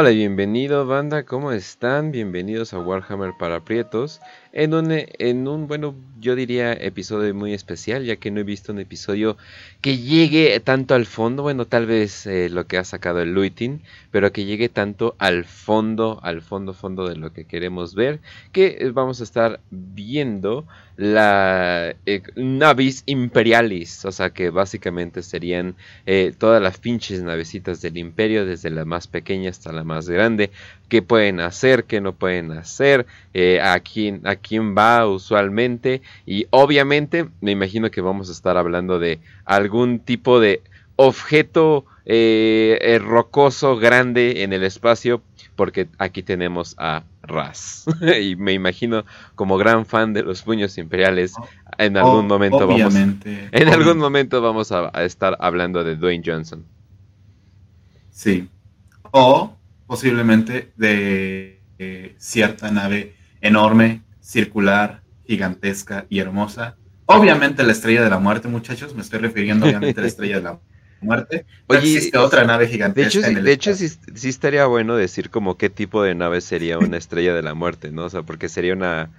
Hola, bienvenido banda, ¿cómo están? Bienvenidos a Warhammer para Prietos en un, en un, bueno, yo diría episodio muy especial, ya que no he visto un episodio que llegue tanto al fondo, bueno, tal vez eh, lo que ha sacado el Luitin, pero que llegue tanto al fondo, al fondo, fondo de lo que queremos ver, que eh, vamos a estar viendo la eh, navis imperialis, o sea que básicamente serían eh, todas las pinches navecitas del imperio, desde la más pequeña hasta la más grande, qué pueden hacer, qué no pueden hacer, eh, a, quién, a quién va usualmente y obviamente me imagino que vamos a estar hablando de algún tipo de objeto rocoso grande en el espacio porque aquí tenemos a Raz. y me imagino como gran fan de los puños imperiales, en algún momento vamos en algún momento vamos a, estar hablando de Dwayne Johnson. Sí. O posiblemente de eh, cierta nave enorme, circular, gigantesca y hermosa. Obviamente la estrella de la muerte, muchachos, me estoy refiriendo obviamente a la estrella de la muerte. Oye, existe otra nave gigantesca. De hecho, sí, estaría bueno decir como qué tipo de nave sería una estrella de la muerte, ¿no? O sea, porque sería una.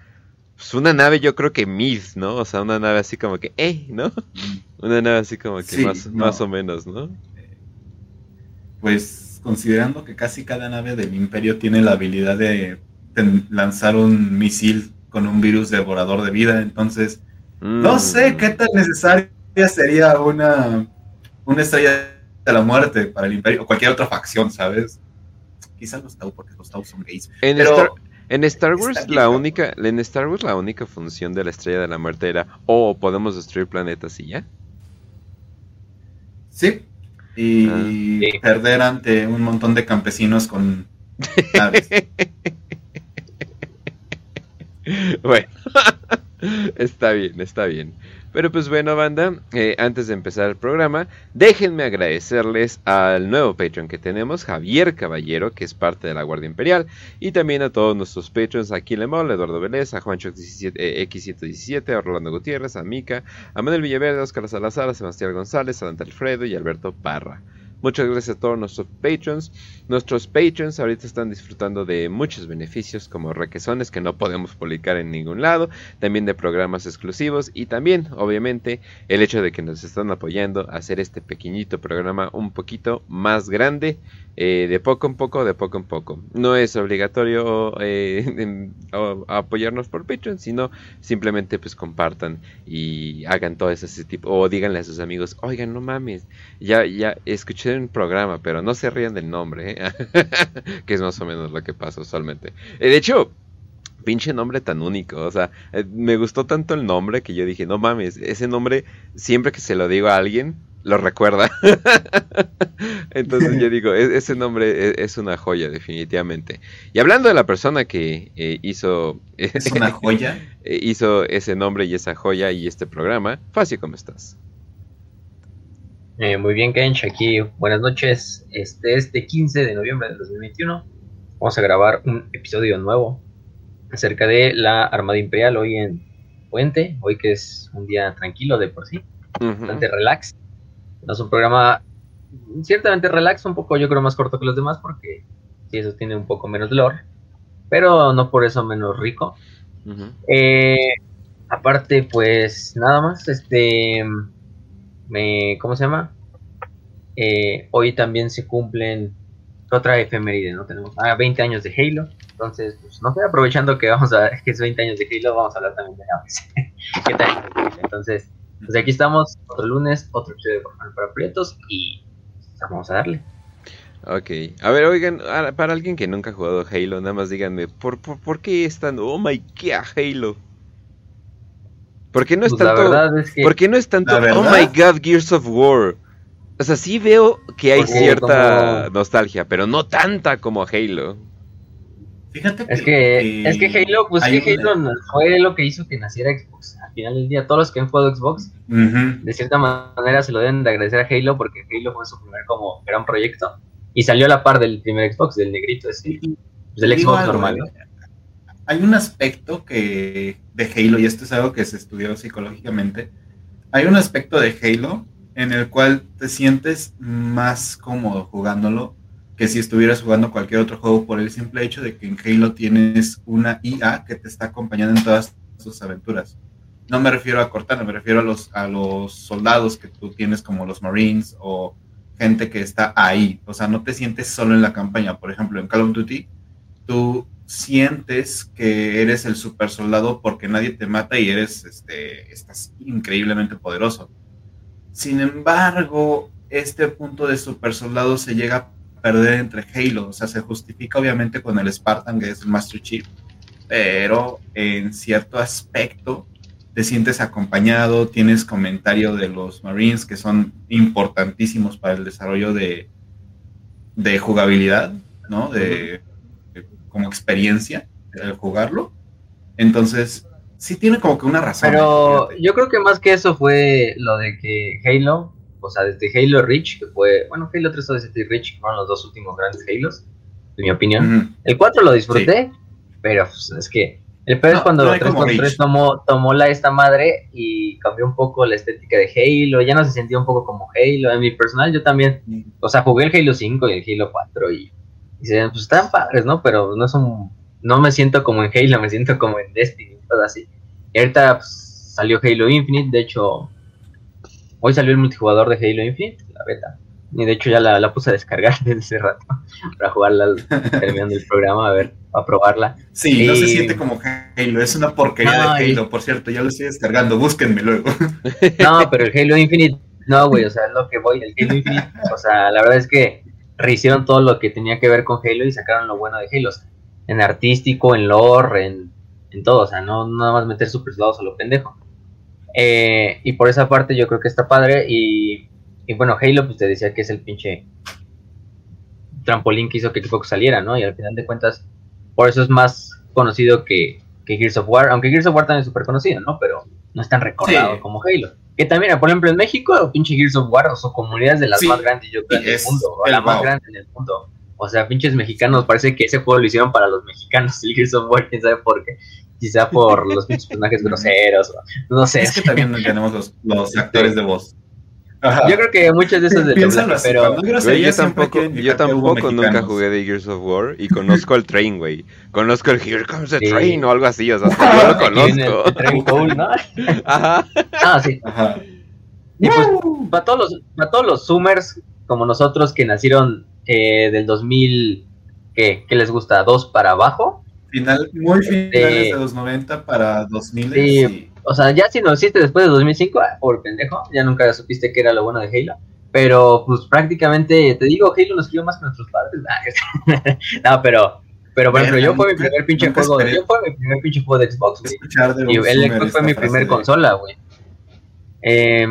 Pues una nave, yo creo que mid, ¿no? O sea, una nave así como que, ¡eh! ¿no? Mm. Una nave así como que más, más o menos, ¿no? Pues considerando que casi cada nave del Imperio tiene la habilidad de lanzar un misil con un virus devorador de vida, entonces. No sé mm. qué tan necesaria sería una una estrella de la muerte para el imperio o cualquier otra facción, ¿sabes? Quizás los Tau, porque los Tau son gays. En, Star, en Star Wars la única, en Star Wars la única función de la estrella de la muerte era o podemos destruir planetas y ya. Sí. Y ah. perder ante un montón de campesinos con bueno, está bien, está bien. Pero pues bueno, banda, eh, antes de empezar el programa, déjenme agradecerles al nuevo Patreon que tenemos, Javier Caballero, que es parte de la Guardia Imperial, y también a todos nuestros Patreons, a Kilemol, Eduardo Vélez, a Juancho X117, a Rolando Gutiérrez, a Mica, a Manuel Villaverde, a Oscar Salazar, a Sebastián González, a Dante Alfredo y Alberto Parra. Muchas gracias a todos nuestros patrons. Nuestros patrons ahorita están disfrutando de muchos beneficios como requesones que no podemos publicar en ningún lado, también de programas exclusivos y también, obviamente, el hecho de que nos están apoyando a hacer este pequeñito programa un poquito más grande eh, de poco en poco, de poco en poco. No es obligatorio eh, apoyarnos por Patreon, sino simplemente pues compartan y hagan todo ese tipo, o díganle a sus amigos, oigan, no mames, ya, ya escuché un programa, pero no se rían del nombre, ¿eh? que es más o menos lo que pasa usualmente. de hecho, pinche nombre tan único. O sea, me gustó tanto el nombre que yo dije, no mames, ese nombre, siempre que se lo digo a alguien, lo recuerda. Entonces yo digo, e-, ese nombre e-, es, una joya, definitivamente. Y hablando de la persona que eh, hizo... ¿Es una joya? Eh, hizo ese nombre y esa joya y este programa. Facio, ¿cómo estás? Eh, muy bien, Kench, aquí buenas noches. Este, este 15 de noviembre de 2021 vamos a grabar un episodio nuevo acerca de la Armada Imperial hoy en Puente, hoy que es un día tranquilo de por sí, bastante relax. Es un programa ciertamente relax, un poco yo creo más corto que los demás porque sí, eso tiene un poco menos lore, pero no por eso menos rico. Eh, aparte, pues nada más, este, me, ¿cómo se llama? Eh, hoy también se cumplen otra efeméride, ¿no? Tenemos 20 años de Halo, entonces, pues no estoy aprovechando que vamos a, que es 20 años de Halo, vamos a hablar también de ¿Qué tal? Entonces, pues aquí estamos, otro lunes, otro episodio de Warhammer para Prietos y vamos a darle. Ok, a ver, oigan, para alguien que nunca ha jugado Halo, nada más díganme, ¿por, por, qué es tan, oh my god, Halo? ¿Por qué no es pues tanto, es que, ¿por qué no es tanto, oh my god, Gears of War? O sea, sí veo que hay cierta nostalgia, pero no tanta como Halo. Fíjate que, es que, es que Halo, pues que Halo fue lo que hizo que naciera Xbox. Al final del día, todos los que han jugado Xbox, de cierta manera se lo deben de agradecer a Halo porque Halo fue su primer como gran proyecto y salió a la par del primer Xbox, del negrito ese, pues, del Xbox normal. Hay un aspecto que de Halo, y esto es algo que se estudió psicológicamente, hay un aspecto de Halo en el cual te sientes más cómodo jugándolo que si estuvieras jugando cualquier otro juego por el simple hecho de que en Halo tienes una IA que te está acompañando en todas sus aventuras. No me refiero a Cortana, me refiero a los, a los soldados que tú tienes como los Marines o gente que está ahí. O sea, no te sientes solo en la campaña. Por ejemplo, en Call of Duty, tú sientes que eres el super soldado porque nadie te mata y eres, este, estás increíblemente poderoso. Sin embargo, este punto de super soldado se llega perder entre Halo, o sea, se justifica obviamente con el Spartan, que es el Master Chief, pero en cierto aspecto te sientes acompañado, tienes comentario de los Marines que son importantísimos para el desarrollo de, de jugabilidad, ¿no? De, como experiencia el jugarlo. Entonces, sí tiene como que una razón. Pero yo creo que más que eso fue lo de que Halo, o sea, desde Halo Reach, que fue, bueno, Halo 3 y Reach, que fueron los dos últimos grandes Halos, en mi opinión. El 4 lo disfruté, pero pues, es que el peor es cuando no 3 tomó, tomó la esta madre y cambió un poco la estética de Halo, ya no se sentía un poco como Halo. En mi personal yo también, o sea, jugué el Halo 5 y el Halo 4 y, y se, pues están padres, ¿no? Pero no son, no me siento como en Halo, me siento como en Destiny, todo así. Y ahorita pues, salió Halo Infinite, de hecho, hoy salió el multijugador de Halo Infinite, la beta. Y de hecho ya la, puse a descargar desde hace rato para jugarla terminando el programa, a ver, a probarla. Sí, no se siente como Halo, es una porquería de Halo, por cierto, ya lo estoy descargando, búsquenme luego. No, pero el Halo Infinite, no, güey, o sea, es lo que voy, el Halo Infinite, o sea, la verdad es que rehicieron todo lo que tenía que ver con Halo y sacaron lo bueno de Halo, en artístico, en lore, en, en todo, o sea, no nada más meter super soldados a lo pendejo. Eh, y por esa parte yo creo que está padre y y bueno, Halo, pues te decía que es el pinche trampolín que hizo que Xbox saliera, ¿no? Y al final de cuentas, por eso es más conocido que, Gears of War, aunque Gears of War también es súper conocido, ¿no? Pero no es tan recordado como Halo. Que también, por ejemplo, en México, pinche Gears of War, o su comunidad es de las más grandes, yo creo, en el mundo, o la más grande en el mundo. O sea, pinches mexicanos, parece que ese juego lo hicieron para los mexicanos, el Gears of War, quién sabe por qué. Quizá por los personajes groseros, no sé. Es que también tenemos los, los actores de voz. Yo creo que muchas de esas de pero yo tampoco, yo tampoco nunca jugué de Gears of War y conozco el train, güey. Conozco el Here Comes the Train o algo así, o sea, yo lo conozco. El, train Cool, ¿no? Ajá. Ah, sí. Ajá. Y pues para todos los para todos los zoomers como nosotros que nacieron eh, del 2000 ¿qué, ¿qué les gusta? ¿Dos para abajo? Final, muy finales de los 90 para 2000 sí, o sea, ya si lo hiciste después de 2005, ah, por pendejo, ya nunca supiste que era lo bueno de Halo. Pero, pues prácticamente, te digo, Halo nos crió más que nuestros padres. no, pero, pero por ejemplo, yo fue mi primer pinche juego, de, yo fue mi primer pinche juego de Xbox, güey. Y el Xbox fue mi primer consola, güey. Eh,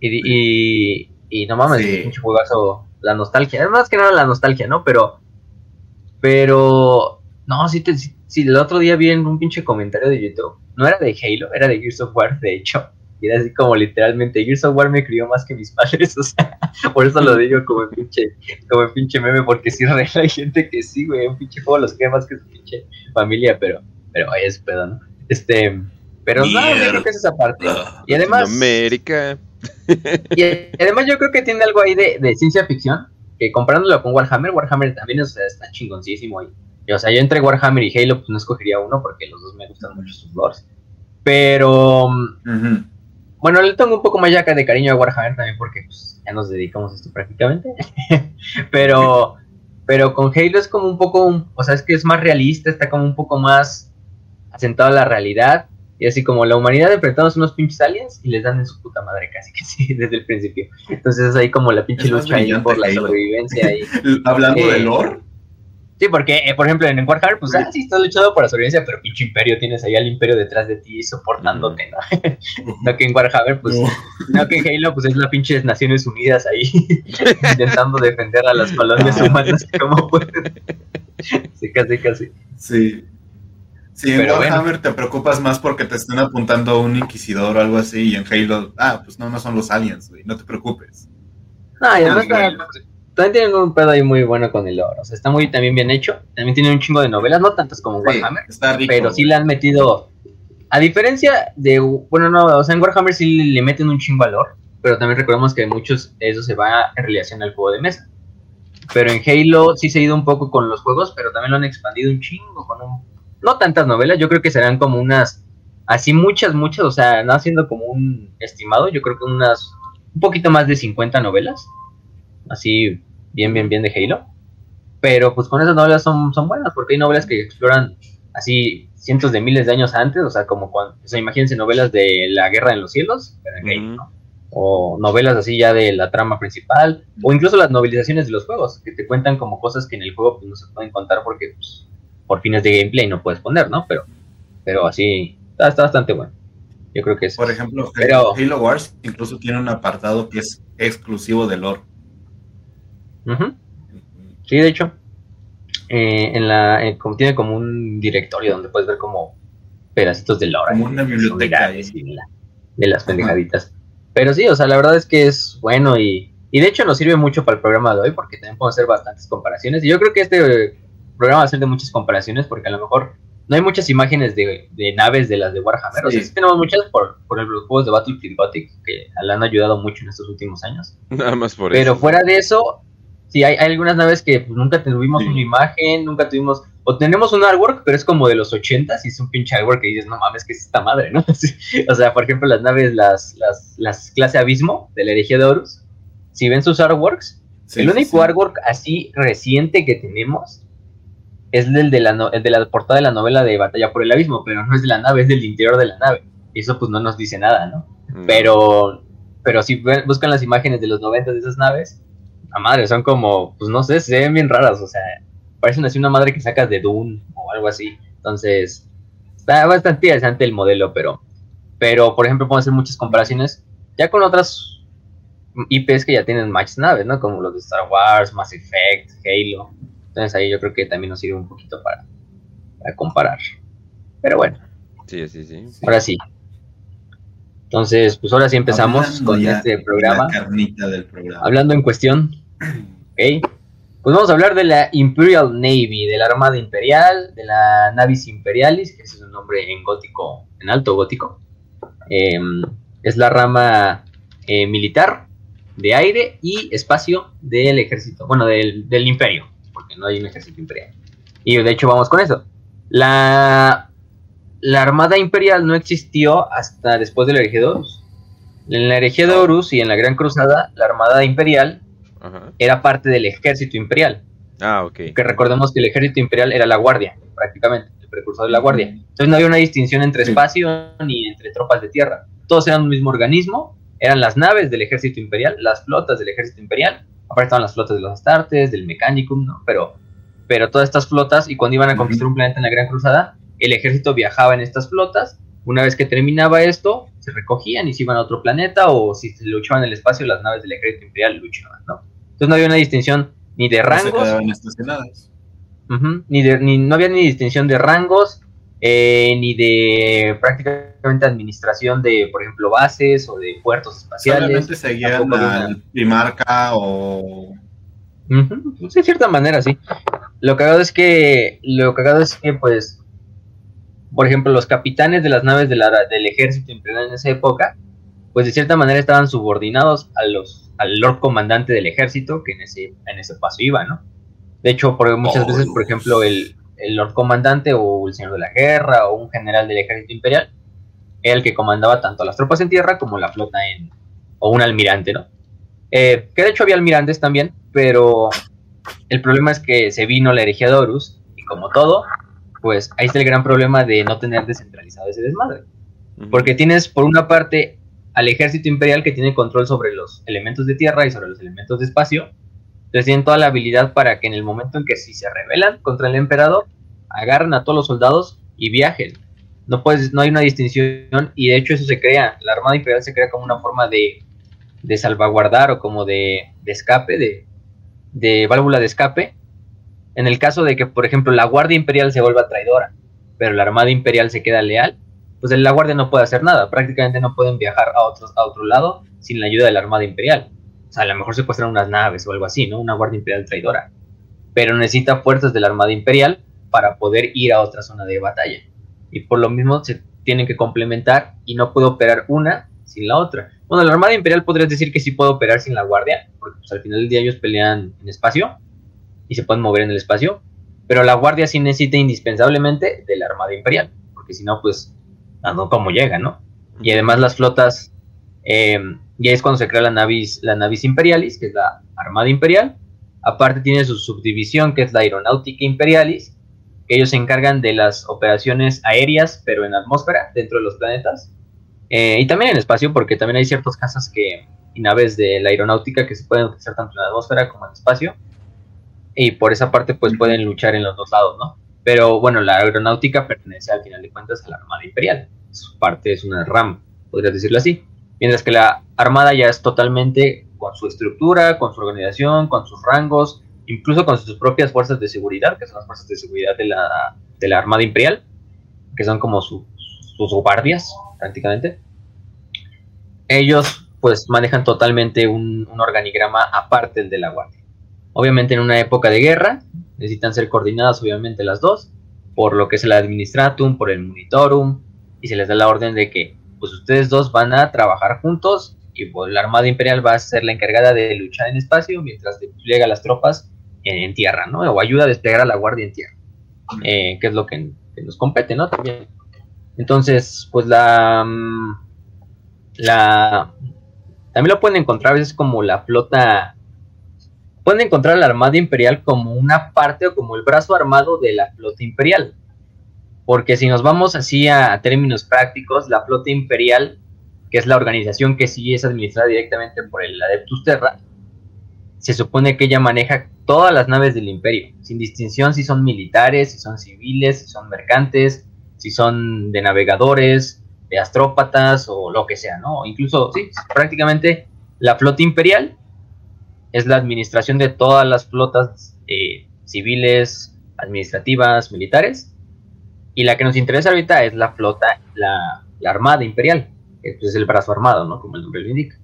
y, y, y, no mames, sí. pinche juegazo, la nostalgia, es más que nada la nostalgia, ¿no? Pero, pero, no, sí, te, sí, sí, el otro día vi en un pinche comentario de YouTube no era de Halo, era de Gears of War, de hecho. Y era así como literalmente, Gears of War me crió más que mis padres, o sea, por eso lo digo como pinche, como pinche meme, porque sí real hay gente que sí, güey, un pinche juego los cría más que su pinche familia, pero, pero es pedo, ¿no? Este, pero no, yo creo que es esa parte. Y además... América. Y además yo creo que tiene algo ahí de, de ciencia ficción, que comparándolo con Warhammer, Warhammer también o sea, está chingoncísimo ahí o sea, yo entre Warhammer y Halo, pues no escogería uno porque los dos me gustan mucho sus lores. Pero, bueno, le tengo un poco más ya de cariño a Warhammer también porque pues, ya nos dedicamos a esto prácticamente. pero, pero con Halo es como un poco, o sea, es que es más realista, está como un poco más asentado a la realidad. Y así como la humanidad enfrentamos unos pinches aliens y les dan en su puta madre casi que sí, desde el principio. Entonces es ahí como la pinche lucha ahí por la sobrevivencia. Ahí. Hablando de lore, Sí, porque, eh, por ejemplo, en Warhammer, pues, ah, sí, estás luchando por la sobrevivencia, pero pinche imperio, tienes ahí al imperio detrás de ti soportándote, ¿no? no que en Warhammer, pues, no. que en Halo, pues, es la pinche Naciones Unidas ahí, intentando defender a las colonias humanas como pueden. Sí, casi, casi. Sí. Sí, en Warhammer te preocupas más porque te están apuntando a un inquisidor o algo así, y en Halo, ah, pues no, no son los aliens, güey, no te preocupes. No, y además, también tienen un pedo ahí muy bueno con el oro. O sea, está muy también bien hecho. También tiene un chingo de novelas, no tantas como Warhammer. pero sí le han metido. A diferencia de. Bueno, no, o sea, en Warhammer sí le meten un chingo valor. Pero también recordemos que muchos eso se va en relación al juego de mesa. Pero en Halo sí se ha ido un poco con los juegos, pero también lo han expandido un chingo con un... No tantas novelas, yo creo que serán como unas... Así muchas, muchas, o sea, no haciendo como un estimado, yo creo que unas... Un poquito más de 50 novelas. Así, bien, bien, bien de Halo. Pero pues con esas novelas son, son buenas, porque hay novelas que exploran así cientos de miles de años antes, o sea, como cuando, o sea, imagínense novelas de la guerra en los cielos, pero en Halo, ¿no? o novelas así ya de la trama principal, o incluso las novelizaciones de los juegos, que te cuentan como cosas que en el juego pues, no se pueden contar porque pues, por fines de gameplay no puedes poner, ¿no? Pero, pero así está, bastante bueno. Yo creo que es. Por ejemplo, Halo Wars incluso tiene un apartado que es exclusivo de lore. Sí, de hecho. Eh, en la, como, tiene como un directorio donde puedes ver como pedacitos de lore. Como una biblioteca. De, las pendejaditas. Pero sí, o sea, la verdad es que es bueno y, y de hecho nos sirve mucho para el programa de hoy porque también podemos hacer bastantes comparaciones. Y yo creo que este programa va a ser de muchas comparaciones porque a lo mejor no hay muchas imágenes de, de naves de las de Warhammer. O sea, sí tenemos muchas por, por los juegos de Battlefield Gothic que le han ayudado mucho en estos últimos años. Nada más por Pero eso. fuera de eso, sí, hay, hay algunas naves que pues, nunca tuvimos una imagen, nunca tuvimos o tenemos un artwork, pero es como de los 80 y es un pinche artwork que dices, no mames, que es esta madre, ¿no? o sea, por ejemplo, las naves, las, las, las clase Abismo de la herejía de Horus, si ven sus artworks, el único artwork así reciente que tenemos es el de, la el de la portada de la novela de Batalla por el Abismo, pero no es de la nave, es del interior de la nave. Y eso pues no nos dice nada, ¿no? Mm. Pero, pero si buscan las imágenes de los 90 de esas naves, a madre, son como, pues no sé, se ven bien raras, o sea, parecen así una madre que sacas de Dune o algo así. Entonces, está bastante interesante el modelo, pero, pero por ejemplo, podemos hacer muchas comparaciones ya con otras IPs que ya tienen muchas naves, ¿no? Como los de Star Wars, Mass Effect, Halo. Entonces ahí yo creo que también nos sirve un poquito para, para comparar. Pero bueno. Sí, sí, sí, Ahora sí. Entonces, pues ahora sí empezamos con este programa. La carnita del programa. Hablando en cuestión. Ok. Pues vamos a hablar de la Imperial Navy, de la Armada Imperial, de la Navis Imperialis, que es un nombre en gótico, en alto gótico. Em, es la rama eh, militar de aire y espacio del ejército, bueno, del, imperio, porque no hay un ejército imperial. Y de hecho vamos con eso. La, la Armada Imperial no existió hasta después de la herejía Horus. En la herejía de Horus y en la Gran Cruzada, la Armada Imperial era parte del ejército imperial. Ah, ok. Que recordemos que el ejército imperial era la guardia, prácticamente, el precursor de la guardia. Entonces no había una distinción entre espacio ni entre tropas de tierra. Todos eran un mismo organismo, eran las naves del ejército imperial, las flotas del ejército imperial, aparte estaban las flotas de los Astartes, del Mechanicum, ¿no? Pero, pero todas estas flotas, y cuando iban a conquistar un planeta en la Gran Cruzada, el ejército viajaba en estas flotas. Una vez que terminaba esto, se recogían y se iban a otro planeta, o si se luchaban en el espacio, las naves del ejército imperial luchaban, ¿no? Entonces no había una distinción ni de rangos. ni, de, ni no había ni distinción de rangos, eh, ni de prácticamente administración de, por ejemplo, bases o de puertos espaciales. Solamente seguían al primarca o... Pues, de cierta manera, sí. Lo cagado es que, lo cagado es que, pues, por ejemplo, los capitanes de las naves del ejército imperial en esa época, pues de cierta manera estaban subordinados a los al Lord Comandante del Ejército, que en ese, en ese paso iba, ¿no? De hecho, por, muchas veces, por ejemplo, el, Lord Comandante o el Señor de la Guerra o un general del Ejército Imperial era el que comandaba tanto las tropas en tierra como la flota en... o un almirante, ¿no? Eh, que de hecho había almirantes también, pero el problema es que se vino la herejía de y como todo, pues ahí está el gran problema de no tener descentralizado ese desmadre. Porque tienes por una parte al ejército imperial que tiene control sobre los elementos de tierra y sobre los elementos de espacio. Entonces tienen toda la habilidad para que en el momento en que si se rebelan contra el emperador, agarren a todos los soldados y viajen. No, puedes, no hay una distinción y de hecho eso se crea, la Armada Imperial se crea como una forma de, de salvaguardar o como de, de escape, de, de válvula de escape, en el caso de que, por ejemplo, la Guardia Imperial se vuelva traidora, pero la Armada Imperial se queda leal, pues la Guardia no puede hacer nada, prácticamente no pueden viajar a, otros, a otro lado sin la ayuda de la Armada Imperial. O sea, a lo mejor secuestran unas naves o algo así, ¿no? Una Guardia Imperial traidora. Pero necesita fuerzas de la Armada Imperial para poder ir a otra zona de batalla. Y por lo mismo se tienen que complementar y no puede operar una sin la otra. Bueno, la Armada Imperial podrías decir que sí puede operar sin la Guardia, porque pues, al final del día ellos pelean en espacio, y se pueden mover en el espacio, pero la Guardia sí necesita indispensablemente de la Armada Imperial, porque si no, pues, no, ¿cómo llega, no? Y además las flotas, eh, ya es cuando se crea la navis, la navis Imperialis, que es la Armada Imperial, aparte tiene su subdivisión, que es la Aeronáutica Imperialis, que ellos se encargan de las operaciones aéreas, pero en atmósfera, dentro de los planetas, eh, y también en espacio, porque también hay ciertos casos que, y naves de la aeronáutica que se pueden utilizar tanto en la atmósfera como en espacio, y por esa parte pues pueden luchar en los dos lados, ¿no? Pero bueno, la aeronáutica pertenece al final de cuentas a la Armada Imperial, su parte es una RAM, podrías decirlo así, mientras que la Armada ya es totalmente con su estructura, con su organización, con sus rangos, incluso con sus propias fuerzas de seguridad, que son las fuerzas de seguridad de la, de la Armada Imperial, que son como sus guardias prácticamente. Ellos pues manejan totalmente un, un organigrama aparte del de la Guardia. Obviamente en una época de guerra necesitan ser coordinadas obviamente las dos, por lo que es el administratum, por el monitorum, y se les da la orden de que pues ustedes dos van a trabajar juntos y pues, la Armada Imperial va a ser la encargada de luchar en espacio mientras despliega las tropas en, tierra, ¿no? O ayuda a desplegar a la Guardia en tierra, eh, que es lo que, nos compete, ¿no? También. Entonces, pues la, mm, la... También lo pueden encontrar a veces como la flota pueden encontrar la Armada Imperial como una parte o como el brazo armado de la flota imperial. Porque si nos vamos así a, términos prácticos, la flota imperial, que es la organización que sí es administrada directamente por el Adeptus Terra, se supone que ella maneja todas las naves del imperio, sin distinción si son militares, si son civiles, si son mercantes, si son de navegadores, de astrópatas o lo que sea, ¿no? Incluso, sí, prácticamente la flota imperial es la administración de todas las flotas eh, civiles, administrativas, militares. Y la que nos interesa ahorita es la flota, la, Armada Imperial, que pues, es el brazo armado, ¿no? Como el nombre lo indica.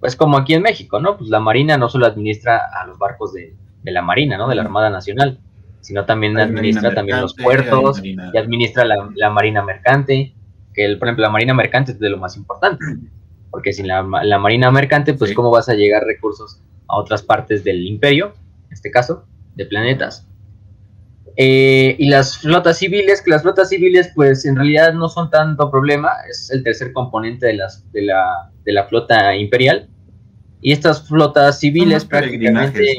Pues como aquí en México, ¿no? Pues la Marina no solo administra a los barcos de, la Marina, ¿no? De la Armada Nacional, sino también administra también los puertos y administra la, Marina Mercante, que el, por ejemplo la Marina Mercante es de lo más importante, porque sin la, Marina Mercante, pues cómo vas a llegar recursos a otras partes del imperio, en este caso, de planetas. Eh, y las flotas civiles, que las flotas civiles pues en realidad no son tanto problema, es el tercer componente de, las, de, la, de la flota imperial. Y estas flotas civiles prácticamente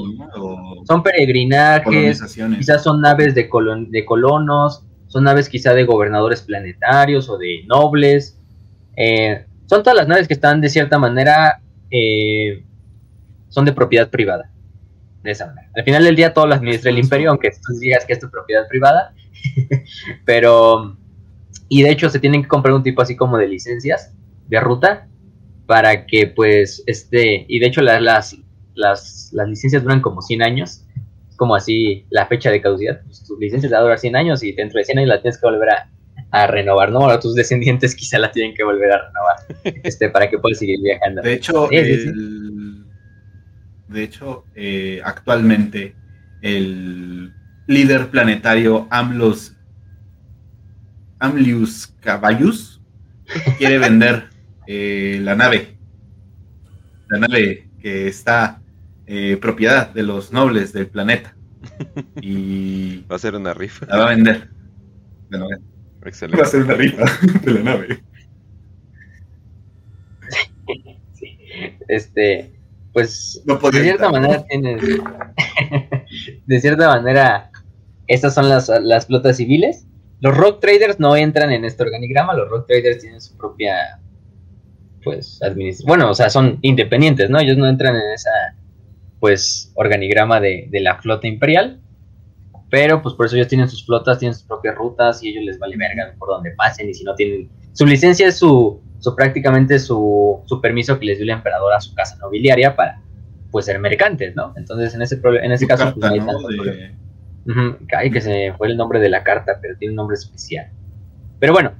son peregrinajes, quizás son naves de, de colonos, son naves quizá de gobernadores planetarios o de nobles. Eh, son todas las naves que están de cierta manera eh, son de propiedad privada. De esa manera. Al final del día todo lo administra el imperio, aunque tú digas que es tu propiedad privada. Pero, y de hecho se tienen que comprar un tipo así como de licencias de ruta para que pues este, y de hecho las, las, las, las licencias duran como 100 años, es como así la fecha de caducidad, pues, tu licencia va a durar 100 años y dentro de 100 años la tienes que volver a, a renovar, ¿no? Ahora tus descendientes quizá la tienen que volver a renovar, este, para que puedas seguir viajando. De hecho, el, de hecho, eh, actualmente el líder planetario Amlos, Amlius Caballus quiere vender eh, la nave. La nave que está eh, propiedad de los nobles del planeta. Y va a ser una rifa. La va a vender. Excelente. Va a ser una rifa de la nave. Este, pues de cierta manera tienes, de cierta manera, estas son las, las flotas civiles. Los rock traders no entran en este organigrama, los rock traders tienen su propia, pues, administración. Bueno, o sea, son independientes, ¿no? Ellos no entran en esa, pues, organigrama de, de la flota imperial. Pero, pues, por eso ellos tienen sus flotas, tienen sus propias rutas y ellos les vale verga por donde pasen. Y si no tienen. Su licencia es su, su prácticamente su, su, permiso que les dio el emperador a su casa nobiliaria para pues ser mercantes, ¿no? Entonces en ese en ese caso pues, que se fue el nombre de la carta, pero tiene un nombre especial. Pero bueno,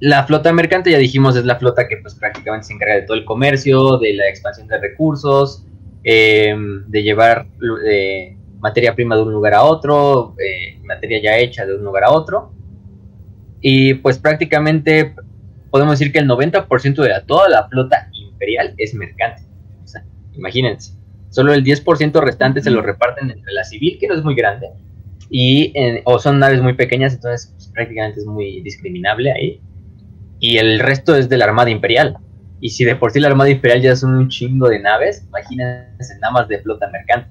la flota mercante ya dijimos es la flota que pues prácticamente se encarga de todo el comercio, de la expansión de recursos, em, de llevar eh, materia prima de un lugar a otro, eh, materia ya hecha de un lugar a otro. Y pues prácticamente podemos decir que el 90% de toda la flota imperial es mercante. O sea, imagínense. Solo el 10% restante se lo reparten entre la civil, que no es muy grande, y o son naves muy pequeñas, entonces pues, prácticamente es muy discriminable ahí. Y el resto es de la Armada Imperial. Y si de por sí la Armada Imperial ya son un chingo de naves, imagínense nada más de flota mercante.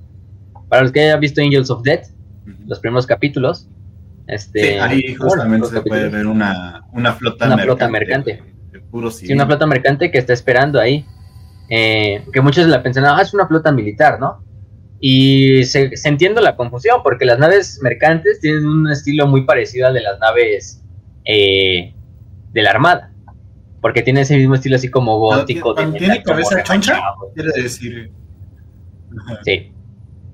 Para los que hayan visto Angels of Death, los primeros capítulos, este, ahí justamente se puede ver una, una flota una mercante. Flota mercante. sí, una flota mercante que está esperando ahí. Eh, que muchos la pensan, ah, es una flota militar, ¿no? Y se, entiende la confusión, porque las naves mercantes tienen un estilo muy parecido al de las naves eh, de la Armada. Porque tiene ese mismo estilo así como gótico. ¿Tiene cabeza choncha? Quiere decir... Sí.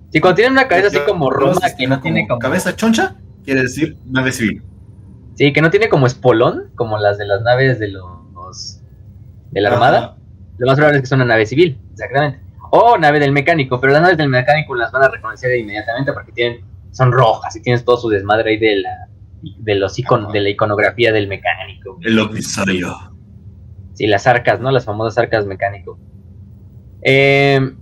Sí, cuando tiene una cabeza así como Roma, que no tiene como... ¿Cabeza choncha? Quiere decir nave civil. Sí, que no tiene como espolón, como las de las naves de los... de la Armada. Lo más probable es que son una nave civil, exactamente. O nave del mecánico, pero las naves del mecánico las van a reconocer inmediatamente porque tienen, son rojas y tienes todo su desmadre ahí de la, de los de la iconografía del mecánico. El omnisario. Sí, las arcas, ¿no? Las famosas arcas mecánico. Em,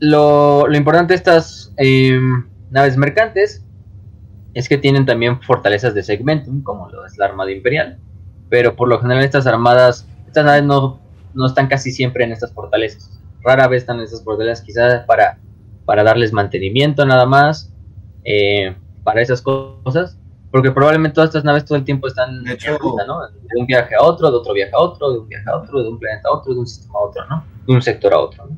lo, importante de estas em, naves mercantes es que tienen también fortalezas de segmentum, como lo es la Armada Imperial. Pero por lo general estas armadas, estas naves no, no están casi siempre en estas fortalezas. Rara vez están en estas fortalezas, quizás para, para darles mantenimiento nada más, eh, para esas cosas. Porque probablemente todas estas naves todo el tiempo están de hecho, ¿no? De un viaje a otro, de otro viaje a otro, de un viaje a otro, de un planeta a otro, de un sistema a otro, ¿no? De un sector a otro, ¿no?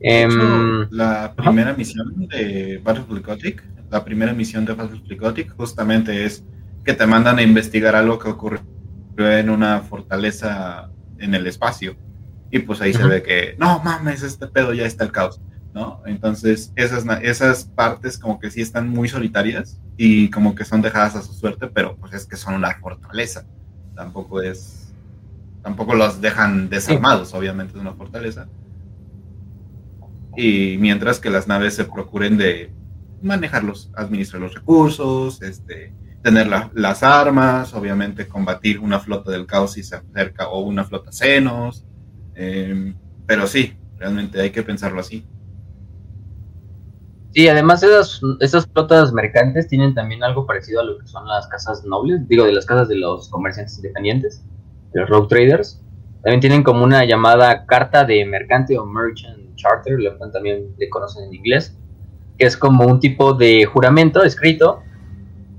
Em, la primera misión de Battlefield Gothic, la primera misión de Battlefield Gothic justamente es que te mandan a investigar algo que ocurrió en una fortaleza en el espacio. Y pues ahí se ve que, no mames, este pedo ya está el caos. ¿no? Entonces, esas, esas partes como que sí están muy solitarias y como que son dejadas a su suerte, pero pues es que son una fortaleza. Tampoco es, tampoco los dejan desarmados, obviamente es una fortaleza. Y mientras que las naves se procuren de manejarlos, administrar los recursos, este, tener las armas, obviamente combatir una flota del caos si se acerca o una flota senos. Em, pero sí, realmente hay que pensarlo así. Sí, además esas, esas flotas mercantes tienen también algo parecido a lo que son las casas nobles, digo, de las casas de los comerciantes independientes, de los road traders. También tienen como una llamada carta de mercante o merchant charter, lo también le conocen en inglés, que es como un tipo de juramento escrito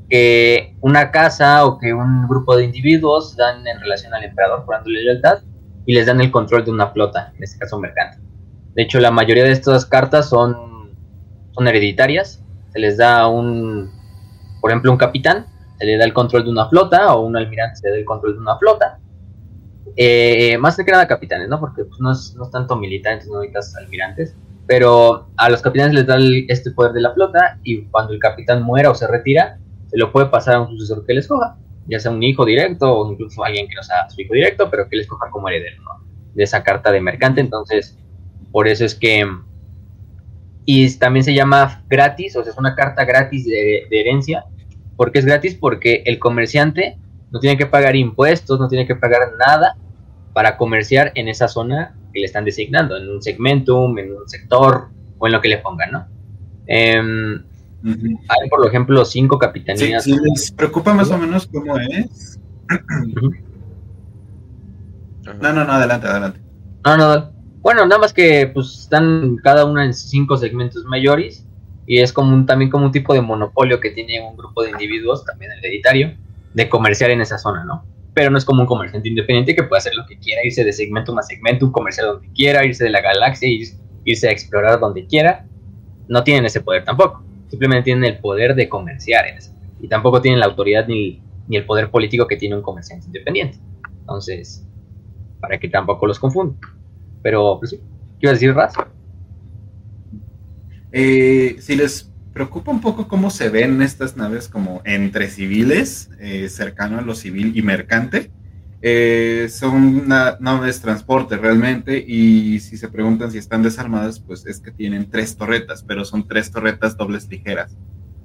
que una casa o que un grupo de individuos dan en relación al emperador jurándole lealtad y les dan el control de una flota, en este caso mercante. De hecho, la mayoría de estas cartas son son hereditarias. Se les da un, por ejemplo, un capitán, se le da el control de una flota, o un almirante se le da el control de una flota. Eh, más que nada capitanes, ¿no? Porque pues, no, es, no es tanto militar, no necesitas almirantes. Pero a los capitanes les da este poder de la flota y cuando el capitán muera o se retira, se lo puede pasar a un sucesor que les coja, ya sea un hijo directo o incluso alguien que no sea su hijo directo, pero que les coja como heredero, ¿no? De esa carta de mercante. Entonces, por eso es que y también se llama gratis, o sea, es una carta gratis de, herencia. ¿Por qué es gratis? Porque el comerciante no tiene que pagar impuestos, no tiene que pagar nada para comerciar en esa zona que le están designando, en un segmentum, en un sector o en lo que le pongan, ¿no? Em, hay, por ejemplo, cinco capitanías. Sí, les preocupa más o menos cómo es. no, no, no, adelante, adelante. No, no, bueno, nada más que pues están cada una en cinco segmentos mayores y es como un, también como un tipo de monopolio que tiene un grupo de individuos, también hereditario, de comerciar en esa zona, ¿no? Pero no es como un comerciante independiente que puede hacer lo que quiera, irse de segmento a segmento, comercial donde quiera, irse de la galaxia, irse a explorar donde quiera. No tienen ese poder tampoco. Simplemente tienen el poder de comerciar en esa. Y tampoco tienen la autoridad ni, el poder político que tiene un comerciante independiente. Entonces, para que tampoco los confundan. Pero, pues sí, ¿qué iba a decir, Raz? Eh, si les preocupa un poco cómo se ven estas naves como entre civiles, eh, cercano a lo civil y mercante, eh, son naves transporte realmente y si se preguntan si están desarmadas, pues es que tienen tres torretas, pero son tres torretas dobles ligeras.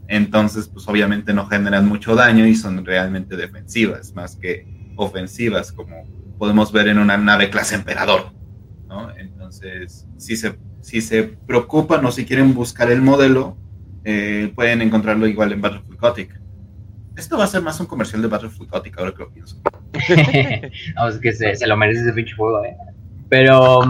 Entonces, pues obviamente no generan mucho daño y son realmente defensivas, más que ofensivas, como podemos ver en una nave clase emperador. ¿no? Entonces, si se, si se preocupan o si quieren buscar el modelo, eh, pueden encontrarlo igual en Battlefield Gothic. Esto va a ser más un comercial de Battlefield Gothic, ahora que lo pienso. no, es que se, lo merece ese pinche juego, ¿eh? Pero,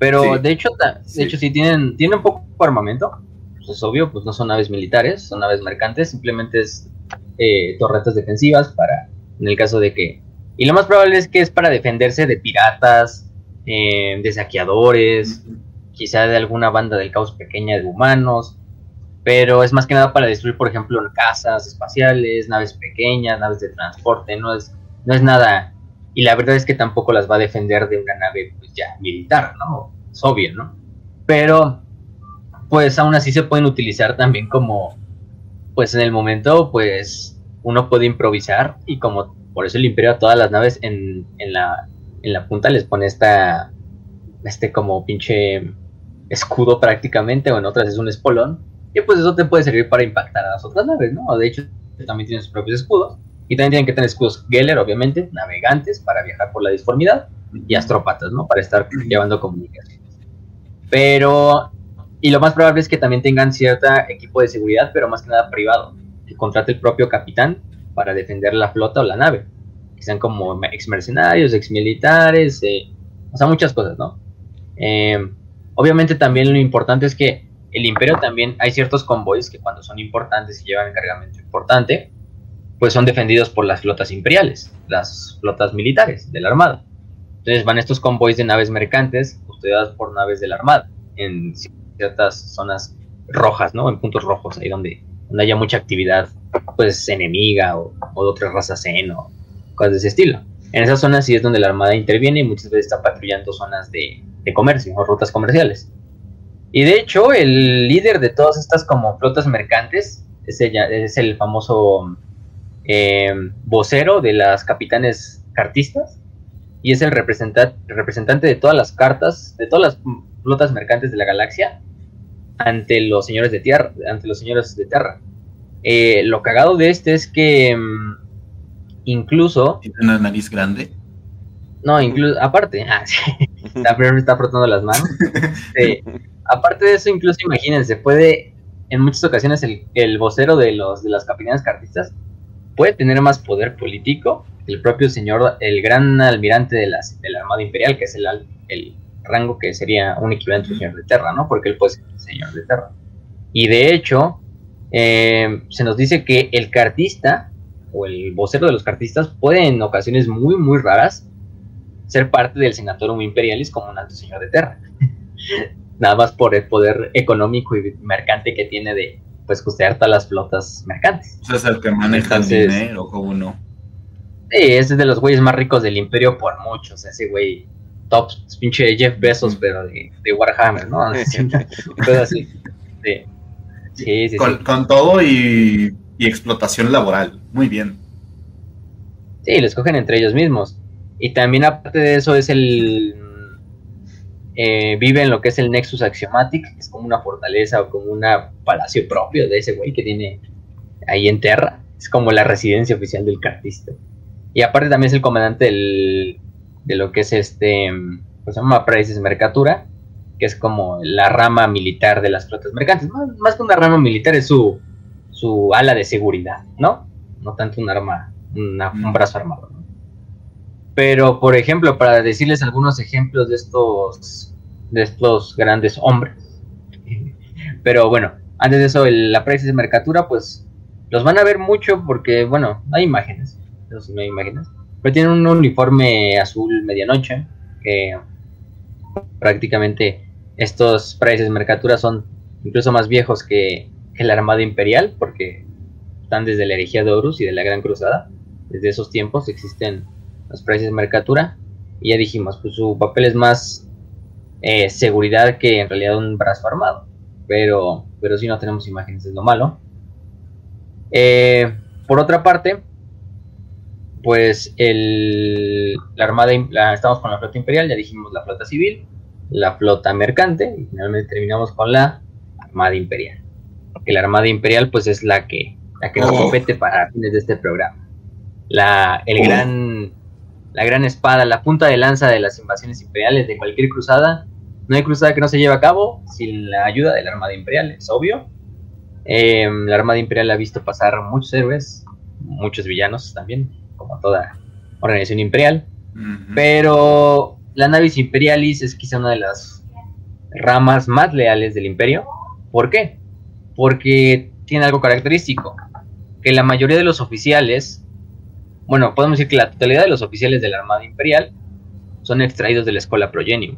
pero de hecho, de hecho, sí tienen, tienen poco armamento. Pues es obvio, pues no son naves militares, son naves mercantes, simplemente es eh, torretas defensivas para, en el caso de que... Y lo más probable es que es para defenderse de piratas, eh, de saqueadores, quizá de alguna banda del caos pequeña de humanos, pero es más que nada para destruir, por ejemplo, casas espaciales, naves pequeñas, naves de transporte, no es, no es nada. Y la verdad es que tampoco las va a defender de una nave pues ya militar, ¿no? Es obvio, ¿no? Pero, pues aún así se pueden utilizar también como, pues en el momento, pues uno puede improvisar y como por eso el imperio a todas las naves en, en, la, en la punta les pone esta, este como pinche escudo prácticamente, o en otras es un espolón, y pues eso te puede servir para impactar a las otras naves, ¿no? De hecho, también tienen sus propios escudos. Y también tienen que tener escudos Geller, obviamente, navegantes para viajar por la disformidad. Y astrópatas, ¿no? Para estar llevando comunicaciones. Pero, y lo más probable es que también tengan cierto equipo de seguridad, pero más que nada privado. Que contrate el propio capitán para defender la flota o la nave. Que sean como ex mercenarios, ex militares, eh, o sea, muchas cosas, ¿no? Eh, obviamente también lo importante es que el imperio también hay ciertos convoys que cuando son importantes y llevan cargamento importante, pues son defendidos por las flotas imperiales, las flotas militares de la Armada. Entonces van estos convoys de naves mercantes custodiadas por naves de la Armada en ciertas zonas rojas, ¿no? En puntos rojos, ahí donde, donde haya mucha actividad, pues enemiga o, de otras razas en o cosas de ese estilo. En esas zonas sí es donde la Armada interviene y muchas veces está patrullando zonas de comercio o rutas comerciales. Y de hecho, el líder de todas estas como flotas mercantes es, ella, es el famoso eh, vocero de las capitanes cartistas y es el representante, representante de todas las cartas, de todas las flotas mercantes de la galaxia ante los señores de tierra, ante los señores de tierra. Eh, lo cagado de este es que mm, incluso... ¿Tiene una nariz grande? No, incluso, aparte, ah, está, me está frotando las manos. aparte de eso, incluso imagínense, puede, en muchas ocasiones, el, vocero de, los, de las capitanes cartistas puede tener más poder político que el propio señor, el gran almirante de, las, de la Armada Imperial, que es el, el rango que sería un equivalente al señor de Terra, ¿no? Porque él puede ser el señor de Terra. Y de hecho, eh, se nos dice que el cartista o el vocero de los cartistas puede en ocasiones muy, muy raras ser parte del Senatorum Imperialis como un alto señor de Terra. nada más por el poder económico y mercante que tiene de pues costear todas las flotas mercantes. O sea, es el que maneja el dinero, como no. Sí, ese es de los güeyes más ricos del imperio por mucho. O sea, ese güey top, pinche Jeff Bezos, pero de, Warhammer, ¿no? así. Sí. Sí, sí, con, con, todo y, y, explotación laboral. Muy bien. Sí, lo escogen entre ellos mismos. Y también aparte de eso es el eh, vive en lo que es el Nexus Axiomatic, que es como una fortaleza o como un palacio propio de ese güey que tiene ahí en Terra. Es como la residencia oficial del cartista. Y aparte también es el comandante de lo que es este, pues se llama Prices Mercatura, que es como la rama militar de las flotas mercantes. Más, que una rama militar es su, su ala de seguridad, ¿no? No tanto un arma, un mm. brazo armado. Pero, por ejemplo, para decirles algunos ejemplos de estos, de estos grandes hombres. Pero bueno, antes de eso, la precio de mercatura, pues los van a ver mucho porque, bueno, hay imágenes. no hay imágenes. Pero tienen un uniforme azul medianoche. Que prácticamente estos precios de mercatura son incluso más viejos que, que la Armada Imperial, porque están desde la herejía de Horus y de la Gran Cruzada. Desde esos tiempos existen los precios de mercatura. Y ya dijimos, pues su papel es más eh, seguridad que en realidad un brazo armado. Pero, pero si no tenemos imágenes, es lo malo. Eh, por otra parte, pues el, la armada, estamos con la flota imperial, ya dijimos la flota civil, la flota mercante y finalmente terminamos con la armada imperial. Que la armada imperial pues es la que, la que nos oh. compete para fines de este programa. La, el oh. gran la gran espada, la punta de lanza de las invasiones imperiales de cualquier cruzada. No hay cruzada que no se lleve a cabo sin la ayuda de la Armada Imperial, es obvio. Eh, la Armada Imperial ha visto pasar muchos héroes, muchos villanos también, como toda organización imperial. Pero la Navis Imperialis es quizá una de las ramas más leales del imperio. ¿Por qué? Porque tiene algo característico, que la mayoría de los oficiales, bueno, podemos decir que la totalidad de los oficiales de la Armada Imperial son extraídos de la escuela Progenium.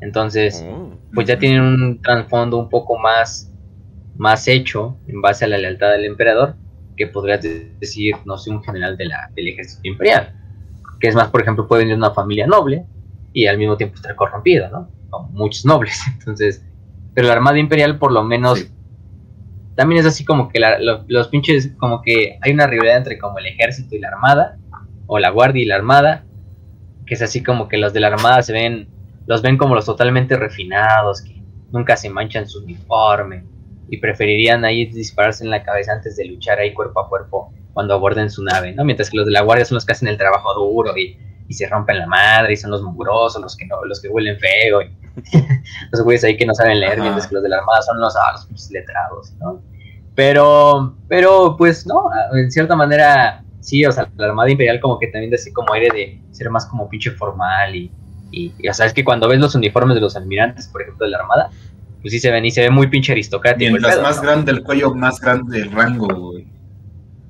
Entonces, oh. pues ya tienen un trasfondo un poco más, más hecho en base a la lealtad del emperador, que podrías decir, no sé, un general de la, del ejército imperial. Que es más, por ejemplo, puede venir de una familia noble y al mismo tiempo estar corrompido, ¿no? Como muchos nobles. Entonces, pero la Armada Imperial por lo menos también es así como que los pinches, como que hay una rivalidad entre como el ejército y la armada, o la guardia y la armada, que es así como que los de la armada se ven, los ven como los totalmente refinados, que nunca se manchan su uniforme, y preferirían ahí dispararse en la cabeza antes de luchar ahí cuerpo a cuerpo cuando aborden su nave, ¿no? Mientras que los de la guardia son los que hacen el trabajo duro y, y se rompen la madre y son los mugrosos, los que no, los que huelen feo y los güeyes ahí que no saben leer, mientras que los de la armada son los, ah, los letrados, ¿no? Pero, pero pues no, en cierta manera sí, o sea, la Armada Imperial como que también de así como aire de ser más como pinche formal y, y, o sea, es que cuando ves los uniformes de los almirantes, por ejemplo, de la Armada, pues sí se ven y se ve muy pinche aristocrático. Mientras más grande el cuello, más grande el rango,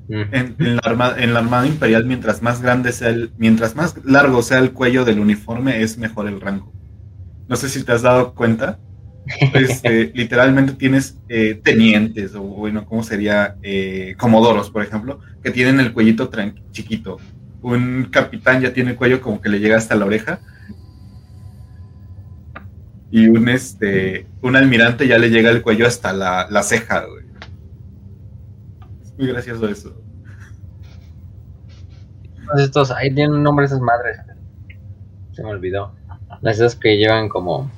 güey. En, la armada, en la Armada Imperial, mientras más grande sea el, mientras más largo sea el cuello del uniforme, es mejor el rango. No sé si te has dado cuenta, este, literalmente tienes eh, tenientes, o bueno, ¿cómo sería? Eh, comodoros, por ejemplo, que tienen el cuellito chiquito. Un capitán ya tiene el cuello como que le llega hasta la oreja. Y un, este, un almirante ya le llega el cuello hasta la, ceja, Es muy gracioso eso. Estos, ahí tienen un nombre esas madres. Se me olvidó. Las esas que llevan como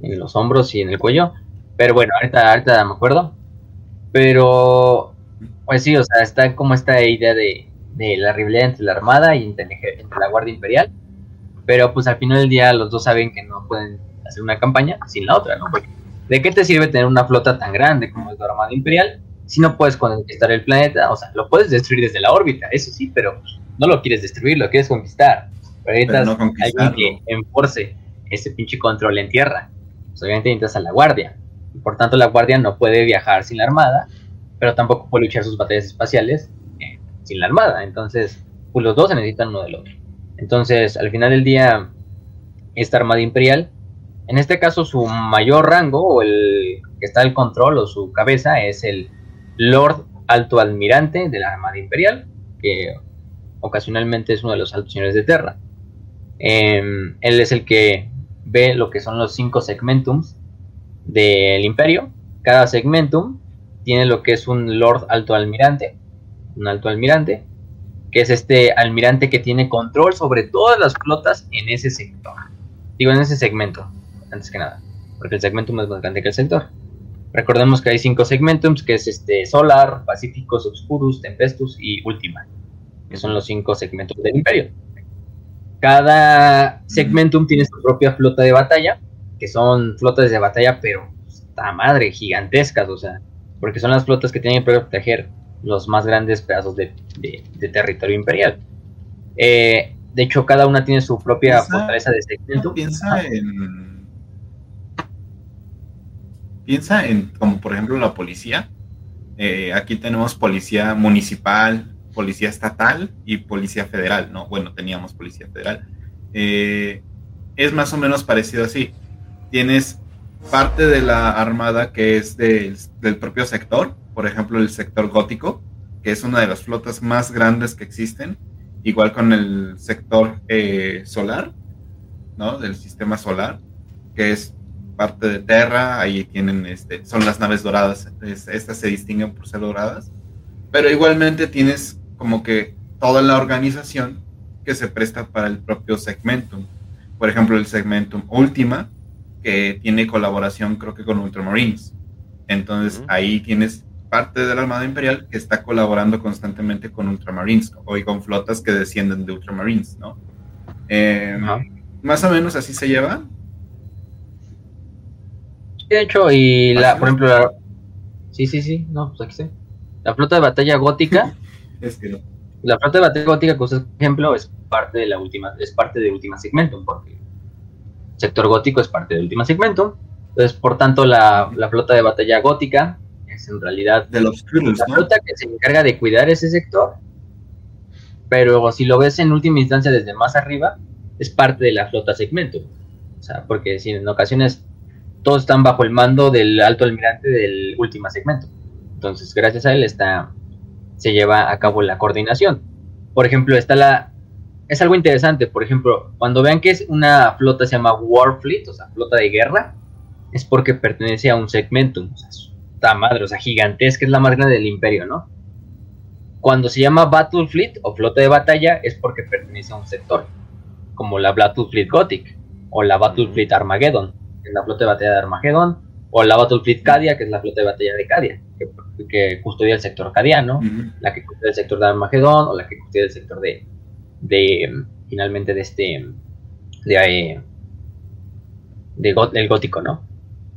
en los hombros y en el cuello. Pero bueno, ahorita, ahorita me acuerdo. Pero, pues sí, o sea, está como esta idea de, la rivalidad entre la Armada y entre, la Guardia Imperial. Pero pues al final del día los dos saben que no pueden hacer una campaña sin la otra, ¿no? ¿de qué te sirve tener una flota tan grande como es la Armada Imperial si no puedes conquistar el planeta? O sea, lo puedes destruir desde la órbita, eso sí, pero no lo quieres destruir, lo quieres conquistar. Pero necesitas alguien que enforce ese pinche control en tierra. Pues, obviamente necesitas a la guardia. Y por tanto la guardia no puede viajar sin la armada, pero tampoco puede luchar sus batallas espaciales eh, sin la armada. Entonces, pues los dos se necesitan uno del otro. Entonces, al final del día, esta armada imperial, en este caso su mayor rango o el que está al control o su cabeza es el Lord Alto Almirante de la Armada Imperial, que ocasionalmente es uno de los altos señores de Terra. Em, él es el que ve lo que son los cinco segmentums del imperio. Cada segmentum tiene lo que es un Lord Alto Almirante, un Alto Almirante, que es este almirante que tiene control sobre todas las flotas en ese sector. Digo, en ese segmento, antes que nada, porque el segmentum es más grande que el sector. Recordemos que hay cinco segmentums, que es este Solar, Pacíficos, Obscurus, Tempestus y Ultima, que son los cinco segmentos del imperio. Cada segmentum tiene su propia flota de batalla, que son flotas de batalla, pero está madre, gigantescas, o sea, porque son las flotas que tienen que proteger los más grandes pedazos de, territorio imperial. Eh, de hecho, cada una tiene su propia fortaleza de segmentum. Piensa en. Piensa en, como por ejemplo, la policía. Eh, aquí tenemos policía municipal, policía estatal y policía federal, ¿no? Bueno, teníamos policía federal. Eh, es más o menos parecido así. Tienes parte de la armada que es del, propio sector, por ejemplo, el sector gótico, que es una de las flotas más grandes que existen, igual con el sector eh, solar, ¿no? Del sistema solar, que es parte de Terra, ahí tienen, este, son las naves doradas, estas se distinguen por ser doradas, pero igualmente tienes como que toda la organización que se presta para el propio segmentum. Por ejemplo, el segmentum Ultima, que tiene colaboración creo que con Ultramarines. Entonces ahí tienes parte de la Armada Imperial que está colaborando constantemente con Ultramarines o y con flotas que descienden de Ultramarines, ¿no? Eh, más o menos así se lleva. De hecho, y la, por ejemplo, la... sí, sí, sí, no, pues aquí está. La flota de batalla gótica. es que no. La flota de batalla gótica, por ejemplo, es parte de la última, es parte de Última Segmentum, porque el sector gótico es parte de Última Segmentum. Entonces, por tanto, la, la flota de batalla gótica es en realidad de los la flota que se encarga de cuidar ese sector. Pero si lo ves en última instancia desde más arriba, es parte de la flota segmento. O sea, porque si en ocasiones todos están bajo el mando del alto almirante del último segmento. Entonces, gracias a él está se lleva a cabo la coordinación. Por ejemplo, está la es algo interesante, por ejemplo, cuando vean que es una flota se llama Warfleet, o sea, flota de guerra, es porque pertenece a un segmento, o sea, está madre, o sea, gigantesca, es la más grande del imperio, ¿no? Cuando se llama Battle Fleet o flota de batalla es porque pertenece a un sector, como la Battle Fleet Gothic o la Battle Fleet Armageddon, que es la flota de batalla de Armageddon, o la Battle Fleet Cadia, que es la flota de batalla de Cadia, que, custodia el sector cadiano, la que custodia el sector de Armagedón o la que custodia el sector de, de finalmente de este de, eh, de, del gótico, ¿no?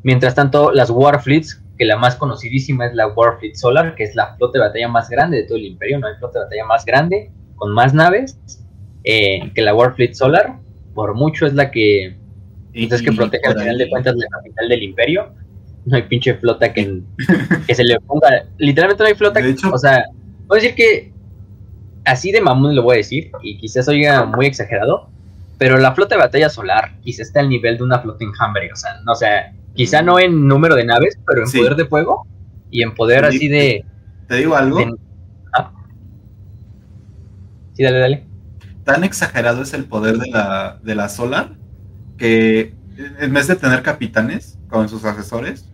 Mientras tanto, las Warfleets, que la más conocidísima es la Warfleet Solar, que es la flota de batalla más grande de todo el imperio, no hay flota de batalla más grande, con más naves, eh, que la Warfleet Solar, por mucho es la que, es que protege al final de cuentas la capital del imperio, no hay pinche flota que, que se le ponga, literalmente no hay flota, o sea, puedo decir que así de mamón lo voy a decir, y quizás oiga muy exagerado, pero la flota de batalla solar quizás está al nivel de una flota enjambre, o sea, no o sea, quizá no en número de naves, pero en poder de fuego y en poder así de... ¿Te digo algo? Ah. Sí, dale, dale. Tan exagerado es el poder de la, de la solar que en vez de tener capitanes con sus asesores,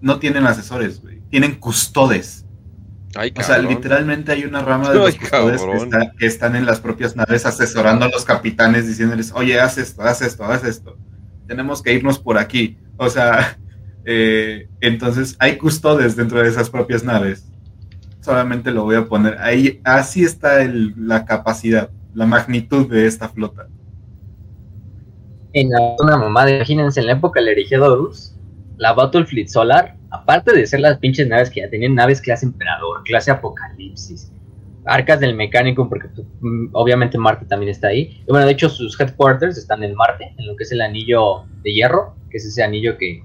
no tienen asesores, güey. Tienen custodes o sea, literalmente hay una rama de los custodes que, están en las propias naves asesorando a los capitanes diciéndoles, oye, haz esto, haz esto, haz esto. Tenemos que irnos por aquí. O sea, eh, entonces hay custodes dentro de esas propias naves. Solamente lo voy a poner ahí. Así está la capacidad, la magnitud de esta flota. En una mamada, imagínense en la época del Horus, la Battle Fleet Solar aparte de ser las pinches naves que ya tenían naves clase emperador, clase apocalipsis, arcas del mecánico, porque pues, mm, obviamente Marte también está ahí. Y bueno, de hecho sus headquarters están en Marte, en lo que es el anillo de hierro, que es ese anillo que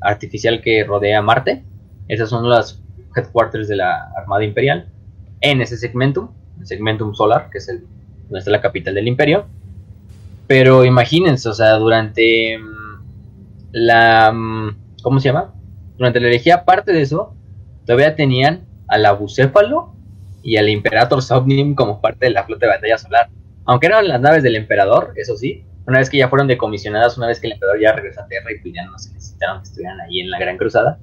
artificial que rodea Marte. Esas son las headquarters de la Armada Imperial. En ese segmentum, el segmentum solar, que es el donde está la capital del imperio. Pero imagínense, o sea, durante mm, la... Mm, ¿Cómo se llama? durante la herejía, aparte de eso, todavía tenían al Abucéfalo y al Imperator Somnium como parte de la flota de batalla solar. Aunque eran las naves del emperador, eso sí, una vez que ya fueron decomisionadas, una vez que el emperador ya regresó a Tierra y pues ya no se necesitaron que estuvieran ahí en la Gran Cruzada,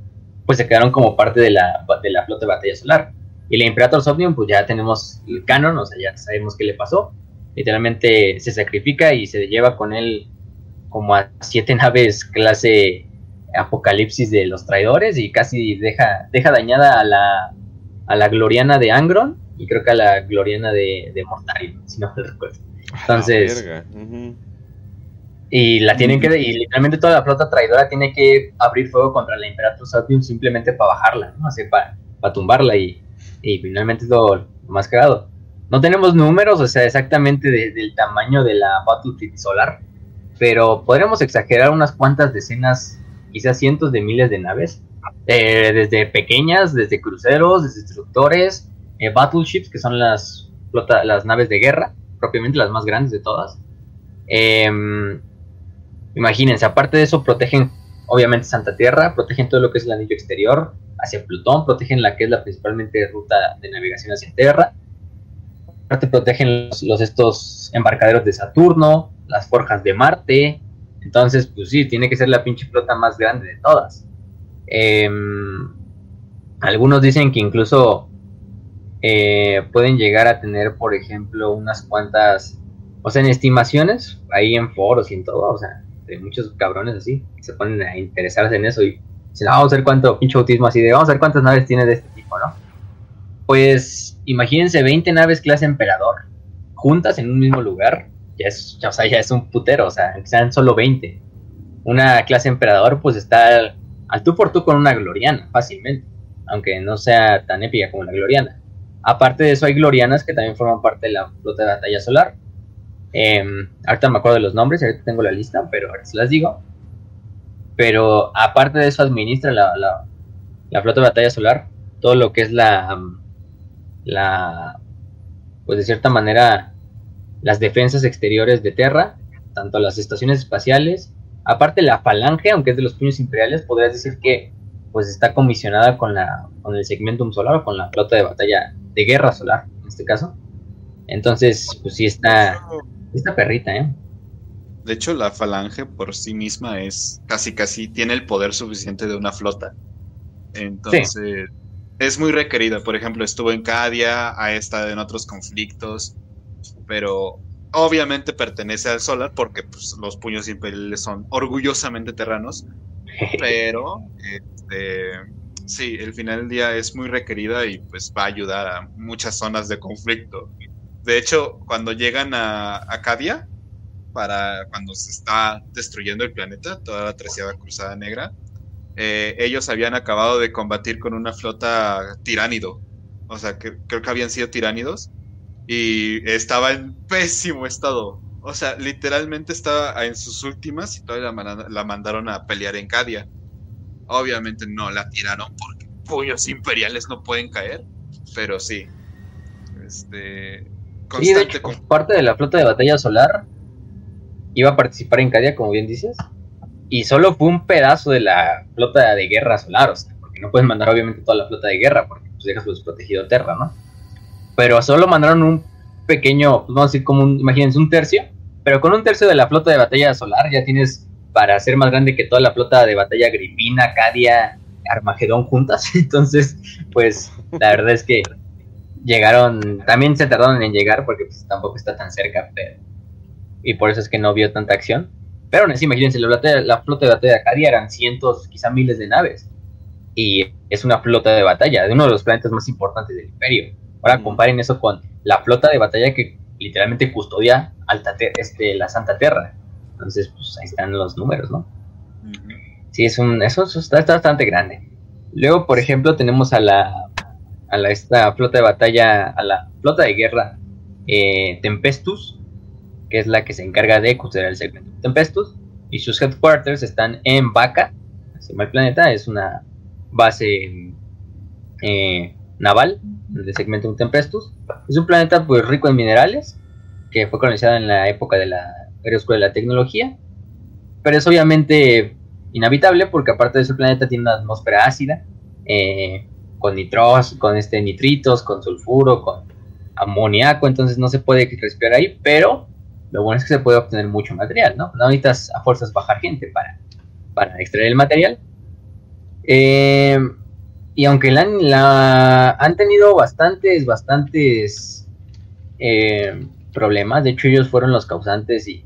pues se quedaron como parte de la, de la flota de batalla solar. Y el Imperator Somnium, pues ya tenemos el canon, o sea, ya sabemos qué le pasó. Literalmente se sacrifica y se lleva con él como a siete naves clase apocalipsis de los traidores y casi deja, deja dañada a la, a la gloriana de Angron y creo que a la gloriana de, de Mortarion, si no me recuerdo. Entonces, y la tienen que, y literalmente toda la flota traidora tiene que abrir fuego contra la Imperator Saturn simplemente para bajarla, ¿no? Así para, para tumbarla y, y finalmente es lo, más cagado. No tenemos números, o sea, exactamente del tamaño de la Battlefield solar, pero podríamos exagerar unas cuantas decenas quizás cientos de miles de naves, eh, desde pequeñas, desde cruceros, desde destructores, eh, battleships, que son las, las naves de guerra, propiamente las más grandes de todas. Em, imagínense, aparte de eso, protegen obviamente Santa Tierra, protegen todo lo que es el anillo exterior hacia Plutón, protegen la que es la principalmente ruta de navegación hacia Tierra. Aparte protegen los estos embarcaderos de Saturno, las forjas de Marte, entonces, pues sí, tiene que ser la pinche flota más grande de todas. Em, algunos dicen que incluso eh, pueden llegar a tener, por ejemplo, unas cuantas, o sea, en estimaciones, ahí en foros y en todo, o sea, de muchos cabrones así, se ponen a interesarse en eso y dicen, ah, vamos a ver cuánto pinche autismo así de, vamos a ver cuántas naves tiene de este tipo, ¿no? Pues imagínense 20 naves clase emperador juntas en un mismo lugar, ya es, o sea, ya es un putero, o sea, sean solo 20. Una clase emperador pues está al, tú por tú con una gloriana, fácilmente, aunque no sea tan épica como la gloriana. Aparte de eso hay glorianas que también forman parte de la flota de batalla solar. Eh, ahorita me acuerdo de los nombres, ahorita tengo la lista, pero ahora se las digo. Pero aparte de eso administra la, la flota de batalla solar todo lo que es la, la, pues de cierta manera, las defensas exteriores de Terra, tanto las estaciones espaciales, aparte la falange, aunque es de los puños imperiales, podrías decir que pues está comisionada con la con el segmentum solar o con la flota de batalla de guerra solar, en este caso. Entonces, pues sí está, esta perrita, ¿eh? De hecho, la falange por sí misma es casi casi tiene el poder suficiente de una flota. Entonces, sí. Es muy requerida. Por ejemplo, estuvo en Cadia, ha estado en otros conflictos, pero obviamente pertenece al Solar porque pues, los puños imperiales son orgullosamente terranos. Pero, este, sí, el final del día es muy requerida y pues va a ayudar a muchas zonas de conflicto. De hecho, cuando llegan a, Cadia, para cuando se está destruyendo el planeta, toda la treceava cruzada negra, eh, ellos habían acabado de combatir con una flota tiránido. O sea, que, creo que habían sido tiránidos. Y estaba en pésimo estado. O sea, literalmente estaba en sus últimas y todavía la, la mandaron a pelear en Cadia. Obviamente no la tiraron porque puños imperiales no pueden caer. Pero sí. Este. Constante sí, de hecho, con... parte de la flota de batalla solar iba a participar en Cadia, como bien dices, y solo fue un pedazo de la flota de guerra solar, o sea, porque no puedes mandar obviamente toda la flota de guerra, porque pues dejas desprotegido Terra, ¿no? Pero solo mandaron un pequeño, pues, vamos a decir como un, imagínense, un tercio, pero con un tercio de la flota de batalla solar ya tienes para ser más grande que toda la flota de batalla Gripina, Cadia, Armagedón juntas, entonces, pues, la verdad es que llegaron, también se tardaron en llegar porque pues, tampoco está tan cerca, pero y por eso es que no vio tanta acción. Pero aún así, imagínense, la, flota, la flota de batalla de Acadia eran cientos, quizá miles de naves. Y es una flota de batalla de uno de los planetas más importantes del Imperio. Ahora comparen eso con la flota de batalla que literalmente custodia Alta este, la Santa Tierra. Entonces, pues ahí están los números, ¿no? Uh -huh. Sí, es un, eso, eso está, está, bastante grande. Luego, por ejemplo, tenemos a la, a la esta flota de batalla, a la flota de guerra eh, Tempestus, que es la que se encarga de custodiar el segmento Tempestus, y sus headquarters están en Vaca, encima del planeta, es una base eh, naval del segmento Tempestus. Es un planeta pues rico en minerales, que fue colonizado en la época de la era de la tecnología, pero es obviamente inhabitable porque aparte de su planeta tiene una atmósfera ácida, eh, con nitros, con este nitritos, con sulfuro, con amoníaco, entonces no se puede respirar ahí, pero lo bueno es que se puede obtener mucho material, ¿no? No necesitas a fuerzas bajar gente para, para extraer el material. Eh, y aunque la, han tenido bastantes, bastantes eh, problemas, de hecho ellos fueron los causantes y,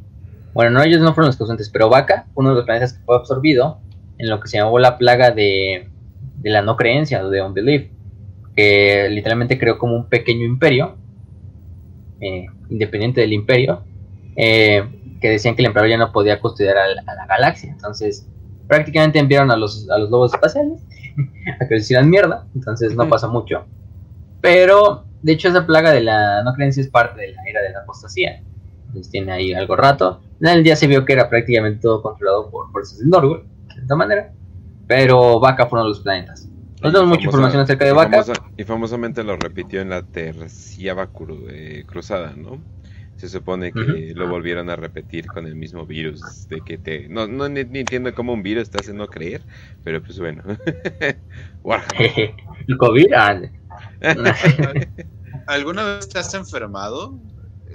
bueno, no ellos no fueron los causantes, pero Vaca uno de los planetas que fue absorbido en lo que se llamó la plaga de, la no creencia, de unbelief, que literalmente creó como un pequeño imperio, eh, independiente del imperio, eh, que decían que el emperador ya no podía custodiar a la, a la galaxia. Entonces, prácticamente enviaron a los, a los lobos espaciales a que les hicieran mierda. Entonces, no pasa mucho. Pero, de hecho, esa plaga de la no creencia es parte de la era de la apostasía. Entonces, tiene ahí algo rato. En el día se vio que era prácticamente todo controlado por fuerzas de Norwood, de cierta manera. Pero Vaca fueron los planetas. No tenemos mucha información acerca de Vaca. Famosa, y famosamente lo repitió en la terciava eh, cruzada, ¿no? Se supone que uh -huh. lo volvieron a repetir con el mismo virus de que te no, no ni, ni entiendo cómo un virus te hace no creer pero pues bueno. El covid alguna vez te has enfermado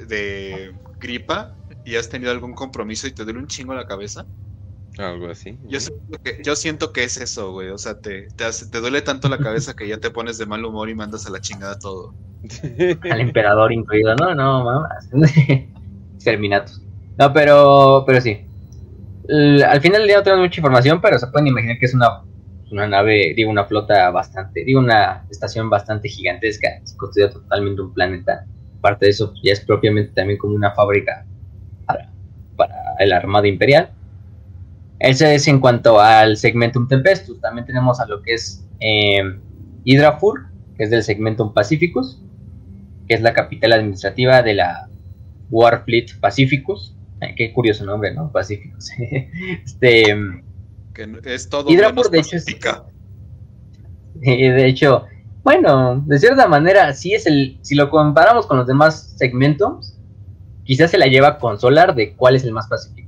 de gripa y has tenido algún compromiso y te duele un chingo la cabeza algo así. Yo siento que, yo siento que es eso, güey. O sea, te, te, hace, te, duele tanto la cabeza que ya te pones de mal humor y mandas a la chingada todo. Al emperador incluido, no, no, mamás. Terminatos. No, pero, pero sí. L al final del día no tenemos mucha información, pero se pueden imaginar que es una, una nave, digo, una flota bastante, digo, una estación bastante gigantesca, se construye totalmente un planeta. Parte de eso ya es propiamente también como una fábrica para, para el Armada Imperial. Eso es en cuanto al Segmentum Tempestus. También tenemos a lo que es eh, Hydrafur, que es del Segmentum Pacificus, que es la capital administrativa de la Warfleet Pacificus. qué curioso nombre, ¿no? Pacificus. este, que es todo Hydrafur, de hecho, de hecho, bueno, de cierta manera, sí es el. Si lo comparamos con los demás segmentos, quizás se la lleva con Solar de cuál es el más pacífico.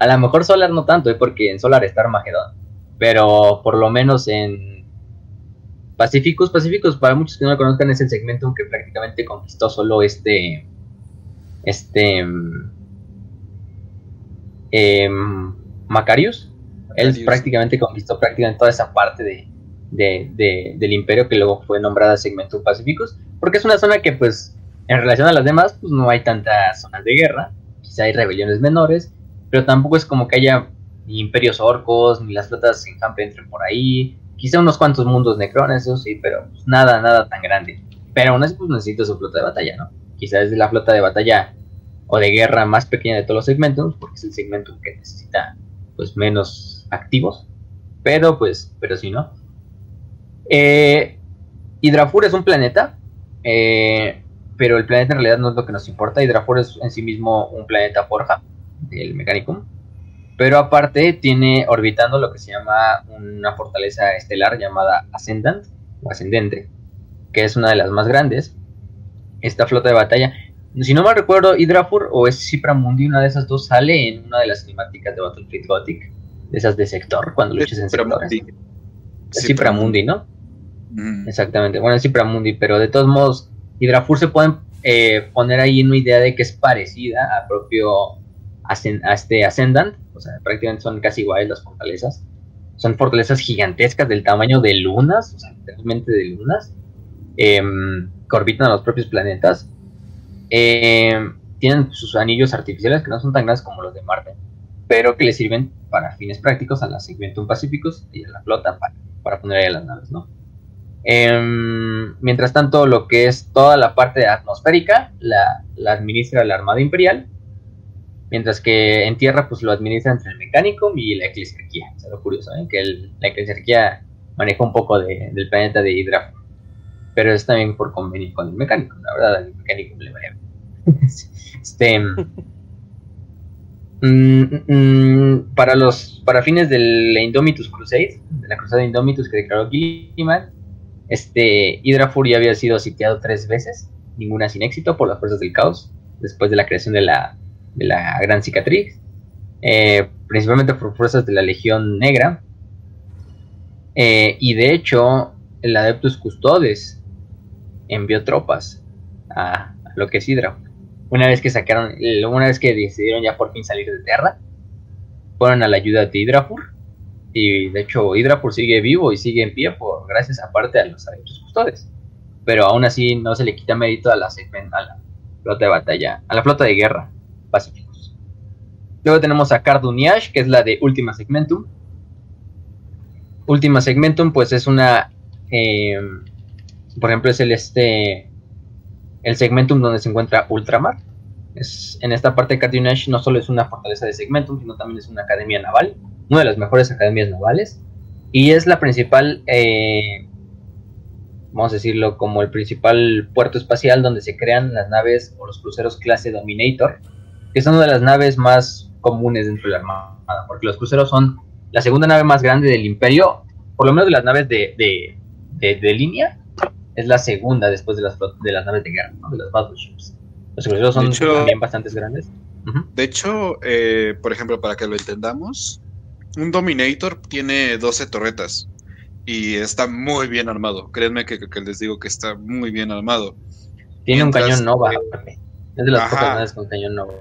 A lo mejor Solar no tanto, ¿eh? porque en Solar está Armagedón. Pero por lo menos en Pacíficos, Pacíficos, para muchos que no lo conozcan, es el segmento que prácticamente conquistó solo este. Este. Eh, Macarius. Él prácticamente conquistó prácticamente toda esa parte de, de, del imperio que luego fue nombrada Segmentum Pacíficos, porque es una zona que pues en relación a las demás pues no hay tantas zonas de guerra, quizá hay rebeliones menores, pero tampoco es como que haya ni imperios orcos, ni las flotas en campo entren por ahí, quizá unos cuantos mundos necrones, eso sí, pero pues, nada, nada tan grande. Pero aún así pues necesita su flota de batalla, ¿no? Quizás es la flota de batalla o de guerra más pequeña de todos los segmentos, porque es el segmento que necesita pues menos activos, pero pues, pero sí, ¿no? Eh, Hidrafur es un planeta, eh, pero el planeta en realidad no es lo que nos importa. Hidrafur es en sí mismo un planeta forja del Mechanicum, pero aparte tiene orbitando lo que se llama una fortaleza estelar llamada Ascendant o Ascendente, que es una de las más grandes. Esta flota de batalla, si no mal recuerdo, Hydrafur o es Cipra Mundi, una de esas dos sale en una de las cinemáticas de Battlefield Gothic, de esas de sector, cuando luches en sectores. Cipra Mundi, ¿no? Exactamente. Bueno, es Cipramundi, pero de todos modos, Hidrafur se pueden eh, poner ahí una idea de que es parecida a propio a este Ascendant. O sea, prácticamente son casi iguales las fortalezas. Son fortalezas gigantescas del tamaño de lunas, o sea, literalmente de lunas, em, que orbitan a los propios planetas. Em, tienen sus anillos artificiales que no son tan grandes como los de Marte, pero que le sirven para fines prácticos a la Segmentum Pacíficos y a la flota para, para poner ahí las naves, ¿no? Em, mientras tanto, lo que es toda la parte atmosférica la, administra la Armada Imperial, mientras que en tierra pues lo administra entre el mecánico y la eclesiarquía. Es algo curioso, ¿eh? que la eclesiarquía maneja un poco del planeta de Hydra, pero es también por convenio con el mecánico, la verdad, el mecánico le va este, mm, mm, para los para fines del Indomitus Crusade, de la cruzada Indomitus que declaró Gilliman, este, Hydra Fury había sido sitiado tres veces, ninguna sin éxito por las fuerzas del caos, después de la creación de la, de la Gran Cicatriz, eh, principalmente por fuerzas de la Legión Negra. Eh, y de hecho, el Adeptus Custodes envió tropas a, lo que es Hydra. Una vez que sacaron, una vez que decidieron ya por fin salir de Terra, fueron a la ayuda de Hydrafur y de hecho, Hydrapur sigue vivo y sigue en pie por gracias aparte a los adeptos custodios. Pero aún así no se le quita mérito a a la flota de batalla, a la flota de guerra pacíficos. Luego tenemos a Carduniash, que es la de Última Segmentum. Última Segmentum, pues es una. Em, por ejemplo, es el este. El segmentum donde se encuentra Ultramar. Es, en esta parte de Carduniash no solo es una fortaleza de segmentum, sino también es una academia naval una de las mejores academias navales y es la principal, eh, vamos a decirlo, como el principal puerto espacial donde se crean las naves o los cruceros clase Dominator, que son una de las naves más comunes dentro de la Armada, porque los cruceros son la segunda nave más grande del Imperio, por lo menos de las naves de, de, línea, es la segunda después de las, de las naves de guerra, de las battleships. Los cruceros son también bastante grandes. De hecho, eh, por ejemplo, para que lo entendamos, un Dominator tiene 12 torretas y está muy bien armado. Créanme que, les digo que está muy bien armado. Tiene un cañón Nova. Eh, es de las pocas naves con cañón Nova.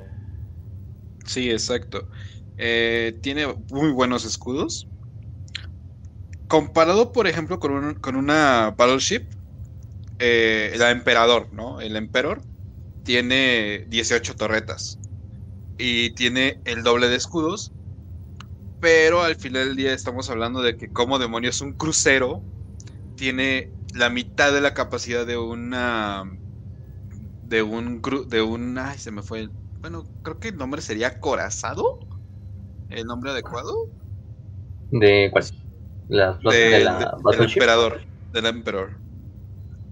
Sí, exacto. Eh, tiene muy buenos escudos. Comparado, por ejemplo, con, con una Battleship, eh, la Emperador, ¿no? El Emperor tiene 18 torretas y tiene el doble de escudos pero al final del día estamos hablando de que como demonios un crucero tiene la mitad de la capacidad de una de un de un ay se me fue bueno creo que el nombre sería corazado el nombre adecuado. De cuál la de, la del emperador del emperador.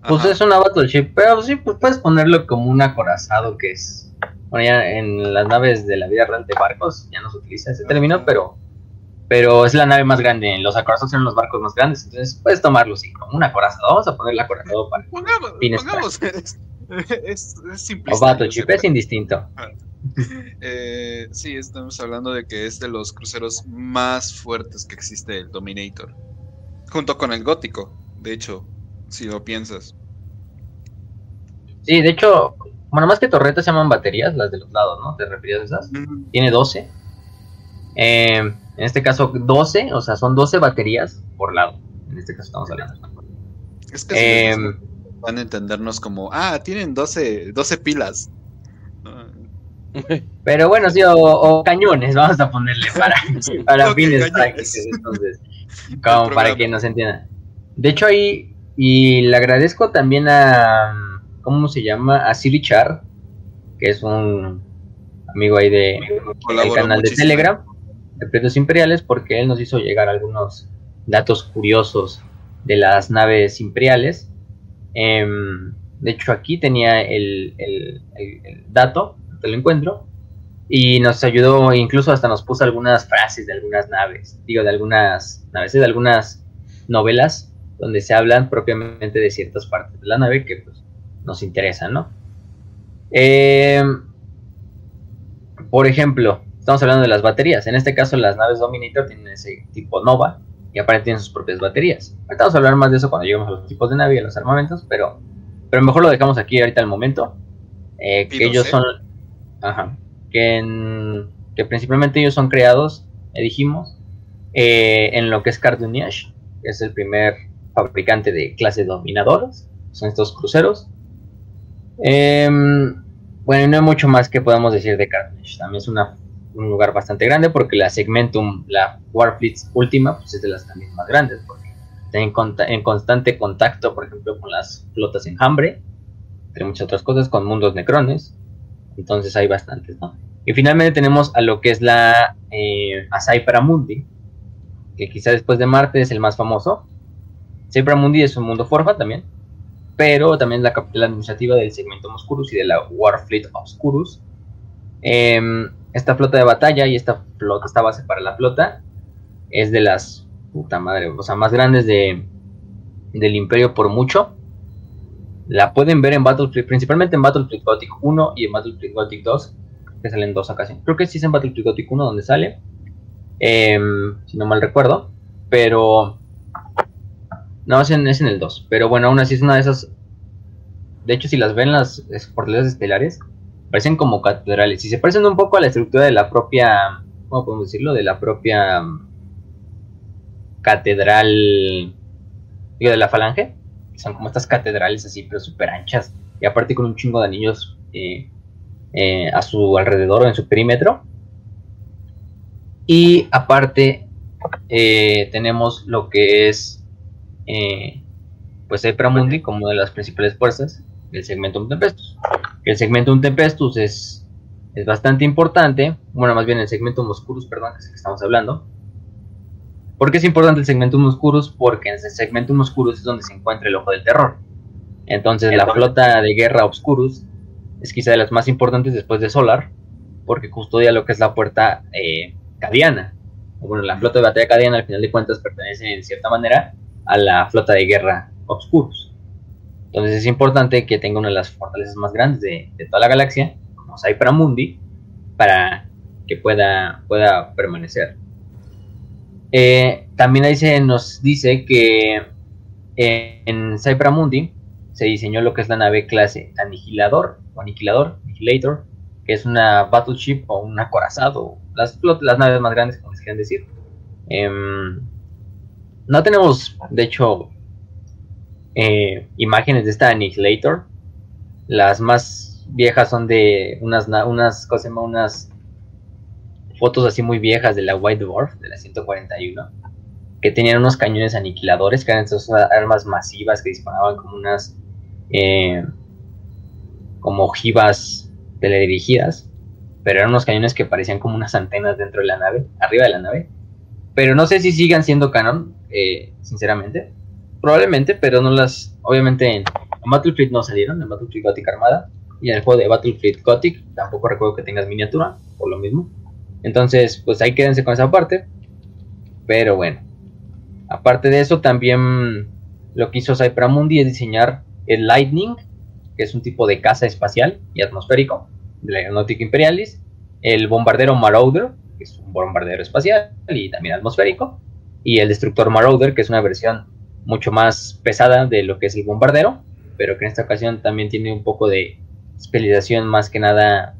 Pues es una battleship pero sí pues puedes ponerlo como un acorazado que es bueno ya en las naves de la vida real de barcos ya no se utiliza ese término pero pero es la nave más grande. Los acorazados son los barcos más grandes, entonces puedes tomarlo así, como un acorazado. Vamos a ponerle acorazado para pongamos, pongamos es, es, O battleship, es indistinto. Eh, sí, estamos hablando de que es de los cruceros más fuertes que existe el Dominator. Junto con el Gótico, de hecho, si lo piensas. Sí, de hecho, bueno, más que torretas se llaman baterías, las de los lados, ¿no? ¿Te referías a esas? Tiene 12. Eh, en este caso 12, o sea, son 12 baterías por lado. En este caso estamos hablando. Es que em, van a entendernos como, ah, tienen 12, 12 pilas. Pero bueno, sí, o, cañones, vamos a ponerle para, para fines prácticos, entonces, como para que nos entiendan. De hecho, ahí, y le agradezco también a, ¿cómo se llama? A Siri Char, que es un amigo ahí de, del canal de Telegram de precios imperiales porque él nos hizo llegar algunos datos curiosos de las naves imperiales. Em, de hecho, aquí tenía el, dato, te lo encuentro, y nos ayudó, incluso hasta nos puso algunas frases de algunas naves, digo, de algunas naves, de algunas novelas donde se hablan propiamente de ciertas partes de la nave que pues, nos interesan, ¿no? Em, por ejemplo, Estamos hablando de las baterías. En este caso, las naves Dominator tienen ese tipo Nova y aparte tienen sus propias baterías. Ahorita vamos a hablar más de eso cuando lleguemos a los tipos de nave y a los armamentos, pero, pero mejor lo dejamos aquí ahorita al momento. Eh, que ellos son. Ajá. Que, que principalmente ellos son creados, eh, dijimos, eh, en lo que es Cartoonish, que es el primer fabricante de clase dominadores. Son estos cruceros. Em, bueno, no hay mucho más que podamos decir de Cartoonish. También es una un lugar bastante grande porque la Segmentum, la Warfleet última, pues es de las también más grandes porque está en, constante contacto, por ejemplo, con las flotas enjambre, entre muchas otras cosas, con mundos necrones. Entonces hay bastantes, ¿no? Y finalmente tenemos a lo que es la eh, a Mundi, que quizá después de Marte es el más famoso. Cypher Mundi es un mundo forfa también, pero también la capital administrativa del segmento Oscurus y de la Warfleet Obscurus. Eh, esta flota de batalla y esta flota, esta base para la flota, es de las puta madre, o sea, más grandes de, del imperio por mucho. La pueden ver en Battlefield, principalmente en Battlefield Gothic 1 y en Battlefield Gothic 2, que salen dos ocasiones. Creo que sí es en Battlefield Gothic 1 donde sale, em, si no mal recuerdo, pero no, es en, el 2. Pero bueno, aún así es una de esas. De hecho, si las ven las fortalezas estelares, parecen como catedrales y se parecen un poco a la estructura de la propia, ¿cómo podemos decirlo? De la propia mm, catedral, digo, de la falange. Son como estas catedrales así, pero súper anchas y aparte con un chingo de anillos eh, eh, a su alrededor o en su perímetro. Y aparte eh, tenemos lo que es pues Mundi como de las principales fuerzas del segmento Tempestus. El segmento un Tempestus es, es bastante importante, bueno, más bien el segmento Oscurus, perdón, que es el que estamos hablando. ¿Por qué es importante el segmento Oscurus? Porque en ese segmento Oscurus es donde se encuentra el ojo del terror. Entonces, la flota de guerra Obscurus es quizá de las más importantes después de Solar, porque custodia lo que es la puerta eh, cadiana. Bueno, la flota de batalla cadiana, al final de cuentas, pertenece en cierta manera a la flota de guerra Obscurus. Entonces es importante que tenga una de las fortalezas más grandes de, toda la galaxia, como Cypher Mundi, para que pueda, pueda permanecer. Eh, también ahí se nos dice que eh, en Cypher Mundi se diseñó lo que es la nave clase Aniquilador o Aniquilador, Annihilator, que es una battleship o un acorazado, las, las naves más grandes, como se quieren decir. Em, no tenemos, de hecho, eh, imágenes de esta Annihilator. Las más viejas son de unas, unas. Unas fotos así muy viejas de la White Dwarf, de la 141, que tenían unos cañones aniquiladores, que eran esas armas masivas que disparaban como unas, eh, como ojivas teledirigidas, pero eran unos cañones que parecían como unas antenas dentro de la nave, arriba de la nave. Pero no sé si sigan siendo canon, eh, sinceramente. Probablemente, pero no las. Obviamente en, Battlefield no salieron, en Battlefield Gothic Armada. Y en el juego de Battlefield Gothic tampoco recuerdo que tengas miniatura, por lo mismo. Entonces, pues ahí quédense con esa parte. Pero bueno. Aparte de eso, también lo que hizo Cypramundi es diseñar el Lightning, que es un tipo de caza espacial y atmosférico de la Aeronautica Imperialis. El bombardero Marauder, que es un bombardero espacial y también atmosférico. Y el destructor Marauder, que es una versión mucho más pesada de lo que es el bombardero, pero que en esta ocasión también tiene un poco de especialización más que nada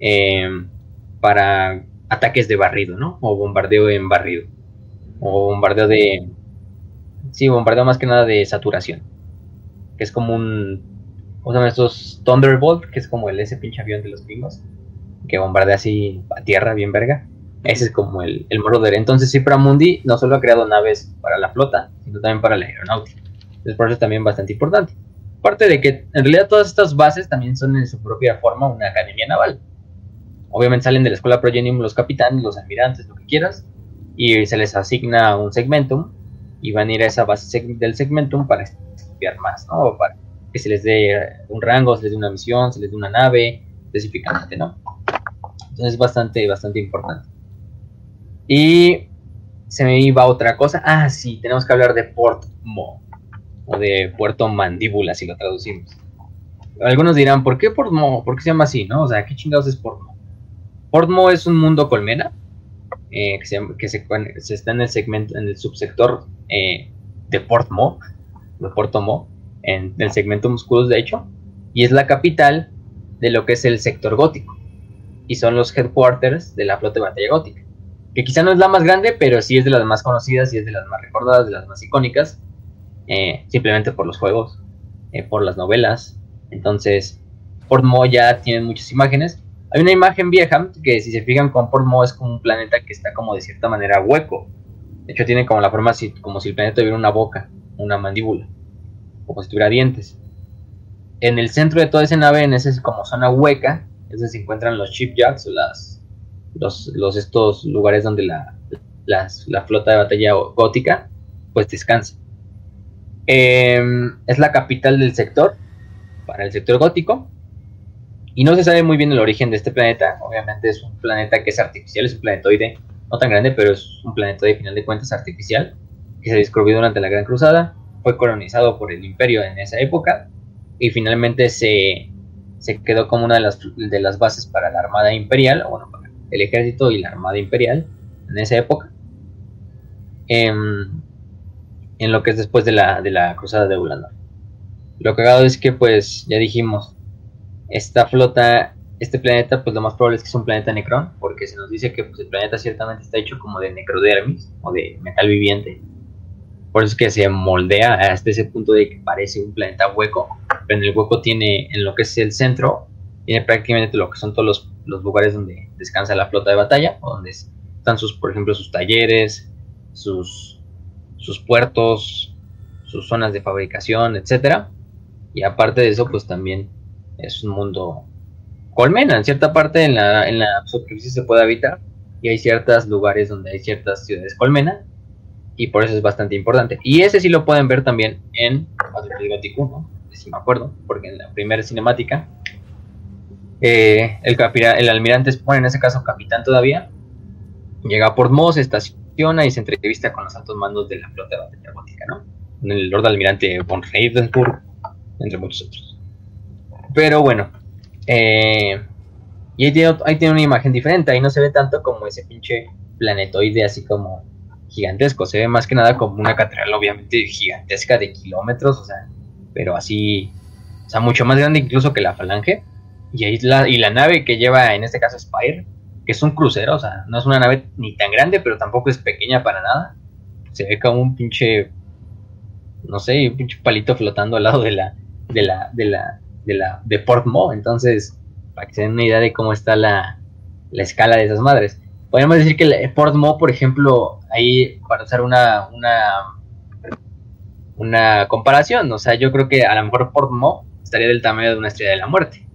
eh, para ataques de barrido, ¿no? O bombardeo en barrido. O bombardeo de... Sí, bombardeo más que nada de saturación. Que es como un... ¿Cómo se llaman estos? Thunderbolt, que es como el ese pinche avión de los pingos. Que bombardea así a tierra, bien verga. Ese es como el, el Marauder. Entonces, Mundi no solo ha creado naves para la flota, sino también para la aeronáutica. Entonces, por eso es también bastante importante. Aparte de que en realidad todas estas bases también son en su propia forma una academia naval. Obviamente salen de la escuela Progenium los capitanes, los almirantes, lo que quieras, y se les asigna un segmentum y van a ir a esa base del segmentum para estudiar más, ¿no? Para que se les dé un rango, se les dé una misión, se les dé una nave, específicamente, ¿no? Entonces es bastante, bastante importante. Y se me iba otra cosa. Ah, sí, tenemos que hablar de Port Mo, o de Puerto Mandíbula, si lo traducimos. Algunos dirán, ¿por qué Port Mo? ¿Por qué se llama así, no? O sea, ¿qué chingados es Port Mo? Portmo es un mundo colmena eh, que, se, está en el segmento, en el subsector eh, de Portmo, de Portomo, en el segmento Musculus de hecho, y es la capital de lo que es el sector gótico, y son los headquarters de la flota de batalla gótica, que quizá no es la más grande, pero sí es de las más conocidas y es de las más recordadas, de las más icónicas, eh, simplemente por los juegos, por las novelas, entonces Portmo ya tiene muchas imágenes, hay una imagen vieja que si se fijan con Portmo es como un planeta que está como de cierta manera hueco. De hecho tiene como la forma así, como si el planeta tuviera una boca, una mandíbula, como si tuviera dientes. En el centro de toda esa nave, en esa como zona hueca, es donde se encuentran los shipyards o las, los, estos lugares donde la, la flota de batalla gótica pues descansa. Em, es la capital del sector, para el sector gótico, y no se sabe muy bien el origen de este planeta. Obviamente es un planeta que es artificial, es un planetoide, no tan grande, pero es un planetoide, final de cuentas, artificial, que se descubrió durante la Gran Cruzada. Fue colonizado por el Imperio en esa época y finalmente se, se quedó como una de las, de las bases para la Armada Imperial, o bueno, el Ejército y la Armada Imperial en esa época. En, en lo que es después de la, de la Cruzada de Ulanor. Lo cagado es que, pues, ya dijimos, esta flota, este planeta, pues lo más probable es que es un planeta Necron, porque se nos dice que pues, el planeta ciertamente está hecho como de necrodermis o de metal viviente. Por eso es que se moldea hasta ese punto de que parece un planeta hueco, pero en el hueco tiene, en lo que es el centro, tiene prácticamente lo que son todos los, los lugares donde descansa la flota de batalla, donde están sus, por ejemplo, sus talleres, sus, sus puertos, sus zonas de fabricación, etcétera. Y aparte de eso, pues también es un mundo colmena. En cierta parte en la, en la superficie se puede habitar y hay ciertos lugares donde hay ciertas ciudades colmena y por eso es bastante importante. Y ese sí lo pueden ver también en Battlefield Gothic 1, si me acuerdo, porque en la primera cinemática eh, el, el almirante pone en ese caso capitán todavía, llega a Port Moss, estaciona y se entrevista con los altos mandos de la flota de batalla gótica, ¿no? El Lord Almirante von Reidensburg, entre muchos otros. Pero bueno. Eh, y ahí tiene, una imagen diferente. Ahí no se ve tanto como ese pinche planetoide así como gigantesco. Se ve más que nada como una catedral, obviamente gigantesca de kilómetros. O sea, pero así. O sea, mucho más grande incluso que la falange. Y ahí la, nave que lleva en este caso Spire, que es un crucero. O sea, no es una nave ni tan grande, pero tampoco es pequeña para nada. Se ve como un pinche. No sé, un pinche palito flotando al lado de la, de la, de la, de, la, de Entonces, para que se den una idea de cómo está la, la escala de esas madres. podríamos decir que Portmo, por ejemplo, ahí para hacer una, una, una comparación, o sea, yo creo que a lo mejor Portmo estaría del tamaño de una estrella de la muerte.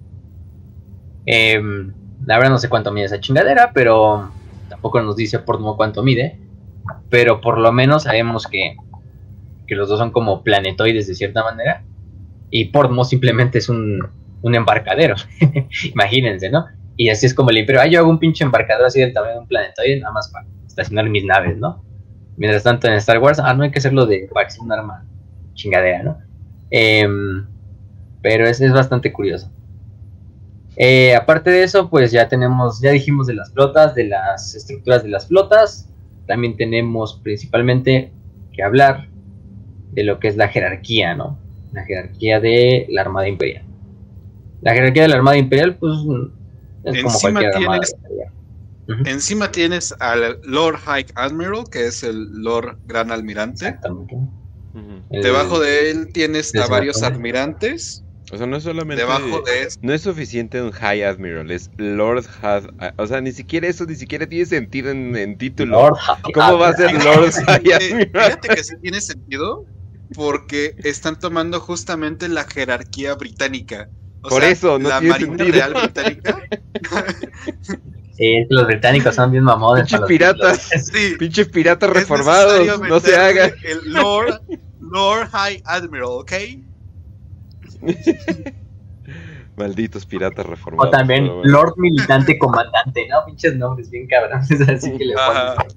Em, la verdad no sé cuánto mide esa chingadera, pero tampoco nos dice Portmo cuánto mide. Pero por lo menos sabemos que, que los dos son como planetoides de cierta manera. Y Portmo simplemente es un, un embarcadero. Imagínense, ¿no? Y así es como el imperio. Ah, yo hago un pinche embarcador así del tamaño de un planetoide, nada más para estacionar mis naves, ¿no? Mientras tanto en Star Wars, ah, no hay que hacerlo de un arma chingadera, ¿no? Em, pero es, es bastante curioso. Eh, aparte de eso, pues ya tenemos, ya dijimos de las flotas, de las estructuras de las flotas. También tenemos principalmente que hablar de lo que es la jerarquía, ¿no? La jerarquía de la Armada Imperial. La jerarquía de la Armada Imperial, pues, es como cualquier armada. Encima tienes al Lord High Admiral, que es el Lord Gran Almirante. Exactamente. Debajo de él tienes a varios admirantes o sea, no es solamente. Debajo de No es suficiente un High Admiral, es Lord High. O sea, ni siquiera eso, ni siquiera tiene sentido en, título. ¿Cómo va a ser Lord High Admiral? Fíjate que sí tiene sentido, porque están tomando justamente la jerarquía británica. Por eso, no la tiene Marina Real Británica. Sí, los británicos son bien mamones. Pinches piratas. Sí. Pinches piratas reformados. No se hagan. El Lord, Lord High Admiral, ¿ok? Malditos piratas reformados. O también Lord Militante Comandante, ¿no? Pinches nombres bien cabrones, así que le pones.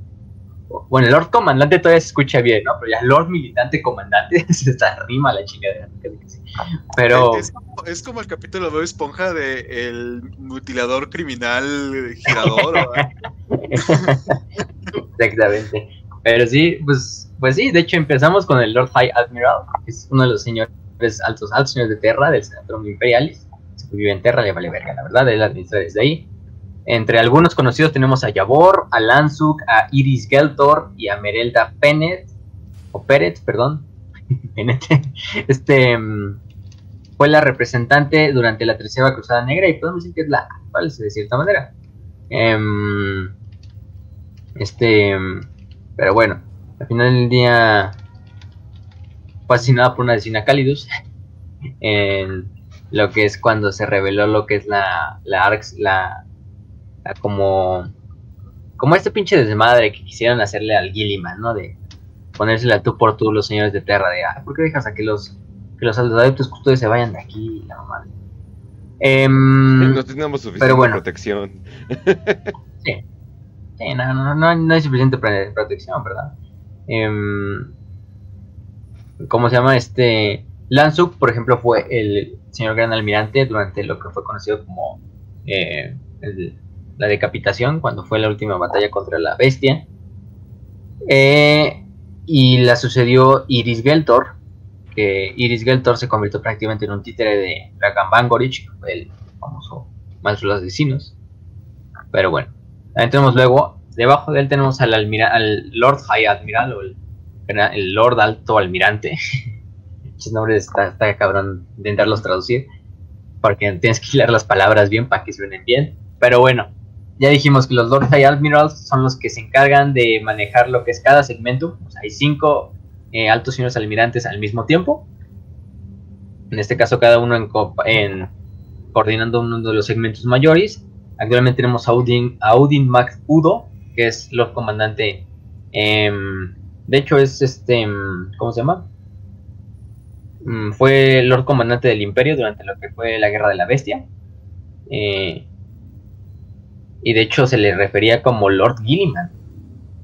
Bueno, Lord Comandante todavía se escucha bien, ¿no? Pero ya Lord Militante Comandante se está rima la chingadera. Pero. Es como, el capítulo de Esponja de el mutilador criminal girador. Exactamente. Pero sí, pues, pues sí, de hecho empezamos con el Lord High Admiral, que es uno de los señores altos, altos señores de Terra, del Senatrum Imperialis. Vive en Terra, le vale verga, la verdad, él administra desde ahí. Entre algunos conocidos tenemos a Yavor, a Lansuk, a Iris Geltor y a Merelda Penet, o Peret, perdón. este mm, fue la representante durante la tercera cruzada negra y podemos decir que es la falsa de cierta manera. Em, este, mm, pero bueno, al final del día fue asesinada por una vecina Calidus en lo que es cuando se reveló lo que es la la Arx, la, como como este pinche desmadre que quisieron hacerle al Gilliman, ¿no? De ponérsela tú por tú los señores de Terra, de, ah, ¿por qué dejas a que los, que los adeptos custodios se vayan de aquí? La mamá. Em, no tenemos suficiente protección. sí. sí no, no, no, no, hay suficiente protección, ¿verdad? Eh, ¿Cómo se llama? Este. Lansuk, por ejemplo, fue el señor gran almirante durante lo que fue conocido como eh, la decapitación, cuando fue la última batalla contra la bestia. Eh, y la sucedió Iris Geltor, que Iris Geltor se convirtió prácticamente en un títere de Dragan Bangorich, el famoso maestro de los vecinos. Pero bueno, entremos luego. Debajo de él tenemos al, al Lord High Admiral o el el Lord Alto Almirante. Esos nombres está, está cabrón intentarlos traducir. Porque tienes que leer las palabras bien para que suenen bien. Pero bueno, ya dijimos que los Lord High Admirals son los que se encargan de manejar lo que es cada segmento. hay cinco eh, altos señores almirantes al mismo tiempo. En este caso, cada uno en, coordinando uno de los segmentos mayores. Actualmente tenemos a Audin, Audin Max Udo, que es Lord Comandante em, de hecho, es este. Mm, ¿Cómo se llama? Mm, fue Lord Comandante del Imperio durante lo que fue la Guerra de la Bestia. Eh, y de hecho se le refería como Lord Gilliman.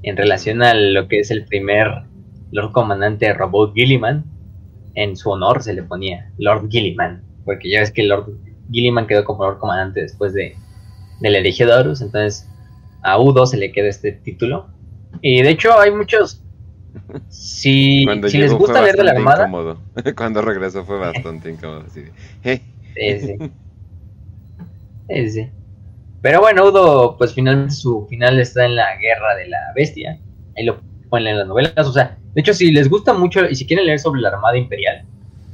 En relación a lo que es el primer Lord Comandante Robot Gilliman. En su honor se le ponía Lord Gilliman. Porque ya ves que Lord Gilliman quedó como Lord Comandante después de, del Elegidorus. Entonces a Udo se le queda este título. Y de hecho hay muchos si, si les gusta leer de la Armada. Cuando regresó fue bastante incómodo. Así sí, Pero bueno, Udo, pues finalmente su final está en la guerra de la bestia. Ahí lo ponen en las novelas. O sea, de hecho, si les gusta mucho y si quieren leer sobre la Armada Imperial,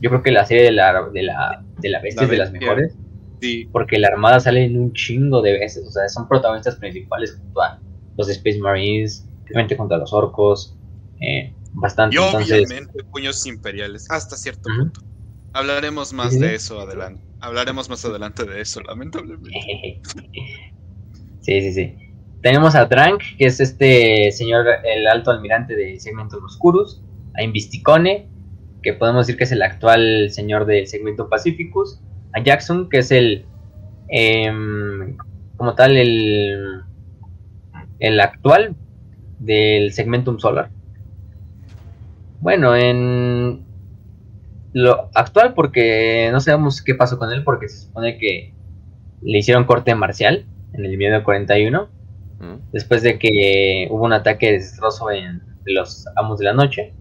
yo creo que la serie de la, de la, de la bestia es de las mejores. Sí. Porque la Armada sale en un chingo de veces. O sea, son protagonistas principales junto a los Space Marines, obviamente contra los orcos, eh, bastante. Y obviamente puños imperiales, hasta cierto punto. Hablaremos más de eso adelante. Hablaremos más adelante de eso, lamentablemente. sí, sí, sí. Tenemos a Drank, que es este señor, el alto almirante de Segmento Oscurus. A Invisticone, que podemos decir que es el actual señor del Segmento Pacificus. A Jackson, que es el, em, como tal, el, el actual del Segmentum Solar. Bueno, en lo actual porque no sabemos qué pasó con él porque se supone que le hicieron corte marcial en el 1941 mm. después de que hubo un ataque desastroso en los amos de la noche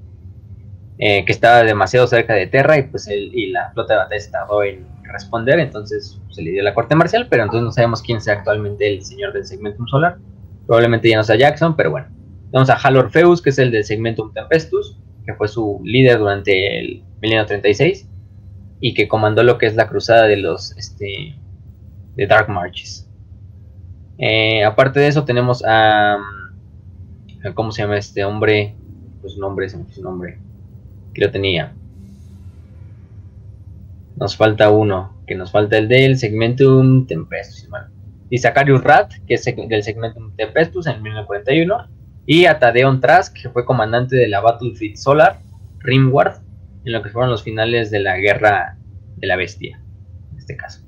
eh, que estaba demasiado cerca de Terra y pues él y la flota de batalla tardó en responder entonces se le dio la corte marcial pero entonces no sabemos quién sea actualmente el señor del segmentum solar probablemente ya no sea Jackson pero bueno. Tenemos a Hal Orpheus que es el del segmentum Tempestus que fue su líder durante el 1936 y que comandó lo que es la cruzada de los este, de Dark Marches. Eh, aparte de eso tenemos a, ¿cómo se llama este hombre? Pues su nombre, su nombre, que lo tenía. Nos falta uno, que nos falta el del Segmentum Tempestus, y Zacharius Rat, que es del Segmentum Tempestus en 1941, y a Tadeon Trask, que fue comandante de la Battlefield Solar, Rimward, en lo que fueron los finales de la Guerra de la Bestia, en este caso.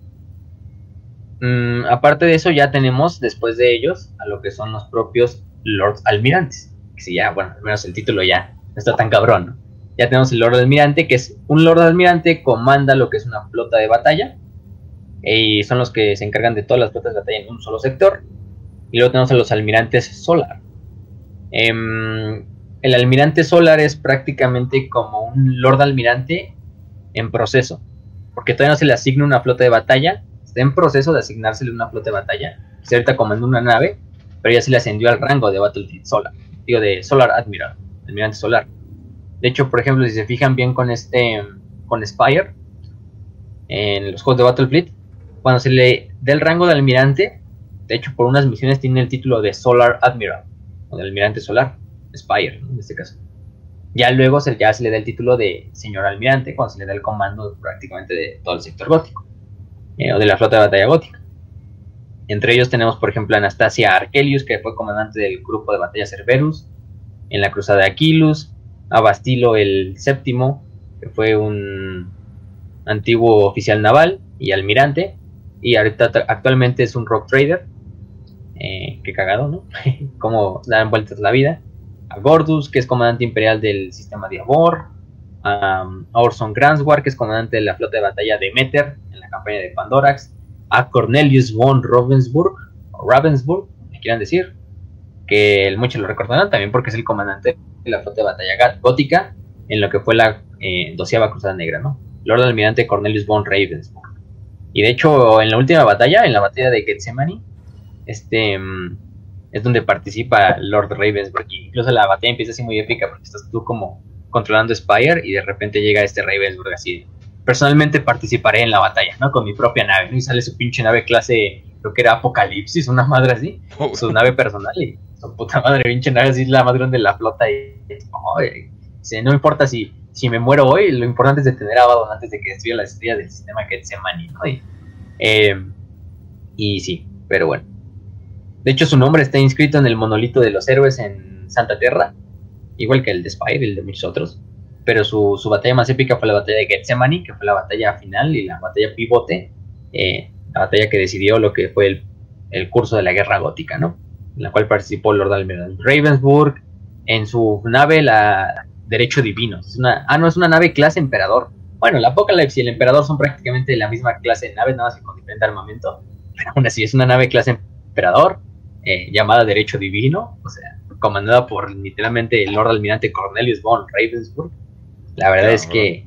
Mm, aparte de eso, ya tenemos después de ellos a lo que son los propios Lord Almirantes. Que si ya, bueno, al menos el título ya no está tan cabrón, Ya tenemos el Lord Almirante, que es un Lord Almirante, comanda lo que es una flota de batalla. Y son los que se encargan de todas las flotas de batalla en un solo sector. Y luego tenemos a los almirantes Solar, Em, el almirante solar es prácticamente como un lord almirante en proceso, porque todavía no se le asigna una flota de batalla, está en proceso de asignársele una flota de batalla, se ahorita comanda una nave, pero ya se le ascendió al rango de Battlefield Solar, digo de Solar Admiral, almirante solar. De hecho, por ejemplo, si se fijan bien con este, con Spire, en los juegos de Battlefield, cuando se le da el rango de almirante, de hecho por unas misiones tiene el título de Solar Admiral almirante solar, Spire, en este caso. Ya luego se, le da el título de señor almirante cuando se le da el comando prácticamente de todo el sector gótico, eh, o de la flota de batalla gótica. Entre ellos tenemos, por ejemplo, Anastasia Archelius, que fue comandante del grupo de batalla Cerberus, en la cruzada de Aquilus, a Bastilo el séptimo, que fue un antiguo oficial naval y almirante, y ahorita actualmente es un rock trader, eh, qué cagado, ¿no? Cómo dan vueltas la vida. A Gordus, que es comandante imperial del sistema de Abor. A, Orson Granswar, que es comandante de la flota de batalla de Meter en la campaña de Pandorax. A Cornelius von Ravensburg, o Ravensburg, me quieran decir. Que muchos lo recordarán también porque es el comandante de la flota de batalla gótica en lo que fue la eh, doceava cruzada negra, ¿no? Lord Almirante Cornelius von Ravensburg. Y de hecho, en la última batalla, en la batalla de Gethsemane, este mm, es donde participa Lord Ravensburg. incluso la batalla empieza así muy épica porque estás tú como controlando Spire y de repente llega este Ravensburg así. Personalmente participaré en la batalla, ¿no? Con mi propia nave, ¿no? Y sale su pinche nave clase, creo que era Apocalipsis, una madre así, oh. su nave personal y su puta madre, pinche nave así, la más grande de la flota y, no importa si, si me muero hoy, lo importante es detener a Abaddon antes de que destruya la estrella del sistema que se ¿no? Y, eh, y sí, pero bueno. De hecho, su nombre está inscrito en el monolito de los héroes en Santa Tierra, igual que el de Spire y el de muchos otros. Pero su, batalla más épica fue la batalla de Gethsemane, que fue la batalla final y la batalla pivote, eh, la batalla que decidió lo que fue el, curso de la guerra gótica, ¿no? En la cual participó Lord Almirante Ravensburg en su nave, la Derecho Divino. Ah, no, es una nave clase Emperador. Bueno, la Apocalypse y el Emperador son prácticamente la misma clase de naves, nada más que con diferente armamento. Pero aún así, es una nave clase Emperador eh, llamada Derecho Divino, o sea, comandada por literalmente el Lord Almirante Cornelius von Ravensburg. La verdad es que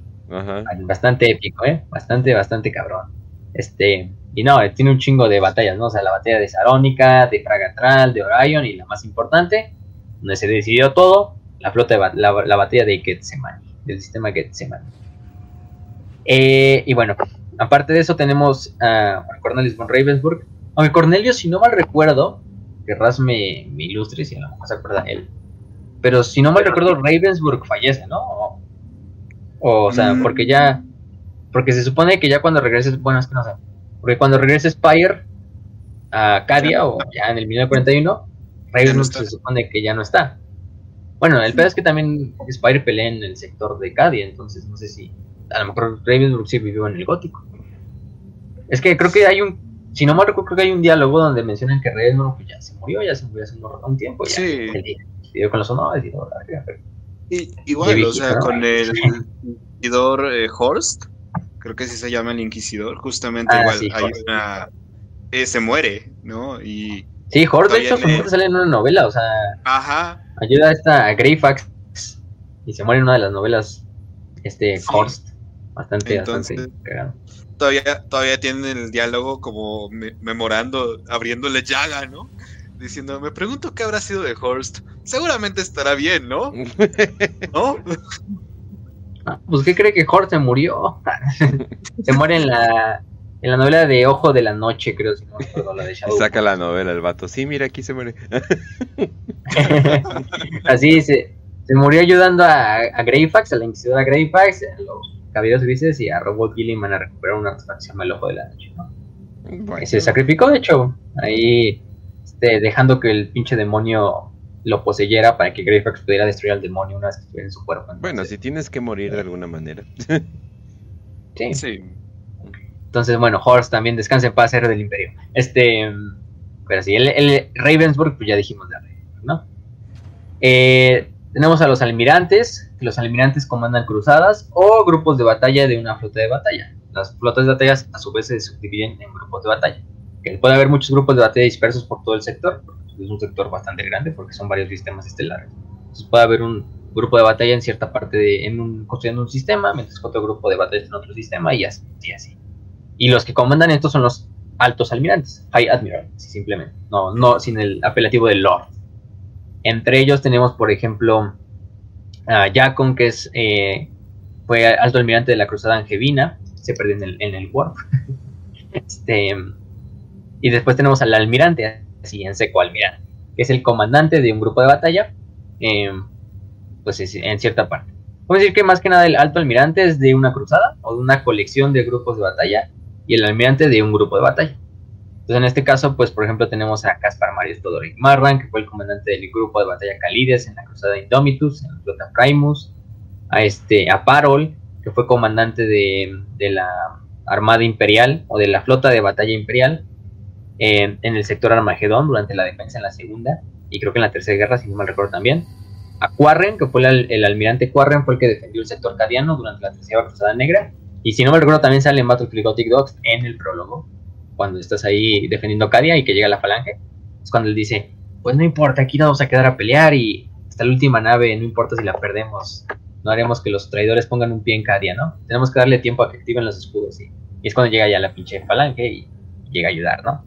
bastante épico, ¿eh? Bastante, bastante cabrón. Este, y no, tiene un chingo de batallas, ¿no? O sea, la batalla de Sarónica, de Fragatral, de Orion y la más importante, donde se decidió todo, la flota de la, batalla de Getsemani, del sistema Getsemani. Eh, y bueno, aparte de eso tenemos a Cornelius von Ravensburg. Aunque Cornelius, si no mal recuerdo, que Raz me, me ilustre si a lo mejor se acuerda él. Pero si no mal recuerdo, Ravensburg fallece, ¿no? O, sea, mm. porque ya. Porque se supone que ya cuando regreses. Bueno, es que no sé. Porque cuando regreses Spire a Cadia, o ya en el 1941, Ravensburg se supone que ya no está. Bueno, el pedo es que también Spire pelea en el sector de Cadia, entonces no sé si. A lo mejor Ravensburg sí vivió en el gótico. Es que creo que hay un si no me recuerdo, creo que hay un diálogo donde mencionan que Redmond pues ya se murió, ya se murió hace un tiempo. Ya, sí. Se con los honores y todo. Y, igual, o sea, con el inquisidor eh, Horst, creo que sí se llama el inquisidor, justamente ah, igual hay una... Eh, se muere, ¿no? Y... Sí, Horst de hecho me... sale en una novela, o sea... Ajá. Ayuda a esta Greyfax y se muere en una de las novelas, este, Horst. Bastante, bastante cagado todavía, todavía tienen el diálogo como memorando, abriéndole llaga, ¿no? Diciendo, me pregunto qué habrá sido de Horst. Seguramente estará bien, ¿no? ¿No? Ah, pues, ¿qué cree que Horst se murió? se muere en la, en la novela de Ojo de la Noche, creo, si no me la de Shadow. Saca la novela el vato. Sí, mira, aquí se muere. Así se, se murió ayudando a, a Greyfax, a la inquisidora Greyfax, a los Caballeros Grises y a Robot Gilliman a recuperar una artefacción al ojo de la noche, ¿no? se sacrificó, de hecho, ahí este, dejando que el pinche demonio lo poseyera para que Greyfax pudiera destruir al demonio una vez que estuviera en su cuerpo. bueno, si tienes que morir de alguna manera. sí. sí. Entonces, bueno, Horst también descanse en paz, héroe del imperio. Este, pero sí, el, Ravensburg, pues ya dijimos de ¿no? Eh, tenemos a los almirantes, que los almirantes comandan cruzadas o grupos de batalla de una flota de batalla. Las flotas de batalla a su vez se subdividen en grupos de batalla. Puede haber muchos grupos de batalla dispersos por todo el sector, es un sector bastante grande porque son varios sistemas estelares. Entonces puede haber un grupo de batalla en cierta parte de, en un, construyendo un sistema, mientras que otro grupo de batalla está en otro sistema y así, y así. Y los que comandan estos son los altos almirantes, High Admiral, simplemente, no, no sin el apelativo de Lord. Entre ellos tenemos, por ejemplo, Jacon, que es, eh, fue alto almirante de la Cruzada Angevina, se perdió en el, en el Warp. este, y después tenemos al almirante, así en seco almirante, que es el comandante de un grupo de batalla, eh, pues en cierta parte. Podemos decir que más que nada el alto almirante es de una cruzada o de una colección de grupos de batalla y el almirante de un grupo de batalla. Entonces, en este caso, pues, por ejemplo, tenemos a Caspar Marius Todoric Marran, que fue el comandante del grupo de batalla Calides en la cruzada Indomitus, en la flota Primus, a, este, a Parol, que fue comandante de, la Armada Imperial o de la flota de batalla imperial en el sector Armagedón durante la defensa en la segunda y creo que en la tercera guerra, si no mal recuerdo también. A Quarren, que fue el, almirante Quarren, fue el que defendió el sector cadiano durante la tercera cruzada negra. Y si no me recuerdo, también sale en Battlefield Gothic Dogs en el prólogo cuando estás ahí defendiendo Cadia y que llega la falange, es cuando él dice, pues no importa, aquí nos vamos a quedar a pelear y hasta la última nave, no importa si la perdemos, no haremos que los traidores pongan un pie en Cadia, ¿no? Tenemos que darle tiempo a que activen los escudos y, es cuando llega ya la pinche falange y, llega a ayudar, ¿no?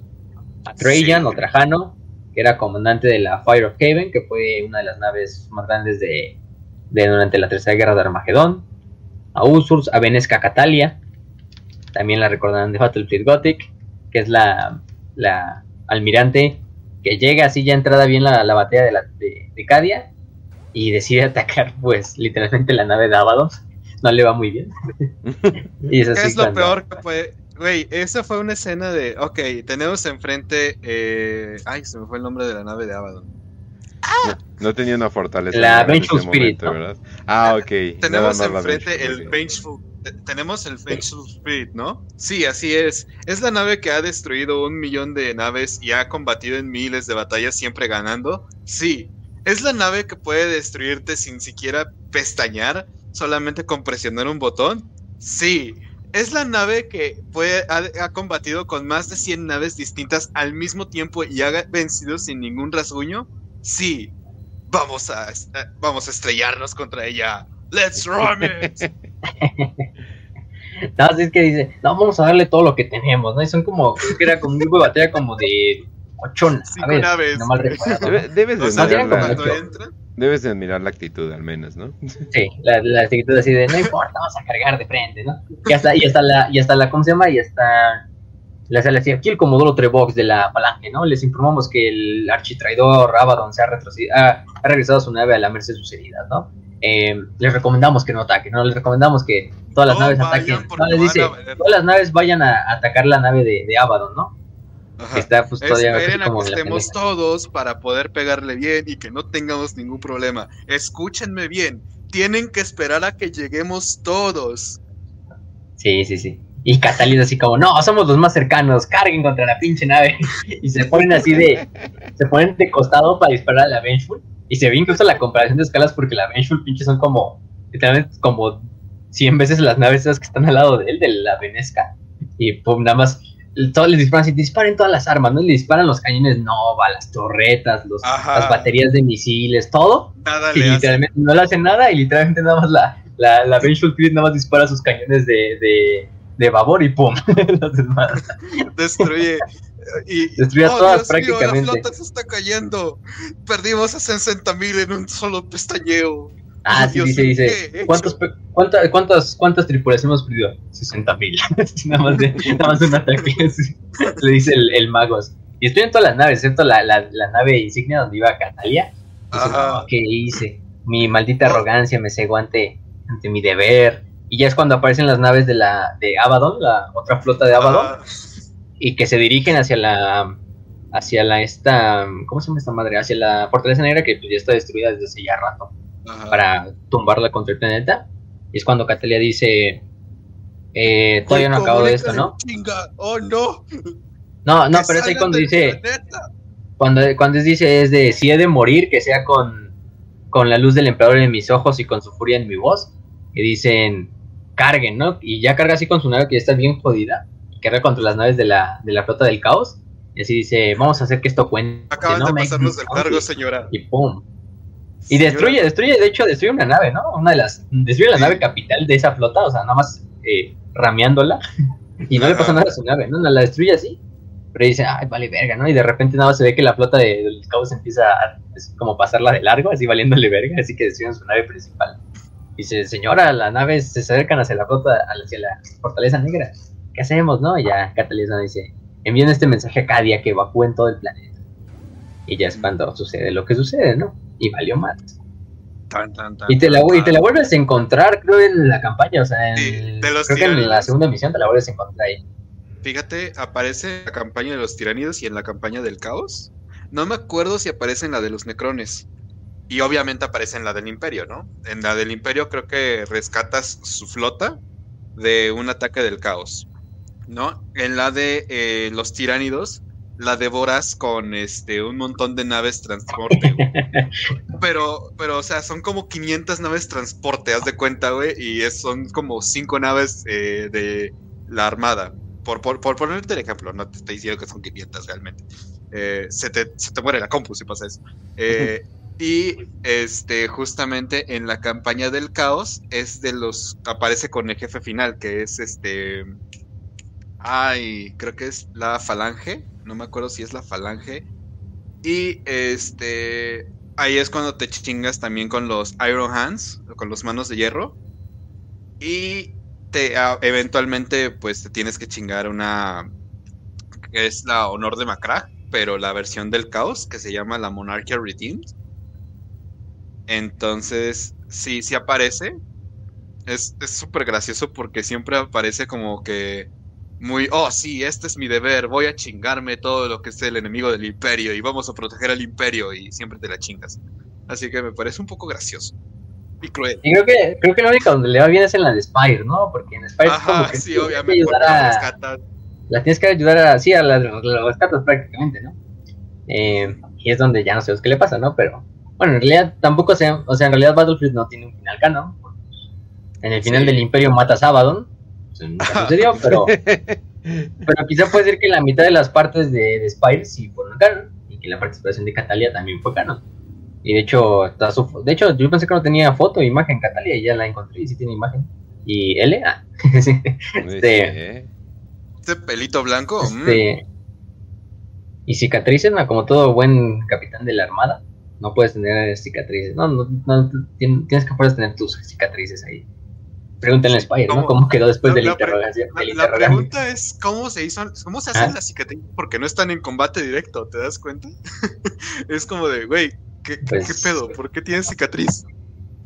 A Trajan o Trajano, que era comandante de la Fire of Haven, que fue una de las naves más grandes de, durante la tercera guerra de Armagedón. A Usur's, a Venesca Catalia, también la recordarán de Battlefield Gothic que es la, la almirante que llega así ya entrada bien la, la batalla de, la, de, Cadia y decide atacar pues literalmente la nave de Abaddon. No le va muy bien. y es, así es lo peor que fue? Güey, esa fue una escena de, ok, tenemos enfrente, eh... ay, se me fue el nombre de la nave de Abaddon. No, tenía una fortaleza. La Vengeful Spirit. ¿verdad? Ah, ok. Tenemos enfrente el Vengeful tenemos el Vengeful Spirit, ¿no? Sí, así es. Es la nave que ha destruido un millón de naves y ha combatido en miles de batallas, siempre ganando. Sí. Es la nave que puede destruirte sin siquiera pestañear, solamente con presionar un botón. Sí. Es la nave que puede, ha, combatido con más de 100 naves distintas al mismo tiempo y ha vencido sin ningún rasguño. Sí. Vamos a, vamos a estrellarnos contra ella. Let's run it. no, es que dice, no, vamos a darle todo lo que tenemos, ¿no? Y son como, creo que era como un grupo de batalla como de ocho naves. No mal debes, de admirar la, debes de admirar la actitud, al menos, ¿no? Sí, la, la, actitud así de, no importa, vamos a cargar de frente, ¿no? Y hasta, y hasta la, y hasta la, ¿cómo se llama? Y hasta les sale aquí el Comodoro Trevox de la Falange, ¿no? Les informamos que el architraidor Abaddon se ha, ha, ha regresado a su nave a la merced de sus heridas, ¿no? Eh, les recomendamos que no ataquen, ¿no? Les recomendamos que todas las naves ataquen. No, les dice, todas las naves vayan a, atacar la nave de, de Abaddon, ¿no? está pues, todavía Esperen a que estemos todos para poder pegarle bien y que no tengamos ningún problema. Escúchenme bien, tienen que esperar a que lleguemos todos. Sí, sí, sí. Y Catalina así como, no, somos los más cercanos, carguen contra la pinche nave. y se ponen así de, se ponen de costado para disparar a la Vengeful. Y se ve incluso la comparación de escalas porque la Vengeful pinche son como, literalmente como 100 veces las naves esas que están al lado de él, de la Venesca. Y pum, nada más, todos les disparan, si disparen todas las armas, ¿no? Le disparan los cañones Nova, las torretas, los, las baterías de misiles, todo. Nada y literalmente no le hacen nada y literalmente nada más la, la, la Vengeful nada más dispara sus cañones de de babor y pum, Destruye. Y, Destruye a todas prácticamente. la flota se está cayendo. Perdimos a 60 mil en un solo pestañeo. Ah, sí, dice, dice. ¿Cuántos, cuántas, cuántas, tripulaciones hemos perdido? 60 mil. nada, más nada más un ataque. Le dice el, el magos. Y estoy en todas las naves, excepto la, la, la nave insignia donde iba Catalia. ¿Qué hice? Mi maldita arrogancia me cegó ante, ante mi deber y ya es cuando aparecen las naves de la de Abaddon, la otra flota de Abaddon, ah. y que se dirigen hacia la hacia la esta ¿cómo se llama esta madre? hacia la fortaleza negra que pues, ya está destruida desde hace ya rato para tumbarla contra el planeta. Y es cuando Catalia dice eh, todavía no acabo de esto, ¿no? Oh, no. No, no, pero es ahí cuando dice cuando, cuando dice es de si he de morir, que sea con, con la luz del emperador en mis ojos y con su furia en mi voz. Y dicen, carguen, ¿no? Y ya carga así con su nave que ya está bien jodida, carga contra las naves de la, de la flota del caos, y así dice, vamos a hacer que esto cuente. Acaban de pasarnos del cargo, señora. Y pum. Y destruye, destruye, de hecho, destruye una nave, ¿no? Una de las, destruye la nave capital de esa flota, o sea, nada más eh, rameándola, y no le pasa nada a su nave, ¿no? La destruye así, pero dice, ay, vale verga, ¿no? Y de repente nada más se ve que la flota de, los caos empieza a como pasarla de largo, así valiéndole verga, así que destruyen su nave principal. Dice, señora, las naves se acercan hacia la flota, hacia la fortaleza negra. ¿Qué hacemos, no? Y ya Catalina dice, envíen este mensaje a Cadia que evacúen todo el planeta. Y ya es cuando sucede lo que sucede, ¿no? Y valió más. y, te la, y te la vuelves a encontrar, creo, en la campaña, o sea, en, creo que en la segunda misión te la vuelves a encontrar ahí. Fíjate, aparece la campaña de los tiránidos y en la campaña del caos. No me acuerdo si aparece en la de los necrones. Y obviamente aparece en la del Imperio, ¿no? En la del Imperio creo que rescatas su flota de un ataque del caos, ¿no? En la de eh, los tiránidos la devoras con este un montón de naves transporte. pero, pero, o sea, son como 500 naves transporte, haz de cuenta, güey, y son como 5 naves eh, de la armada. Por, por, por, ponerte el ejemplo, no te estoy diciendo que son 500 realmente. Eh, se, te, se, te, muere la compu si pasa eso. Eh, y este, justamente en la campaña del caos es de los. aparece con el jefe final, que es este. Ay, creo que es la falange. No me acuerdo si es la falange. Y este. Ahí es cuando te chingas también con los Iron Hands, con los manos de hierro. Y te eventualmente, pues te tienes que chingar una. que es la honor de Macra, pero la versión del caos, que se llama la Monarchia Redeemed entonces, sí, sí aparece. Es súper gracioso porque siempre aparece como que muy, oh sí, este es mi deber, voy a chingarme todo lo que es el enemigo del imperio y vamos a proteger al imperio y siempre te la chingas. Así que me parece un poco gracioso. Y cruel. Y creo que, creo que la única donde le va bien es en la de Spire, ¿no? Porque en Spire es como que sí, obviamente, la, la tienes que ayudar a, sí, a las rescatas prácticamente, ¿no? Eh, y es donde ya no sé qué le pasa, ¿no? Pero bueno, en realidad tampoco se, o sea, en realidad Battlefield no tiene un final canon. En el final del Imperio matas a Abaddon. nunca sucedió, pero, pero quizá puede ser que la mitad de las partes de, de Spire sí fueron canon y que la participación de Catalia también fue canon. Y de hecho, está su, de hecho, yo pensé que no tenía foto, imagen Catalia y ya la encontré y sí tiene imagen. Y L, ah, este, este pelito blanco. Este, mm. Y cicatrices, como todo buen capitán de la armada no puedes tener cicatrices. No, no, no tienes que poder tener tus cicatrices ahí. Pregúntenle a Spire, ¿no? ¿Cómo quedó después de la, interrogación? La, pregunta es cómo se hizo, cómo se hacen ah. las cicatrices porque no están en combate directo, ¿te das cuenta? es como de, güey, ¿qué, ¿qué, pues, pedo? ¿Por qué tienes cicatriz?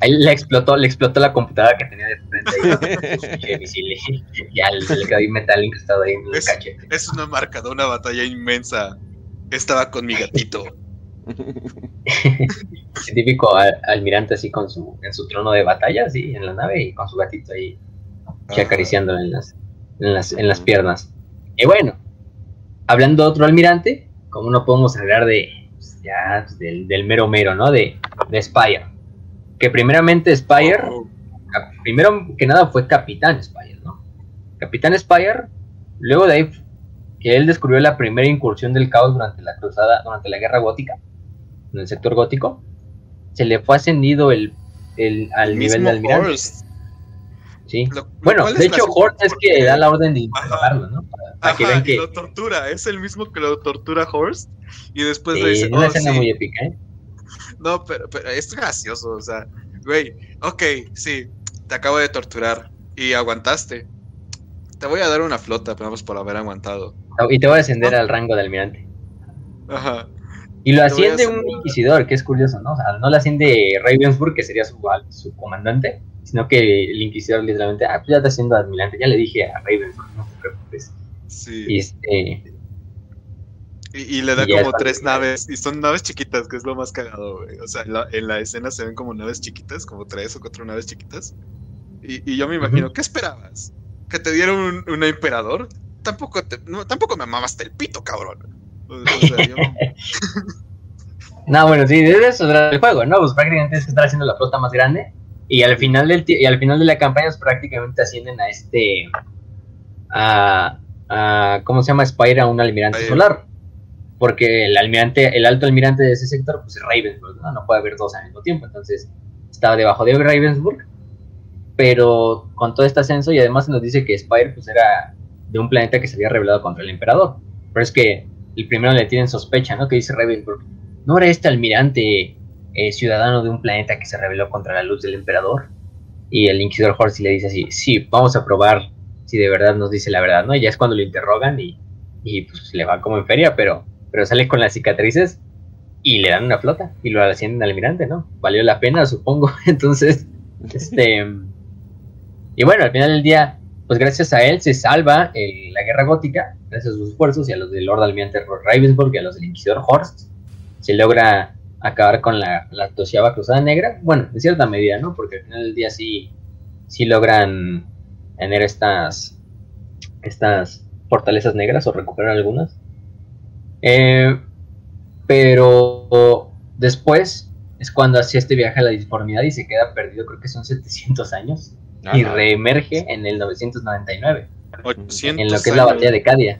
Ahí le explotó, le explotó la computadora que tenía de frente y, ya le quedó ahí metal incrustado ahí en el es, cachete. Es una marca de una batalla inmensa. Estaba con mi gatito. El típico almirante así con su, en su trono de batalla, así, en la nave y con su gatito ahí acariciándolo en las, en las, en las piernas. Y bueno, hablando de otro almirante, como no podemos hablar de pues, ya, pues, del, del, mero mero, ¿no? De, de Spire. Que primeramente Spire, oh. primero que nada fue Capitán Spire, ¿no? Capitán Spire, luego de ahí que él descubrió la primera incursión del caos durante la cruzada, durante la guerra gótica, en el sector gótico, se le fue ascendido el, el al nivel de almirante. Sí. bueno, de hecho, Horst es que da la orden de interrogarlo, ¿no? Para, que vean que. lo tortura, es el mismo que lo tortura Horst. Y después le dice. una oh, escena muy épica, ¿eh? No, pero, pero es gracioso, o sea, güey, ok, sí, te acabo de torturar y aguantaste. Te voy a dar una flota, vamos por haber aguantado. Y te voy a ascender al rango de almirante. Ajá. Y lo asciende un inquisidor, que es curioso, ¿no? O sea, no lo asciende Ravensburg, que sería su, su comandante, sino que el inquisidor literalmente, ah, pues ya está siendo admirante, ya le dije a Ravensburg, no te preocupes. Sí. Y, este, y, le da como tres naves, y son naves chiquitas, que es lo más cagado, güey. O sea, en la, escena se ven como naves chiquitas, como tres o cuatro naves chiquitas. Y, yo me imagino, ¿qué esperabas? ¿Que te dieron un, un emperador? Tampoco, te, no, tampoco me mamaste el pito, cabrón. no, bueno, sí, de eso el juego, ¿no? Pues prácticamente es que estar haciendo la flota más grande. Y al final del y al final de la campaña pues, prácticamente ascienden a este a, a ¿cómo se llama? Spire a un almirante solar. Porque el almirante, el alto almirante de ese sector, pues es Ravensburg, ¿no? No puede haber dos al mismo tiempo. Entonces, estaba debajo de Ravensburg. Pero con todo este ascenso, y además nos dice que Spire pues era de un planeta que se había revelado contra el emperador. Pero es que el primero le tienen sospecha, ¿no? Que dice Ravensburg, ¿no era este almirante eh, ciudadano de un planeta que se rebeló contra la luz del emperador? Y el inquisidor Horsey le dice así, sí, vamos a probar si de verdad nos dice la verdad, ¿no? Y ya es cuando lo interrogan y, y pues le va como en feria, pero, pero sale con las cicatrices y le dan una flota y lo ascienden al almirante, ¿no? Valió la pena, supongo. Entonces, este... Y bueno, al final del día, pues gracias a él se salva la guerra gótica, gracias a sus esfuerzos y a los del Lord Almirante Ravensburg y a los del Inquisidor Horst, se logra acabar con la, la Cruzada Negra, bueno, en cierta medida, ¿no? Porque al final del día sí, sí logran tener estas, estas fortalezas negras o recuperar algunas. Eh, pero después es cuando hacía este viaje a la disformidad y se queda perdido, creo que son 700 años y reemerge en el 999. en lo que es la batalla de Cadia.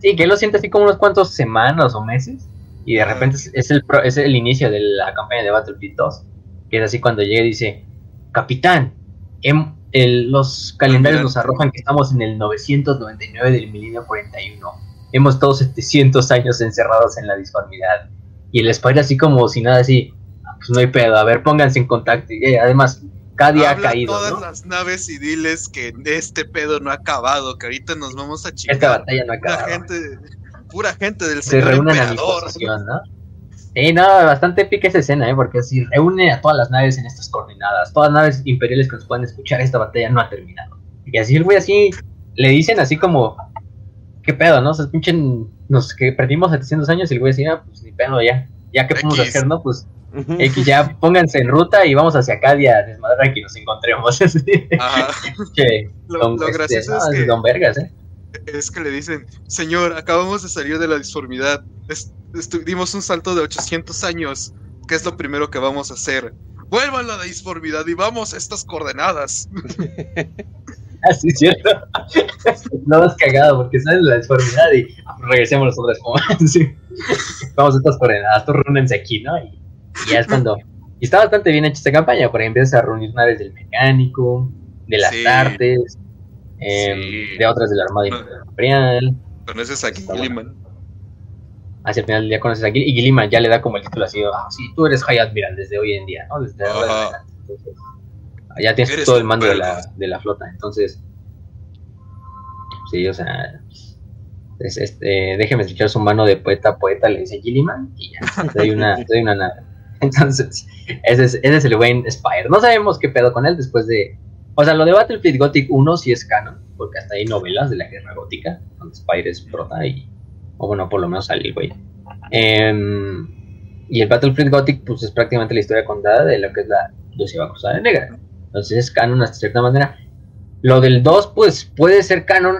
Sí, que él lo siente así como unos cuantos semanas o meses. Y de repente es el, es el inicio de la campaña de Battlefield 2. Que es así cuando llega y dice: Capitán, em, los calendarios nos arrojan que estamos en el 999 del milenio 41. Hemos estado 700 años encerrados en la disformidad. Y el Spider, así como si nada, así: ah, Pues no hay pedo, a ver, pónganse en contacto. Y además, cada día ha caído. todas las naves y diles que este pedo no ha acabado, que ahorita nos vamos a chingar. Esta batalla no ha acabado. Pura gente, pura gente del Se reúnen a mi ¿no? Sí, no, bastante épica esa escena, ¿eh? Porque si reúne a todas las naves en estas coordenadas, todas las naves imperiales que nos puedan escuchar, esta batalla no ha terminado. Y así el güey así, le dicen así como, ¿qué pedo, no? O sea, pinchen, nos que perdimos 700 años y el güey decía, ah, pues ni pedo ya, ya que podemos hacer, ¿no? Pues X, ya pónganse en ruta y vamos hacia Cadia a desmadrar que nos encontremos. lo, este, gracioso es que. Don Vergas, ¿eh? Es que le dicen, señor, acabamos de salir de la disformidad. dimos un salto de 800 años. ¿Qué es lo primero que vamos a hacer? Vuelvan a la disformidad y vamos a estas coordenadas. Así es cierto. no has cagado porque salen de la disformidad y regresemos nosotros como Vamos a estas coordenadas, tú reúnense aquí, ¿no? Y y ya es cuando. Y está bastante bien hecha esta campaña, porque empiezas a reunir naves del mecánico, de las artes, em, de otras de la Armada Imperial. Conoces a Gilliman. Hacia el final del día conoces a Gilliman, y Gilliman ya le da como el título así: ah, sí, tú eres High Admiral desde hoy en día, ¿no? Desde ya tienes todo el mando de la, de la flota, entonces, sí, o sea, este, déjeme escuchar su mano de poeta a poeta, le dice Gilliman, y ya, te una, te una nada. Entonces, ese es, ese es el buen Spire. No sabemos qué pedo con él después de. O sea, lo de Battlefield Gothic 1 sí es canon, porque hasta hay novelas de la guerra gótica, donde Spire es prota y. O bueno, por lo menos sale el güey. Em, y el Battlefield Gothic, pues es prácticamente la historia contada de lo que es la Luciva Cruzada Negra. Entonces es canon hasta cierta manera. Lo del 2, pues puede ser canon.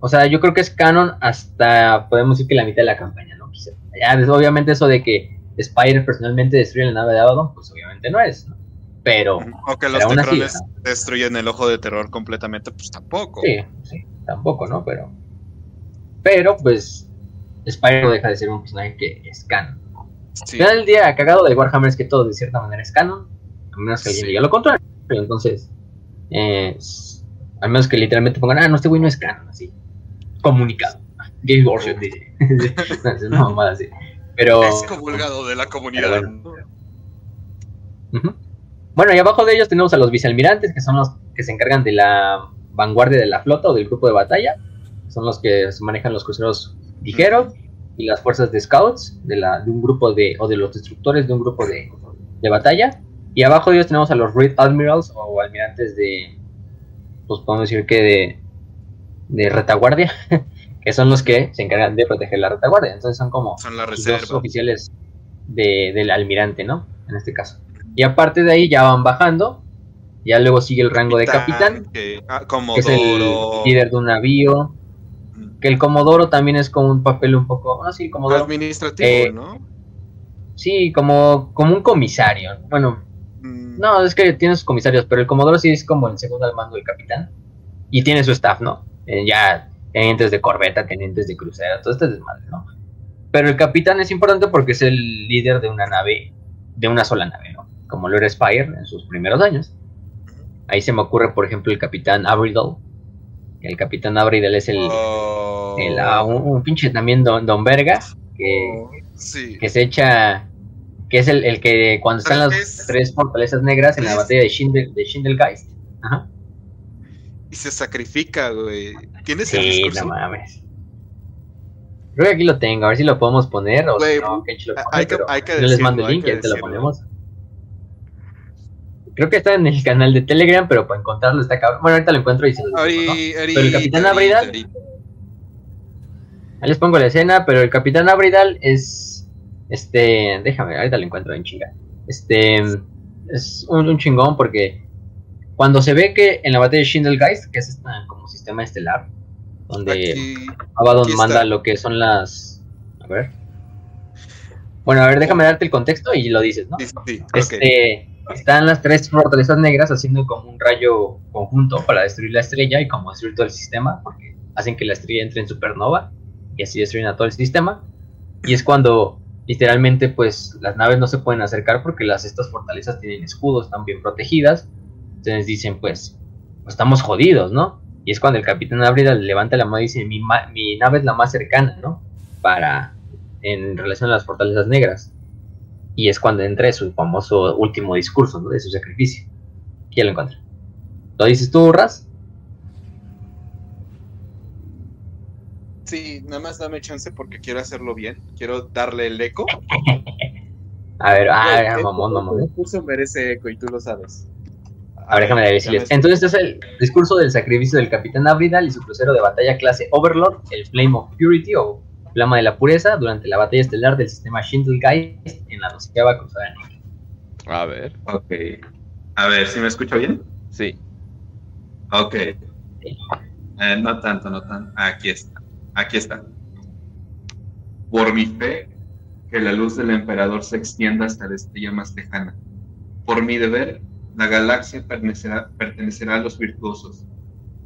O sea, yo creo que es canon hasta, podemos decir que la mitad de la campaña, ¿no? Ya, obviamente eso de que Spire personalmente destruye la nave de Abaddon, pues obviamente no es, ¿no? Pero. O que los Tecrones destruyen el ojo de terror completamente, pues tampoco. Sí, sí, tampoco, ¿no? Pero. Pero, pues. Spire no deja de ser un personaje que es canon. Sí. Al final del día, cagado de Warhammer es que todo de cierta manera es canon, a menos que alguien diga lo contrario. Entonces, eh, al menos que literalmente pongan, ah, no, este güey no es canon, así. Comunicado. Game Workshop dice. no, no, así. Pero. Es comulgado de la comunidad. Bueno. y abajo de ellos tenemos a los vicealmirantes, que son los que se encargan de la vanguardia de la flota o del grupo de batalla. Son los que manejan los cruceros ligeros y las fuerzas de scouts de, la, de un grupo de. o de los destructores de un grupo de, de batalla. Y abajo de ellos tenemos a los Red Admirals o almirantes de. Pues podemos decir que de. de retaguardia. que son los que se encargan de proteger la retaguardia. Entonces son como son los oficiales del almirante, ¿no? En este caso. Y aparte de ahí ya van bajando. Ya luego sigue el rango de capitán, que, ah, es el líder de un navío. Mm. Que el comodoro también es como un papel un poco. Ah, sí, comodoro. Administrativo, eh, ¿no? Sí, como, como un comisario. Bueno, mm. no, es que tiene sus comisarios, pero el comodoro sí es como el segundo al mando del capitán. Y tiene su staff, ¿no? Eh, ya tenientes de corbeta, tenientes de crucero, todo este desmadre, ¿no? Pero el capitán es importante porque es el líder de una nave, de una sola nave, ¿no? Como lo era Spire en sus primeros años. Ahí se me ocurre, por ejemplo, el capitán Abridal. El capitán Abridal es el, oh. Ah, un, pinche también don, Verga, que, oh, que se echa, que es el, que cuando están las tres fortalezas negras en la batalla de, Schindel, de Schindelgeist, ajá, y se sacrifica, güey. ¿Tienes sí, el discurso? no mames. Creo que aquí lo tengo, a ver si lo podemos poner o si no, que lo pone, hay que, hay que decirlo, les mando el link y ahí te lo ponemos. Creo que está en el canal de Telegram, pero para encontrarlo está cabrón. Bueno, ahorita lo encuentro y se lo digo, ¿no? Pero el Capitán Abridal. Ahí les pongo la escena, pero el Capitán Abridal es. Este. Déjame, ahorita lo encuentro en chinga. Este. Es un, un chingón porque cuando se ve que en la batalla de Schindelgeist, que es este como sistema estelar, donde Abaddon manda lo que son las. A ver. Bueno, a ver, déjame darte el contexto y lo dices, ¿no? este, Están las tres fortalezas negras haciendo como un rayo conjunto para destruir la estrella y como destruir todo el sistema, porque hacen que la estrella entre en supernova y así destruyen a todo el sistema. Y es cuando literalmente pues las naves no se pueden acercar porque las estas fortalezas tienen escudos, están bien protegidas entonces dicen, pues, estamos jodidos, ¿no? Y es cuando el capitán Abrida levanta la mano y dice, mi, mi nave es la más cercana, ¿no? Para, en relación a las fortalezas negras. Y es cuando entra su famoso último discurso, ¿no? De su sacrificio. ¿Quién lo encuentra? ¿Lo dices tú, Raz? Sí, nada más dame chance porque quiero hacerlo bien. Quiero darle el eco. a ver, ah, mamón, mamón. El discurso merece eco y tú lo sabes. A ver, déjame decirles. Entonces, este es el discurso del sacrificio del capitán Abridal y su crucero de batalla clase Overlord, el Flame of Purity o Flama de la Pureza, durante la batalla estelar del sistema Schindelgeist en la doceava cruzada negra. A ver. Ok. A ver, ¿si me escucho bien? Sí. Ok. Eh, no tanto, no tanto. Aquí está. Aquí está. Por mi fe, que la luz del emperador se extienda hasta la estrella más lejana. Por mi deber, la galaxia pertenecerá, pertenecerá a los virtuosos.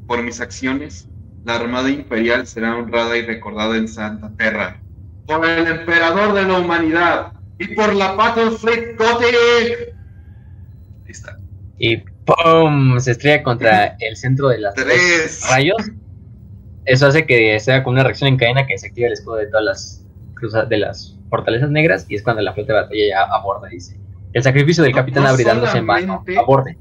Por mis acciones, la Armada Imperial será honrada y recordada en Santa Terra. Por el emperador de la humanidad y por la Battle Fleet Gothic. Ahí está. Y ¡pum! Se estrella contra el centro de las tres rayos. Eso hace que sea como una reacción en cadena que se activa el escudo de todas las cruzas de las fortalezas negras y es cuando la flota de batalla ya aborda y dice el sacrificio del capitán no abridándose en mano, a borde.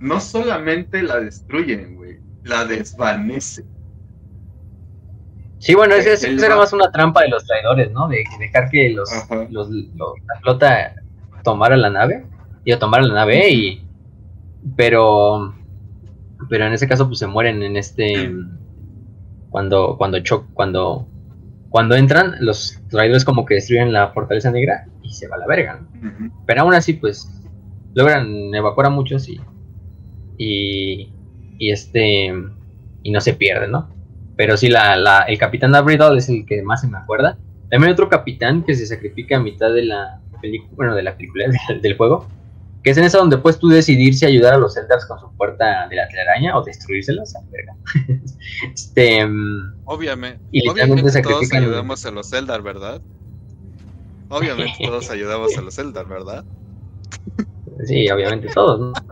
no solamente la destruyen, güey, la desvanecen. Sí, bueno, ese, era más una trampa de los traidores, ¿no? De dejar que los, los, la flota tomara la nave, y a tomar la nave, y pero pero en ese caso pues se mueren en este cuando cuando choc cuando cuando entran los traidores como que destruyen la fortaleza negra y se va a la verga pero aún así pues logran evacuar a muchos y y, y este y no se pierden no pero sí la, la el capitán Abridal es el que más se me acuerda también hay otro capitán que se sacrifica a mitad de la película bueno de la película del juego que es en esa donde puedes tú decidir si ayudar a los Eldars con su puerta de la telaraña o destruírselos. este, mm, obviamente. Y obviamente todos ayudamos a los Eldar, ¿verdad? Obviamente todos ayudamos a los Eldar, ¿verdad? Sí, obviamente todos, ¿no?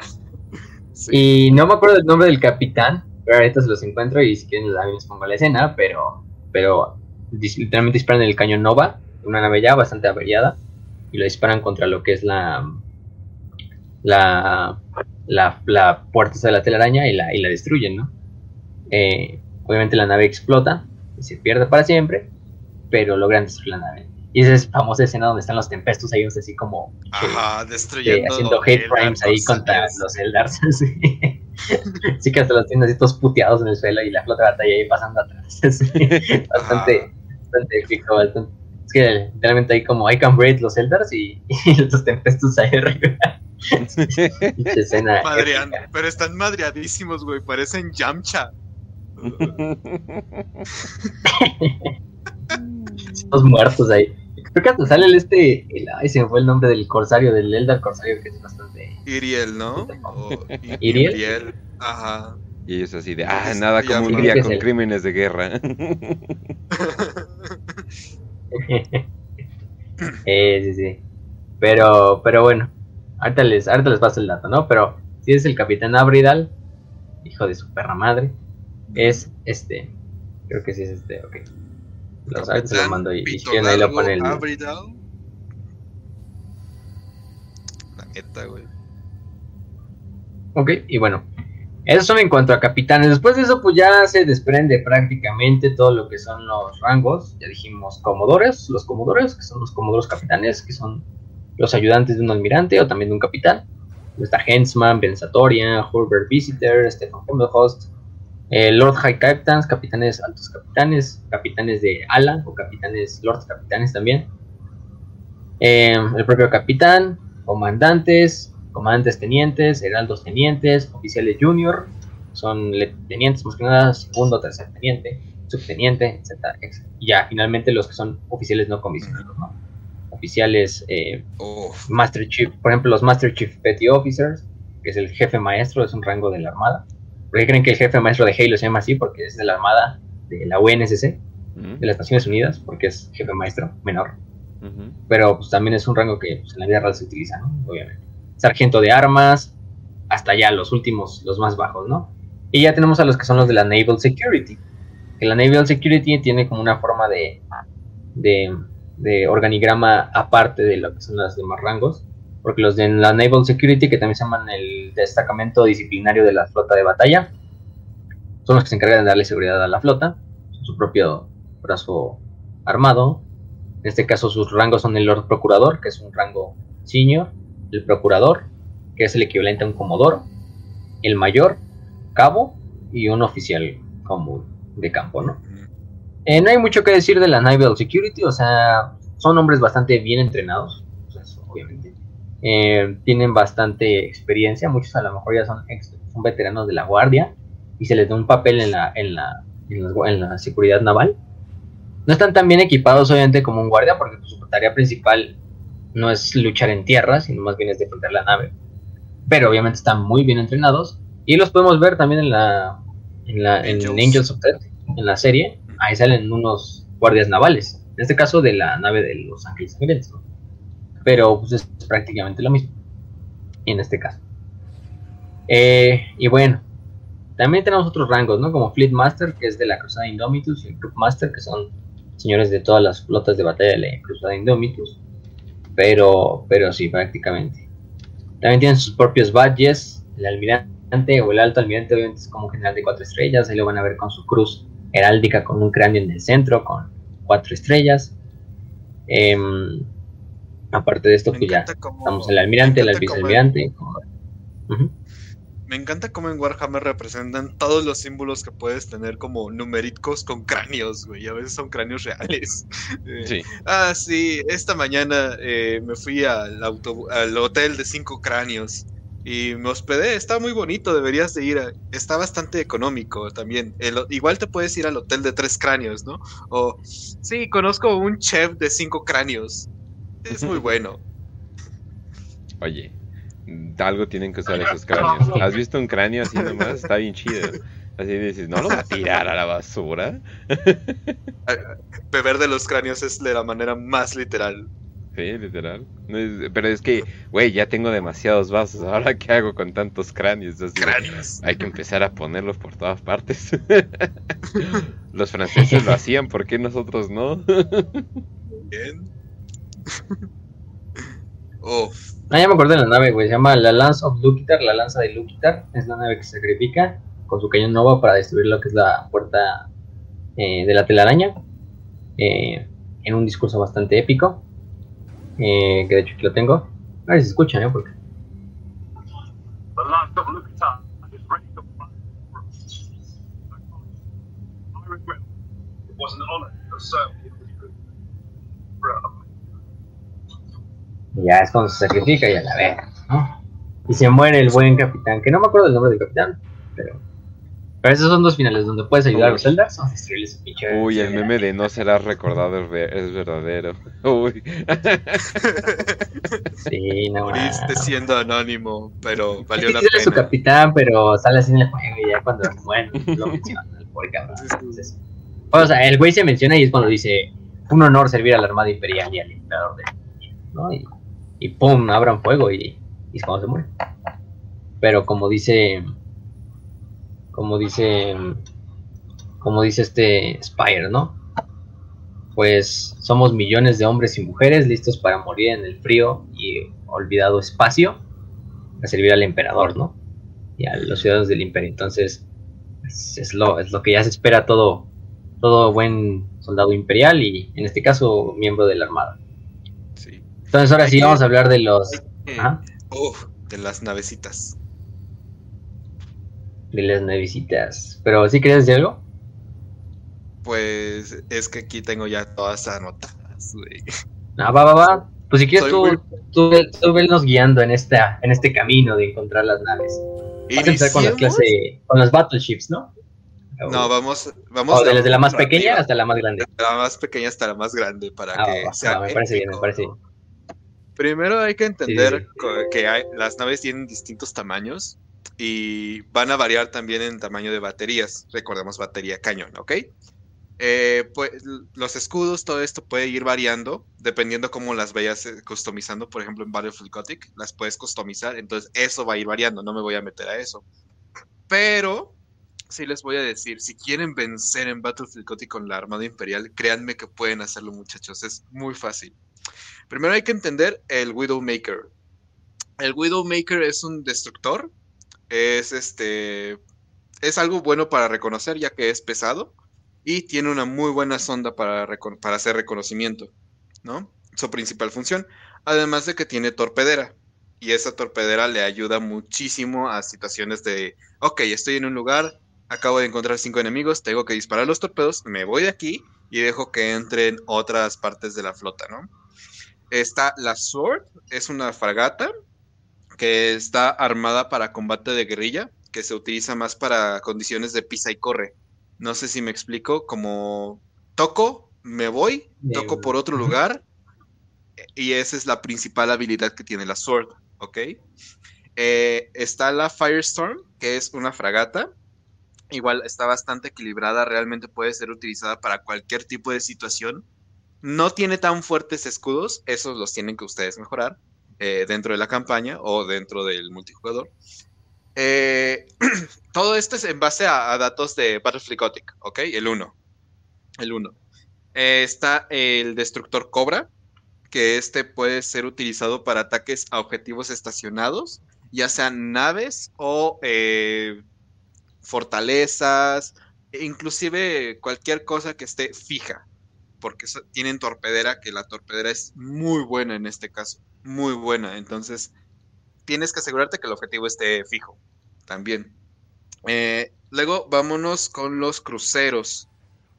Y no me acuerdo del nombre del capitán, pero ahorita se los encuentro y si quieren les pongo la escena, pero, pero literalmente disparan el cañón Nova, una nave ya bastante averiada, y lo disparan contra lo que es la, la, la, la puerta de la telaraña y la, y la destruyen, ¿no? Eh, obviamente la nave explota y se pierde para siempre, pero logran destruir la nave. Y esa es famosa escena donde están los tempestos ahí, así como Ajá, destruyendo haciendo hate crimes ahí contra los Eldars. sí. que hasta los tienen así todos puteados en el suelo y la flota de batalla ahí pasando atrás. bastante, bastante épico, Es que literalmente hay como I can breathe los Eldars y, y los tempestos ahí arriba. pero están madreadísimos, güey. Parecen Yamcha. Los muertos ahí. Creo que hasta sale el este. ay, se me fue el nombre del corsario, del Eldar corsario, que es bastante. Iriel, ¿no? Iriel. Ajá. Y es así de, ah, nada como un día con crímenes de guerra. eh, sí, sí. Pero, pero bueno, Ahorita les, ahorita les paso el dato, ¿no? Pero si es el capitán Abridal, hijo de su perra madre, es este. Creo que sí es este, ok. Los ahorita se lo mando y, y si ahí lo pone el. Abridal. La neta, güey. Ok, y bueno, eso son en cuanto a capitanes. Después de eso, pues ya se desprende prácticamente todo lo que son los rangos. Ya dijimos comodores, los comodores, que son los comodoros capitanes, que son los ayudantes de un almirante o también de un capitán. Está Hensman, Bensatoria, Herbert Visitor, Stefan Hemmelhost, eh, Lord High Captains, capitanes, altos capitanes, capitanes de ala o capitanes, lords capitanes también. Eh, el propio capitán, comandantes, comandantes tenientes, heraldos tenientes, oficiales junior, son tenientes más que nada, segundo, tercer teniente, subteniente, etc. Y ya finalmente los que son oficiales no comisionados, ¿no? oficiales eh, Master Chief, por ejemplo, los Master Chief Petty Officers, que es el jefe maestro, es un rango de la Armada. ¿Por qué creen que el jefe maestro de Halo se llama así? Porque es de la Armada de la UNSC, de las Naciones Unidas, porque es jefe maestro menor. Pero pues, también es un rango que pues, en la vida real se utiliza, ¿no? Obviamente. Sargento de armas, hasta ya los últimos, los más bajos, ¿no? Y ya tenemos a los que son los de la Naval Security. Que la Naval Security tiene como una forma de, de de organigrama aparte de lo que son los demás rangos, porque los de la Naval Security, que también se llaman el destacamento disciplinario de la flota de batalla, son los que se encargan de darle seguridad a la flota, su propio brazo armado. En este caso sus rangos son el Lord Procurador, que es un rango senior, el Procurador, que es el equivalente a un Comodoro, el Mayor, Cabo y un oficial común de campo, ¿no? Eh, no hay mucho que decir de la Naval Security, o sea, son hombres bastante bien entrenados, obviamente. Eh, tienen bastante experiencia, muchos a lo mejor ya son, son veteranos de la guardia y se les da un papel en la, en la, en la, seguridad naval. No están tan bien equipados, obviamente, como un guardia, porque su tarea principal no es luchar en tierra, sino más bien es defender la nave. Pero obviamente están muy bien entrenados y los podemos ver también en la en, la, en Angels of Death, en la serie, ahí salen unos guardias navales. En este caso de la nave de Los Ángeles Sangrientos. Pero pues es prácticamente lo mismo. En este caso. Eh, y bueno, también tenemos otros rangos, ¿no? Como Fleet Master, que es de la Cruzada Indomitus, y el Group Master, que son señores de todas las flotas de batalla de la Cruzada Indomitus. Pero, pero sí, prácticamente. También tienen sus propios badges. El almirante o el alto almirante obviamente es como general de cuatro estrellas, ahí lo van a ver con su cruz heráldica con un cráneo en el centro, con cuatro estrellas. Em, aparte de esto, que pues ya estamos el almirante, el vicealmirante. Me encanta cómo en Warhammer representan todos los símbolos que puedes tener como numéricos con cráneos, güey. A veces son cráneos reales. Sí. ah, sí, esta mañana eh, me fui al, al hotel de cinco cráneos y me hospedé. Está muy bonito, deberías de ir. está bastante económico también. igual te puedes ir al hotel de tres cráneos, ¿no? O, sí, conozco un chef de cinco cráneos. Es muy bueno. Oye, algo tienen que usar esos cráneos. ¿Has visto un cráneo así nomás? Está bien chido. Así dices, ¿no lo va a tirar a la basura? Beber de los cráneos es de la manera más literal. Sí, literal. Pero es que, güey, ya tengo demasiados vasos. ¿Ahora qué hago con tantos cráneos? cráneos. Hay que empezar a ponerlos por todas partes. los franceses lo hacían, ¿por qué nosotros no? Bien. Ah, ya me acuerdo de la nave, güey. Se llama la Lance of Lukitar, la lanza de Lukitar. Es la nave que se sacrifica con su cañón nova para destruir lo que es la puerta eh, de la telaraña. Eh, en un discurso bastante épico. Eh, que de hecho aquí lo tengo. A ver si se escuchan, ¿eh? Porque. Ya es cuando se sacrifica y a la vez, ¿no? Y se muere el buen capitán, que no me acuerdo del nombre del capitán, pero. Pero esos son dos finales donde puedes ayudar a los Zeldas o destruirles su pinche. Uy, el meme de no será recordado es verdadero. Uy. Sí, no. Moriste siendo anónimo, pero valió la pena. su capitán, pero sale así en el juego y ya cuando bueno, lo menciona el pobre cabrón. o sea, el güey se menciona y es cuando dice: Un honor servir a la Armada Imperial y al emperador de. ¿no? Y y ¡pum! abran fuego y, y es cuando se muere. Pero como dice, como dice, como dice este Spire, ¿no? Pues somos millones de hombres y mujeres listos para morir en el frío y olvidado espacio a servir al emperador, ¿no? Y a los ciudadanos del imperio. Entonces, es, lo, es lo que ya se espera todo, todo buen soldado imperial y en este caso miembro de la armada. Entonces ahora sí vamos a hablar de los... de las navecitas. De las navecitas. Pero ¿sí querías decir algo? Pues es que aquí tengo ya todas anotadas, güey. Ah, va, va, va. Pues si quieres tú, tú, tú, vennos guiando en esta, en este camino de encontrar las naves. Vamos a empezar con las clase, con las battleships, ¿no? No, vamos, vamos. desde la más pequeña hasta la más grande. De la más pequeña hasta la más grande para ah, que sea. me parece bien, me parece bien. Primero hay que entender que las naves tienen distintos tamaños y van a variar también en tamaño de baterías. Recordemos batería cañón, ¿ok? Eh, pues los escudos, todo esto puede ir variando dependiendo cómo las vayas eh, customizando. Por ejemplo, en Battlefield Gothic las puedes customizar, entonces eso va a ir variando. No me voy a meter a eso. Pero sí les voy a decir, si quieren vencer en Battlefield Gothic con la Armada Imperial, créanme que pueden hacerlo, muchachos. Es muy fácil. Primero hay que entender el Widowmaker. El Widowmaker es un destructor. Es este. Es algo bueno para reconocer, ya que es pesado. Y tiene una muy buena sonda para, para hacer reconocimiento. ¿No? Su principal función. Además de que tiene torpedera. Y esa torpedera le ayuda muchísimo a situaciones de. Ok, estoy en un lugar. Acabo de encontrar cinco enemigos. Tengo que disparar los torpedos. Me voy de aquí. Y dejo que entren otras partes de la flota, ¿no? Está la Sword, es una fragata que está armada para combate de guerrilla, que se utiliza más para condiciones de pisa y corre. No sé si me explico, como toco, me voy, toco por otro lugar, y esa es la principal habilidad que tiene la Sword, ¿ok? Eh, está la Firestorm, que es una fragata. Igual está bastante equilibrada, realmente puede ser utilizada para cualquier tipo de situación no tiene tan fuertes escudos, esos los tienen que ustedes mejorar eh, dentro de la campaña o dentro del multijugador. Eh, todo esto es en base a, datos de Battlefield Gothic, ¿ok? El 1. El 1. Eh, está el Destructor Cobra, que este puede ser utilizado para ataques a objetivos estacionados ya sean naves o fortalezas, e inclusive cualquier cosa que esté fija, porque tienen torpedera, que la torpedera es muy buena en este caso, muy buena, entonces tienes que asegurarte que el objetivo esté fijo también. Eh, luego vámonos con los cruceros.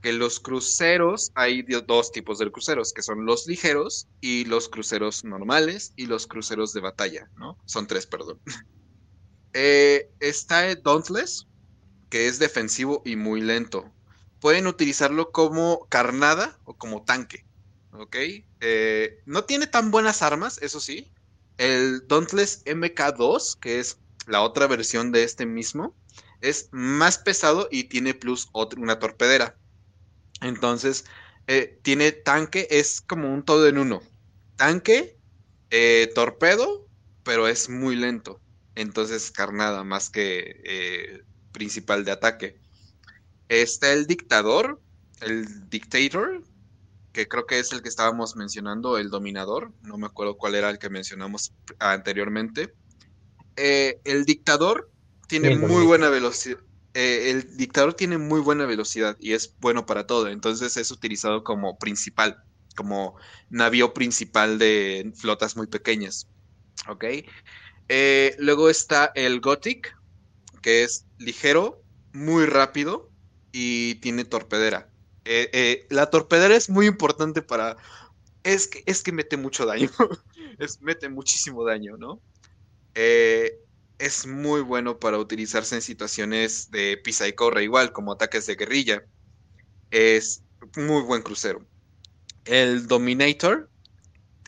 Que los cruceros, hay dos tipos de cruceros, que son los ligeros y los cruceros normales y los cruceros de batalla, ¿no? Son tres, perdón. Eh, está Dauntless, que es defensivo y muy lento. Pueden utilizarlo como carnada o como tanque, ¿ok? Eh, no tiene tan buenas armas, eso sí. El Dauntless MK2, que es la otra versión de este mismo, es más pesado y tiene plus una torpedera. Entonces, eh, tiene tanque, es como un todo en uno. Tanque, eh, torpedo, pero es muy lento. Entonces, carnada más que principal de ataque. Está el dictador, el dictator, que creo que es el que estábamos mencionando, el dominador. No me acuerdo cuál era el que mencionamos anteriormente. el dictador tiene muy buena velocidad. Eh, el dictador tiene muy buena velocidad y es bueno para todo. Entonces es utilizado como principal, como navío principal de flotas muy pequeñas. ¿Ok? Eh, luego está el Gothic, que es ligero, muy rápido y tiene torpedera. Eh, la torpedera es muy importante para... Es que, es que mete mucho daño. es, mete muchísimo daño, ¿no? Eh, es muy bueno para utilizarse en situaciones de pisa y corre, igual como ataques de guerrilla. Es muy buen crucero. El Dominator,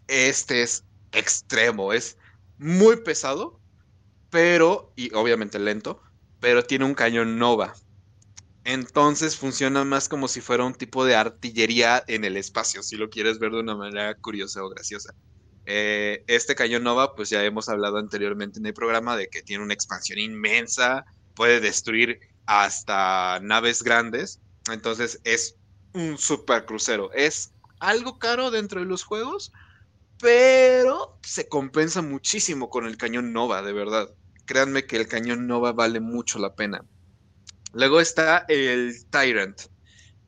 este es extremo, es muy pesado, pero, y obviamente lento, pero tiene un cañón Nova. Entonces funciona más como si fuera un tipo de artillería en el espacio, si lo quieres ver de una manera curiosa o graciosa. Eh, este cañón Nova, pues ya hemos hablado anteriormente en el programa de que tiene una expansión inmensa, puede destruir hasta naves grandes, entonces es un super crucero. Es algo caro dentro de los juegos, pero se compensa muchísimo con el cañón Nova, de verdad. Créanme que el cañón Nova vale mucho la pena. Luego está el Tyrant,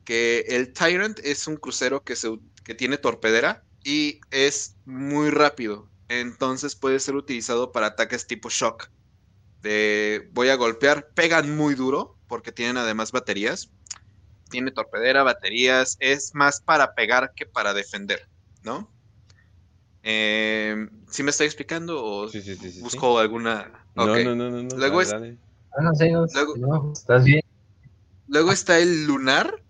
que el Tyrant es un crucero que, se, que tiene torpedera, y es muy rápido. Entonces puede ser utilizado para ataques tipo shock. De voy a golpear, pegan muy duro porque tienen además baterías. Tiene torpedera, baterías, es más para pegar que para defender, ¿no? Eh, ¿Sí me estoy explicando o busco alguna? No, no, no, no, Luego, ah, luego, estás bien. Luego está el lunar,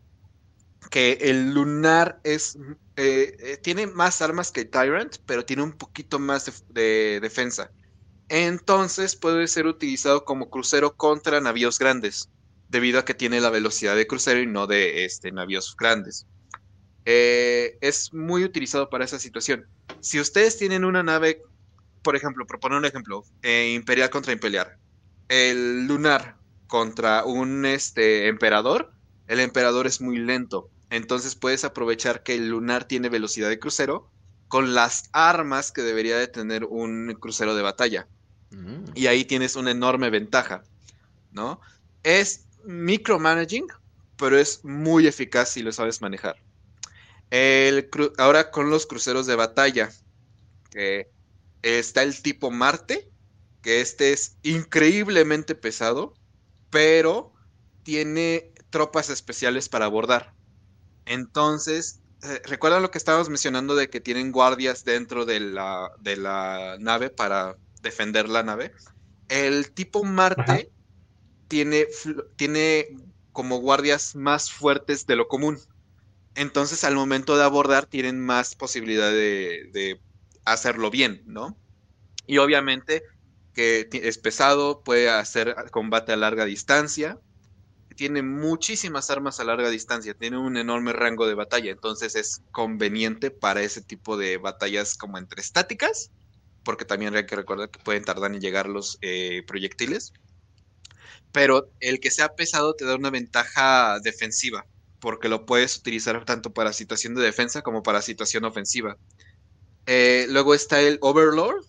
que el lunar es eh, eh, tiene más armas que Tyrant, pero tiene un poquito más de, defensa. Entonces puede ser utilizado como crucero contra navíos grandes, debido a que tiene la velocidad de crucero y no de este, navíos grandes. Eh, es muy utilizado para esa situación. Si ustedes tienen una nave, por ejemplo, proponer un ejemplo, Imperial contra Imperial, el lunar contra un este, emperador, el emperador es muy lento entonces puedes aprovechar que el lunar tiene velocidad de crucero con las armas que debería de tener un crucero de batalla. Mm. Y ahí tienes una enorme ventaja, ¿no? Es micromanaging, pero es muy eficaz si lo sabes manejar. ahora con los cruceros de batalla, está el tipo Marte, que este es increíblemente pesado, pero tiene tropas especiales para abordar. Entonces, eh, ¿recuerdan lo que estábamos mencionando de que tienen guardias dentro de la, de la nave para defender la nave? El tipo Marte tiene, tiene como guardias más fuertes de lo común. Entonces, al momento de abordar, tienen más posibilidad de, de hacerlo bien, ¿no? Y obviamente que es pesado, puede hacer combate a larga distancia, tiene muchísimas armas a larga distancia, tiene un enorme rango de batalla, entonces es conveniente para ese tipo de batallas como entre estáticas, porque también hay que recordar que pueden tardar en llegar los eh, proyectiles, pero el que sea pesado te da una ventaja defensiva, porque lo puedes utilizar tanto para situación de defensa como para situación ofensiva. Eh, luego está el Overlord.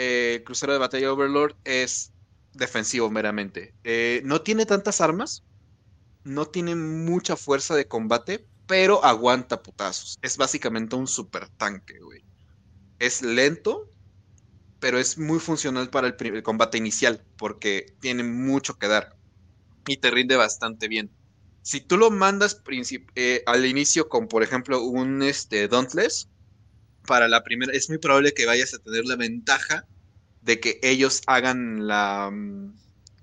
Eh, crucero de batalla Overlord es defensivo meramente. Eh, no tiene tantas armas, no tiene mucha fuerza de combate, pero aguanta putazos. Es básicamente un super tanque, güey. Es lento, pero es muy funcional para el, combate inicial, porque tiene mucho que dar y te rinde bastante bien. Si tú lo mandas eh, al inicio con, por ejemplo, un este, Dauntless, para la primera, es muy probable que vayas a tener la ventaja de que ellos hagan la, mm,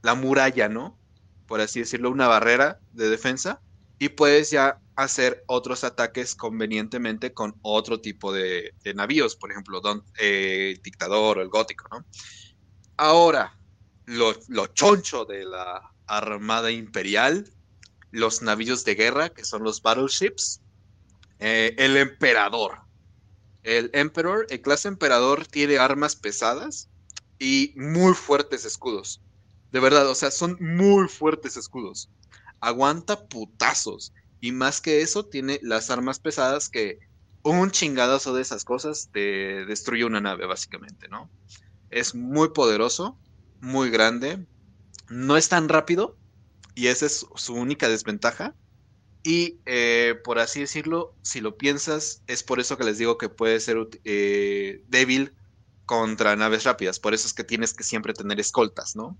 la muralla, ¿no? Por así decirlo, una barrera de defensa, y puedes ya hacer otros ataques convenientemente con otro tipo de, navíos, por ejemplo, don, eh, el Dictador o el Gótico, ¿no? Ahora, lo, choncho de la Armada Imperial, los navíos de guerra, que son los battleships, eh, el Emperador. El Emperor, el clase Emperador tiene armas pesadas y muy fuertes escudos. De verdad, o sea, son muy fuertes escudos. Aguanta putazos y más que eso, tiene las armas pesadas que un chingadazo de esas cosas te destruye una nave, básicamente, ¿no? Es muy poderoso, muy grande, no es tan rápido, y esa es su única desventaja. Y eh, por así decirlo, si lo piensas, es por eso que les digo que puede ser eh, débil contra naves rápidas. Por eso es que tienes que siempre tener escoltas, ¿no?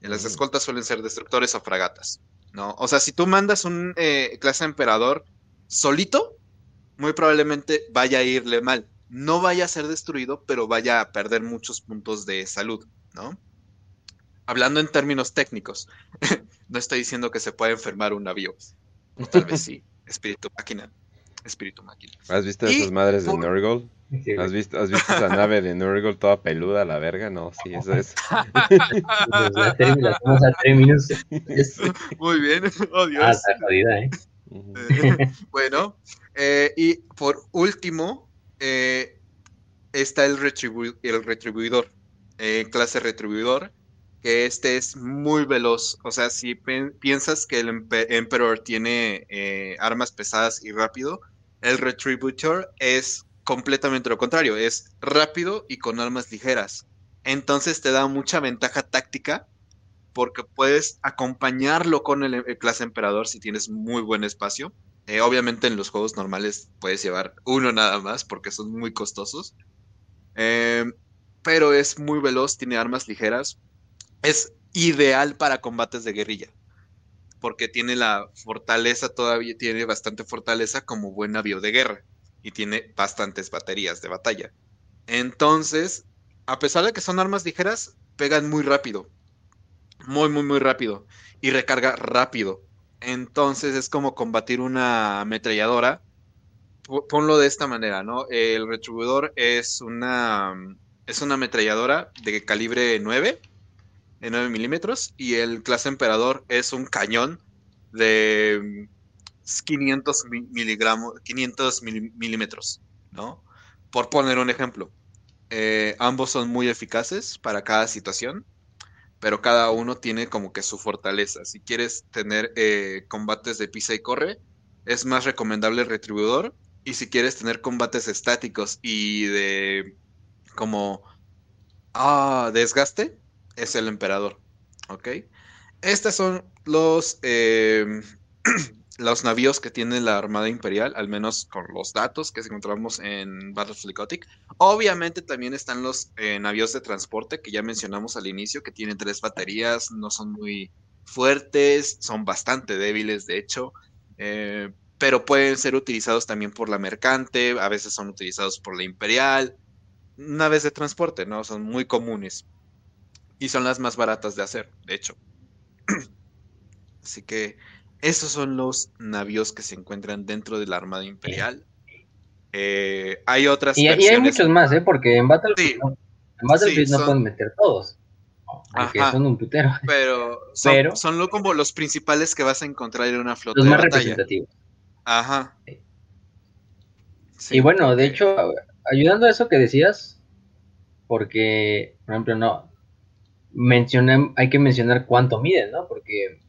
En las escoltas suelen ser destructores o fragatas. ¿no? O sea, si tú mandas un eh, clase emperador solito, muy probablemente vaya a irle mal. No vaya a ser destruido, pero vaya a perder muchos puntos de salud, ¿no? Hablando en términos técnicos, no estoy diciendo que se pueda enfermar un navío. O tal vez sí, espíritu máquina. Espíritu máquina. ¿Has visto esas madres de Nurgle? ¿Has visto, ¿Has visto esa nave de Nurgle toda peluda a la verga? No, sí, eso es. Muy bien, oh Dios. Ah, está jodida, ¿eh? bueno, eh, y por último, eh, está el, el retribuidor, eh, clase retribuidor, que este es muy veloz. O sea, si piensas que el Emperor tiene armas pesadas y rápido, el Retributor es completamente lo contrario, es rápido y con armas ligeras. Entonces te da mucha ventaja táctica porque puedes acompañarlo con el, clase emperador si tienes muy buen espacio. Eh, obviamente en los juegos normales puedes llevar uno nada más porque son muy costosos. Em, pero es muy veloz, tiene armas ligeras. Es ideal para combates de guerrilla. Porque tiene la fortaleza, todavía tiene bastante fortaleza como buen navío de guerra y tiene bastantes baterías de batalla. Entonces, a pesar de que son armas ligeras, pegan muy rápido. Muy, muy, muy rápido. Y recarga rápido. Entonces es como combatir una ametralladora. Ponlo de esta manera, ¿no? El retribuidor es una, es una ametralladora de calibre 9, de 9 milímetros, y el clase emperador es un cañón de 500 miligramos, 500 milímetros, ¿no? Por poner un ejemplo. Eh, ambos son muy eficaces para cada situación, pero cada uno tiene como que su fortaleza. Si quieres tener eh, combates de pisa y corre, es más recomendable el retribuidor. Y si quieres tener combates estáticos y de como ah, desgaste, es el emperador. ¿Ok? Estos son los eh, los navíos que tiene la Armada Imperial, al menos con los datos que encontramos en Battlefield Gothic. Obviamente también están los eh, navíos de transporte que ya mencionamos al inicio, que tienen tres baterías, no son muy fuertes, son bastante débiles de hecho, eh, pero pueden ser utilizados también por la mercante, a veces son utilizados por la Imperial. Naves de transporte, ¿no? Son muy comunes. Y son las más baratas de hacer, de hecho. Así que esos son los navíos que se encuentran dentro de la Armada Imperial. Eh, hay otras y, hay muchos más, ¿eh? Porque en Battlefield, no, pueden meter todos. Porque son un putero. Pero son, son como los principales que vas a encontrar en una flota los más representativos. Ajá. y bueno, de hecho, ayudando a eso que decías, porque, por ejemplo, no, mencionan, hay que mencionar cuánto miden, ¿no? Porque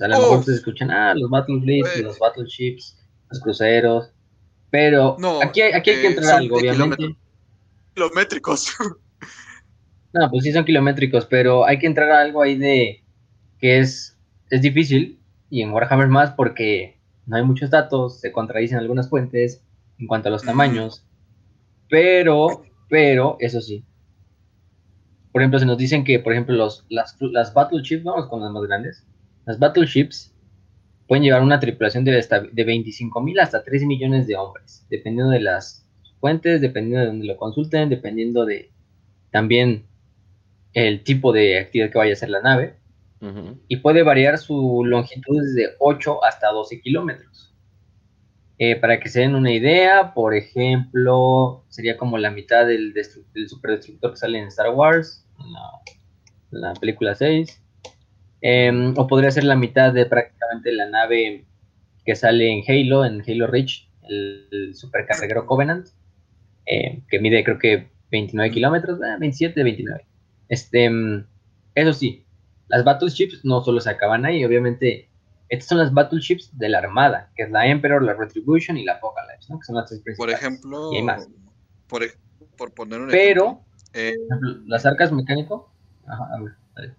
a lo mejor se escuchan, ah, los Battlefleets, los Battleships, los cruceros. Pero aquí, hay, aquí hay que eh, entrar algo, obviamente. Kilométricos. No, pues sí son kilométricos, pero hay que entrar a algo ahí de que es, es difícil y en Warhammer más porque no hay muchos datos, se contradicen algunas fuentes en cuanto a los tamaños, pero, pero, eso sí. Por ejemplo, se nos dicen que, por ejemplo, los, las, las battleships, vamos con las más grandes, las battleships pueden llevar una tripulación de, de 25 mil hasta 3 millones de hombres, dependiendo de las fuentes, dependiendo de donde lo consulten, dependiendo de también el tipo de actividad que vaya a hacer la nave. Y puede variar su longitud desde 8 hasta 12 kilómetros. Eh, para que se den una idea, por ejemplo, sería como la mitad del, del superdestructor que sale en Star Wars, en la, película 6. Em, o podría ser la mitad de prácticamente la nave que sale en Halo, en Halo Reach, el, supercarguero Covenant, eh, que mide creo que 29 kilómetros, 27, 29. Este, mm, eso sí, las battleships no solo se acaban ahí, obviamente. Estas son las battleships de la Armada, que es la Emperor, la Retribution y la Apocalypse, ¿no? Que son las tres principales. Por ejemplo, y más. Por, por, poner un Pero, eh, las arcas mecánico. Ajá, a ver,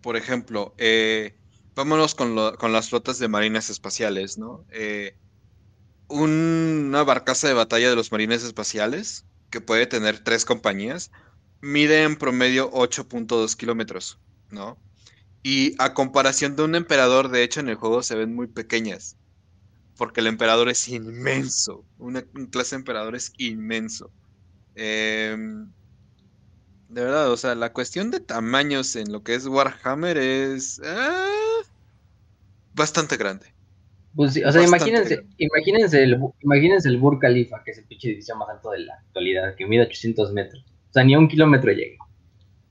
Por ejemplo, eh, vámonos con, con, las flotas de marines espaciales, ¿no? Eh, una barcaza de batalla de los marines espaciales, que puede tener tres compañías, mide en promedio 8.2 kilómetros, ¿no? Y a comparación de un emperador, de hecho en el juego se ven muy pequeñas, porque el emperador es inmenso, una, clase de emperador es inmenso. Em, de verdad, o sea, la cuestión de tamaños en lo que es Warhammer es ah, bastante grande. Pues, o sea, imagínense, imagínense el, imagínense el Burj Khalifa, que es el pinche edificio más alto de la actualidad, que mide 800 metros. O sea, ni a un kilómetro llega.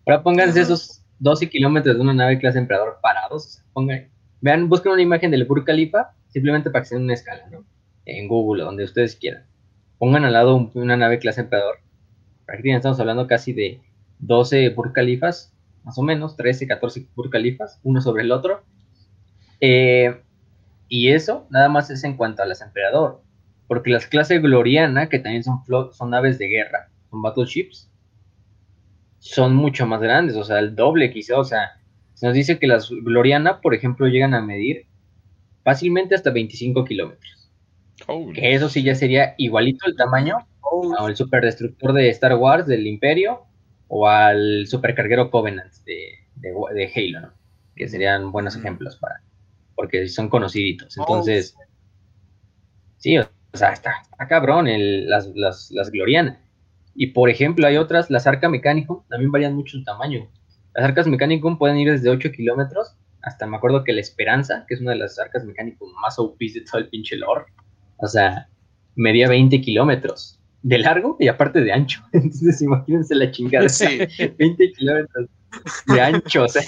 Ahora pónganse esos 12 kilómetros de una nave clase Emperador parados. O pongan, vean, busquen una imagen del Burj Khalifa, simplemente para que se una escala, ¿no? En Google, donde ustedes quieran. Pongan al lado una nave clase Emperador. Prácticamente estamos hablando casi de 12 Burj Khalifas, más o menos, 13, 14 Burj Khalifas, uno sobre el otro. Eh, y eso nada más es en cuanto a las Emperador. Porque las clases Gloriana, que también son, son naves de guerra, son battleships, son mucho más grandes, o sea, el doble quizá, o sea, se nos dice que las Gloriana, por ejemplo, llegan a medir fácilmente hasta 25 kilómetros. Que eso sí ya sería igualito el tamaño al superdestructor de Star Wars del Imperio o al supercarguero Covenant de, de, Halo, ¿no? Que serían buenos ejemplos para, porque son conociditos. Entonces, sí, o sea, está, cabrón el, las, las, las Gloriana. Y por ejemplo, hay otras, las arcas mecánico, también varían mucho el tamaño. Las arcas mecánico pueden ir desde 8 kilómetros hasta me acuerdo que la Esperanza, que es una de las arcas mecánicos más OP de todo el pinche lore, o sea, medía 20 kilómetros de largo y aparte de ancho. Entonces, imagínense la chingada. Sí. 20 kilómetros de ancho, o sea,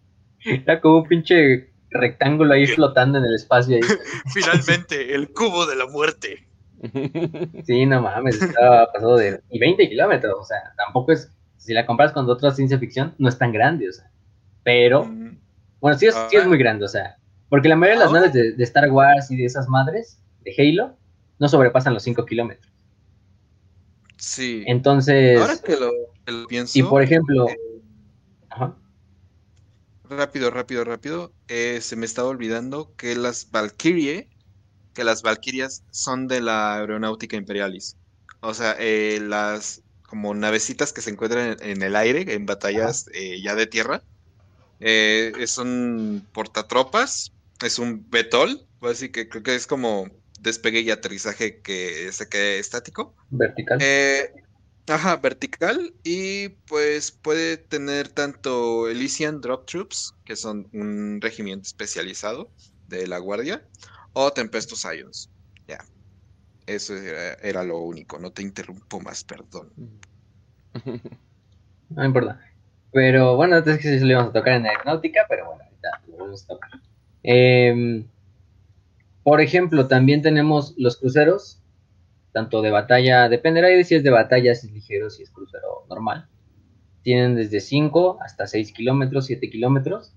era como un pinche rectángulo ahí flotando en el espacio. Ahí. Finalmente, el cubo de la muerte. Sí, no mames, estaba pasado de. Y 20 kilómetros, o sea, tampoco es. Si la comparas con otras ciencia ficción, no es tan grande, o sea. Pero. Mm. Bueno, sí es, sí es muy grande, o sea. Porque la mayoría de las naves de, Star Wars y de esas madres, de Halo, no sobrepasan los 5 kilómetros. Sí. Entonces. Ahora que lo, pienso. Y por ejemplo. Eh, rápido, rápido, rápido. Eh, se me estaba olvidando que las Valkyrie que las Valkyrias son de la aeronáutica imperialis. O sea, eh, las como navecitas que se encuentran en, el aire, en batallas eh, ya de tierra. Eh, es un portatropas, es un betol, así que creo que es como despegue y aterrizaje que se quede estático. Vertical. ajá, vertical. Y pues puede tener tanto Elysian Drop Troops, que son un regimiento especializado de la Guardia, o Tempestus Ions. Ya. Eso era, lo único. No te interrumpo más, perdón. No importa. Pero bueno, entonces que sí lo íbamos a tocar en aeronáutica, pero bueno, ahorita. Em, por ejemplo, también tenemos los cruceros, tanto de batalla, dependerá de si es de batalla, si es ligero, si es crucero normal. Tienen desde 5 hasta 6 kilómetros, 7 kilómetros.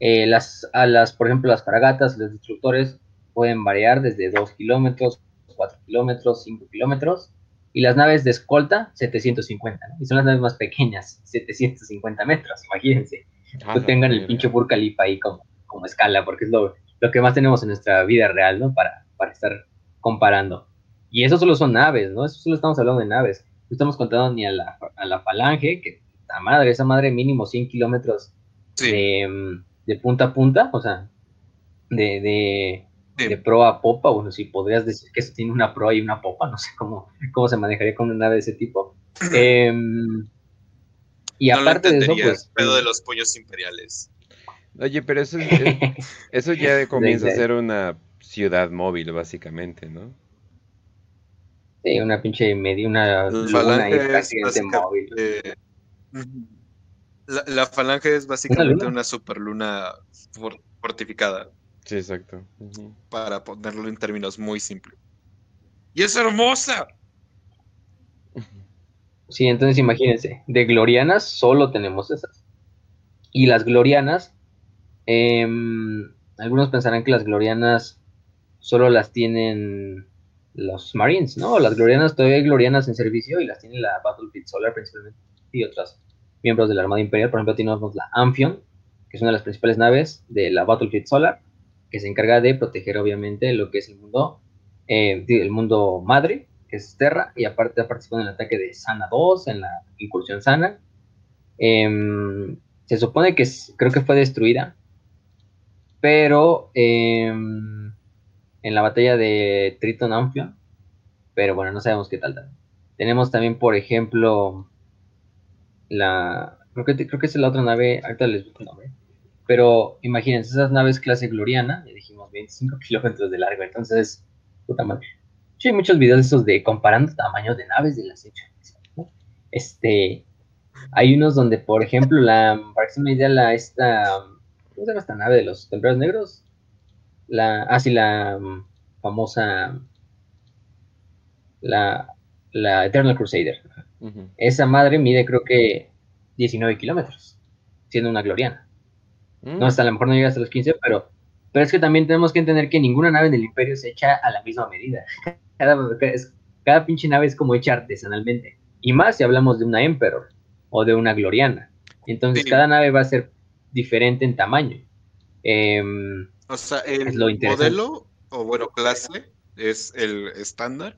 Eh, las, a las, por ejemplo, las fragatas, los destructores pueden variar desde 2 kilómetros, 4 kilómetros, 5 kilómetros. Y las naves de escolta, 750, ¿no? Y son las naves más pequeñas, 750 metros, imagínense. Ah, tengan el pinche Burj ahí como, como escala, porque es lo, lo que más tenemos en nuestra vida real, ¿no? Para, para estar comparando. Y eso solo son naves, ¿no? Eso solo estamos hablando de naves. No estamos contando ni a la, a la falange, que la madre, esa madre mínimo 100 kilómetros de, de, punta a punta, o sea, de, de, proa a popa. Bueno, si podrías decir que eso tiene una proa y una popa, no sé cómo, cómo se manejaría con una nave de ese tipo. Em, y aparte de eso, pues. pedo de los pollos imperiales. Oye, pero eso, eso ya comienza a ser una ciudad móvil, básicamente, ¿no? Sí, una pinche media, una luna móvil. La, falange es básicamente una, superluna fortificada. Sí, exacto. Para ponerlo en términos muy simples. ¡Y es hermosa! Sí, entonces imagínense, de glorianas solo tenemos esas. Y las glorianas, em, algunos pensarán que las glorianas solo las tienen los Marines, ¿no? Las glorianas, todavía hay glorianas en servicio y las tiene la Battlefield Solar principalmente y otras miembros de la Armada Imperial. Por ejemplo, tenemos la Amphion, que es una de las principales naves de la Battlefield Solar, que se encarga de proteger obviamente lo que es el mundo, eh, el mundo madre, que es Terra, y aparte ha participado en el ataque de Sana 2, en la incursión Sana. Em, se supone que creo que fue destruida, pero em, en la batalla de Triton Amphion, pero bueno, no sabemos qué tal. Tenemos también, por ejemplo, la... Creo que, creo que es la otra nave, ahorita les busco el nombre. Pero imagínense, esas naves clase Gloriana, ya dijimos 25 kilómetros de largo, entonces, puta madre. Yo hay muchos videos de esos de comparando tamaños de naves de las hechas. Este, hay unos donde, por ejemplo, la, para que se me idea, la, esta, ¿cómo se llama esta nave de los templarios negros? la, ah, sí, la mm, famosa, la, la Eternal Crusader. Esa madre mide creo que 19 kilómetros, siendo una gloriana. Mm. No, hasta a lo mejor no llega hasta los 15, pero, pero es que también tenemos que entender que ninguna nave del imperio se echa a la misma medida. Cada, cada pinche nave es como hecha artesanalmente. Y más si hablamos de una Emperor o de una Gloriana. Entonces cada nave va a ser diferente en tamaño. Eh, o sea, el modelo, o bueno, clase, es el estándar,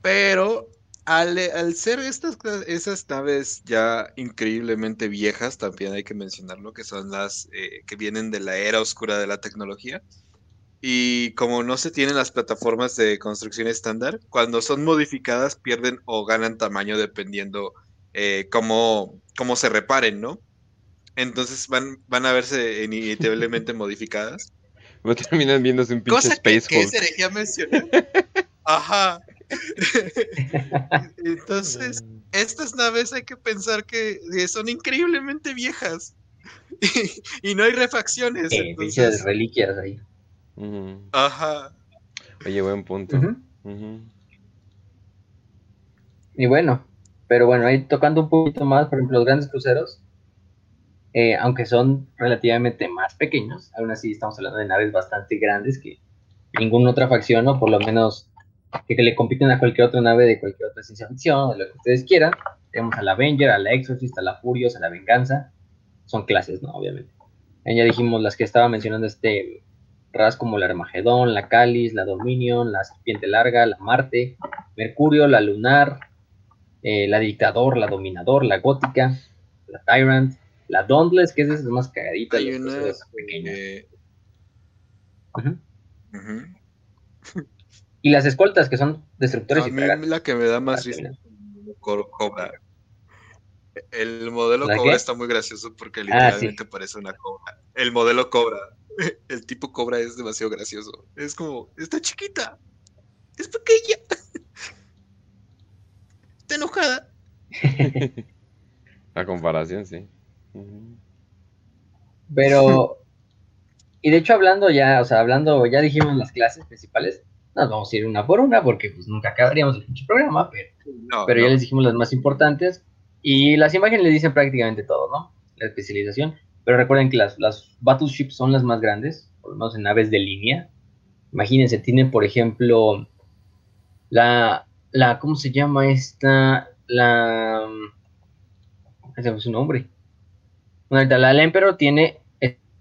pero al, ser estas esas naves ya increíblemente viejas, también hay que mencionarlo, que son las eh, que vienen de la era oscura de la tecnología. Y como no se tienen las plataformas de construcción estándar, cuando son modificadas pierden o ganan tamaño dependiendo eh, cómo, cómo se reparen, ¿no? Entonces van, van a verse inevitablemente modificadas. Terminar viéndose un pinche Space que, que mencionar. Ajá. Entonces, estas naves hay que pensar que son increíblemente viejas. y, no hay refacciones. Eh, entonces... reliquias ahí. Ajá. Oye, buen punto. Y bueno, pero bueno, ahí tocando un poquito más, por ejemplo, los grandes cruceros eh, aunque son relativamente más pequeños, aún así estamos hablando de naves bastante grandes que ninguna otra facción, o por lo menos que, le compiten a cualquier otra nave de cualquier otra ciencia ficción, o lo que ustedes quieran. Tenemos a la Avenger, a la Exorcist, a la Furious, a la Venganza. Son clases, ¿no? Obviamente. ya dijimos las que estaba mencionando este Ras como la Armagedón, la Calis, la Dominion, la Serpiente Larga, la Marte, Mercurio, la Lunar, eh, la Dictador, la Dominador, la Gótica, la Tyrant, la Dauntless, que es de esas más cagaditas. Hay una Y las escoltas, que son destructores. A mí la que me da más risa Cobra. El modelo Cobra está muy gracioso porque ah, literalmente parece una cobra. El modelo Cobra. El tipo Cobra es demasiado gracioso. Es como, está chiquita. Es pequeña. Está enojada. La comparación, sí. Pero, y de hecho hablando ya, o sea, hablando, ya dijimos las clases principales, nos vamos a ir una por una porque pues nunca acabaríamos el programa, pero, pero ya les dijimos las más importantes y las imágenes le dicen prácticamente todo, ¿no? La especialización. Pero recuerden que las, las battleships son las más grandes, por lo menos en naves de línea. Imagínense, tienen por ejemplo la, la, ¿cómo se llama esta? La... Ese es su nombre. La, la Emperor tiene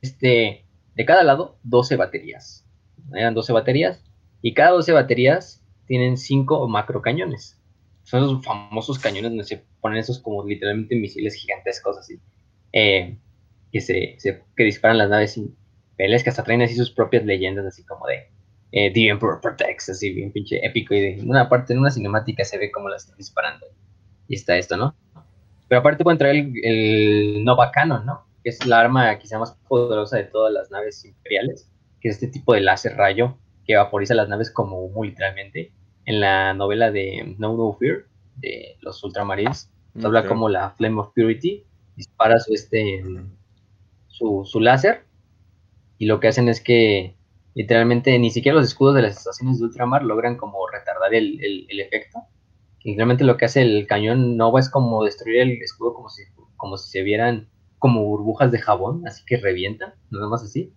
este, de cada lado 12 baterías. Eran 12 baterías y cada 12 baterías tienen 5 macro cañones. Son esos famosos cañones donde se ponen esos como literalmente misiles gigantescos así. Eh, que, se, que disparan las naves imperiales que hasta traen así sus propias leyendas así como de eh, The Emperor Protects, así bien pinche épico y de una parte en una cinemática se ve como las están disparando. Y está esto, ¿no? Pero aparte pueden traer el, el Nova Cannon, ¿no? Que es la arma quizá más poderosa de todas las naves imperiales, que es este tipo de láser rayo que vaporiza las naves como humo literalmente. En la novela de No No Fear, de los Ultramarines, habla como la Flame of Purity, dispara su, este, su, su láser y lo que hacen es que literalmente ni siquiera los escudos de las estaciones de ultramar logran como retardar el, el, efecto. literalmente lo que hace el cañón Nova es como destruir el escudo como si, como si se vieran como burbujas de jabón, así que revientan, nada más así.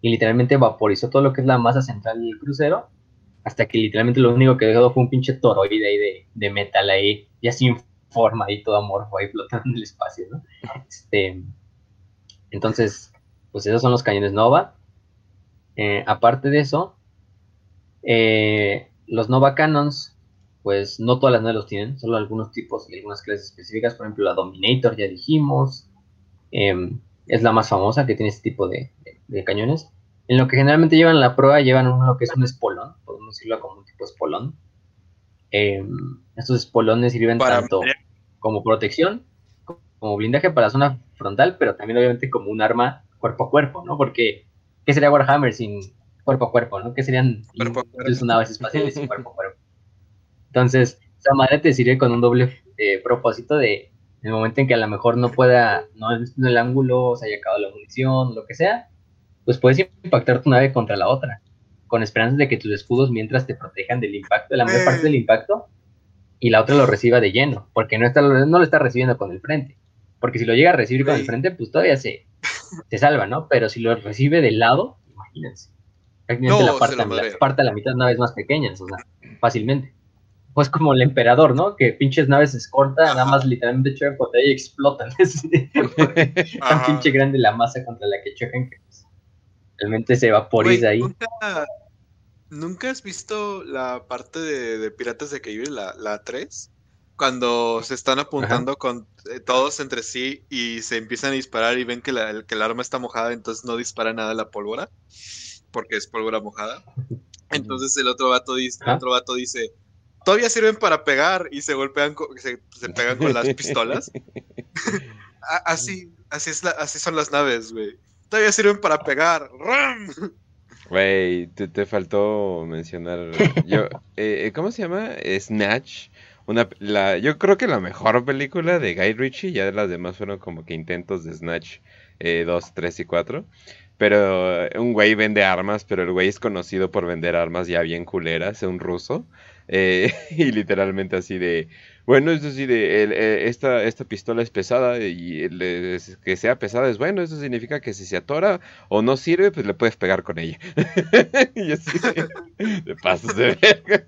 Y literalmente vaporizó todo lo que es la masa central del crucero, hasta que literalmente lo único que dejó fue un pinche toroide ahí de, de metal ahí, ya sin forma y todo amorfo ahí flotando en el espacio, ¿no? Este, entonces, pues esos son los cañones Nova. Eh, aparte de eso, eh, los Nova Cannons, pues no todas las naves los tienen, solo algunos tipos y algunas clases específicas. Por ejemplo, la Dominator, ya dijimos, em, es la más famosa que tiene este tipo de, cañones. En lo que generalmente llevan la prueba, llevan lo que es un espolón, podemos decirlo como un tipo de espolón. Em, estos espolones sirven tanto como protección, como blindaje para la zona frontal, pero también obviamente como un arma cuerpo a cuerpo, ¿no? Porque, ¿qué sería Warhammer sin cuerpo a cuerpo, ¿no? ¿Qué serían sus naves espaciales sin cuerpo a cuerpo? Entonces, esa madre te sirve con un doble eh, propósito de en el momento en que a lo mejor no pueda, no en el ángulo, se haya acabado la munición, lo que sea, pues puedes impactar tu nave contra la otra, con esperanzas de que tus escudos mientras te protejan del impacto, de la mayor parte del impacto, y la otra lo reciba de lleno, porque no, está, no lo está recibiendo con el frente. Porque si lo llega a recibir con el frente, pues todavía se, se salva, ¿no? Pero si lo recibe del lado, imagínense. no, la parte, la, parte la mitad naves más pequeñas, o sea, fácilmente. Pues como el emperador, ¿no? Que pinches naves se corta, nada más literalmente chocan contra ella y explotan. tan pinche grande la masa contra la que chocan que pues, realmente se vaporiza ahí. ¿nunca, has visto la parte de, Piratas de Caribe, la, la 3? Cuando se están apuntando con eh, todos entre sí y se empiezan a disparar y ven que, la, que el arma está mojada, entonces no dispara nada la pólvora, porque es pólvora mojada. Entonces el otro vato dice, el otro vato dice todavía sirven para pegar y se golpean, se, pegan con las pistolas. así, así, es así son las naves, güey. Todavía sirven para pegar. Güey, te, faltó mencionar. Yo, eh, ¿Cómo se llama? Snatch. Yo creo que la mejor película de Guy Ritchie, ya las demás fueron como que intentos de Snatch 2, eh, 3 y 4. Pero eh, un güey vende armas, pero el güey es conocido por vender armas ya bien culeras, un ruso. Eh, y literalmente así de, bueno, es así de, esta, esta pistola es pesada y que sea pesada es bueno, eso significa que si se atora o no sirve, pues le puedes pegar con ella. y así de, pasos de verga.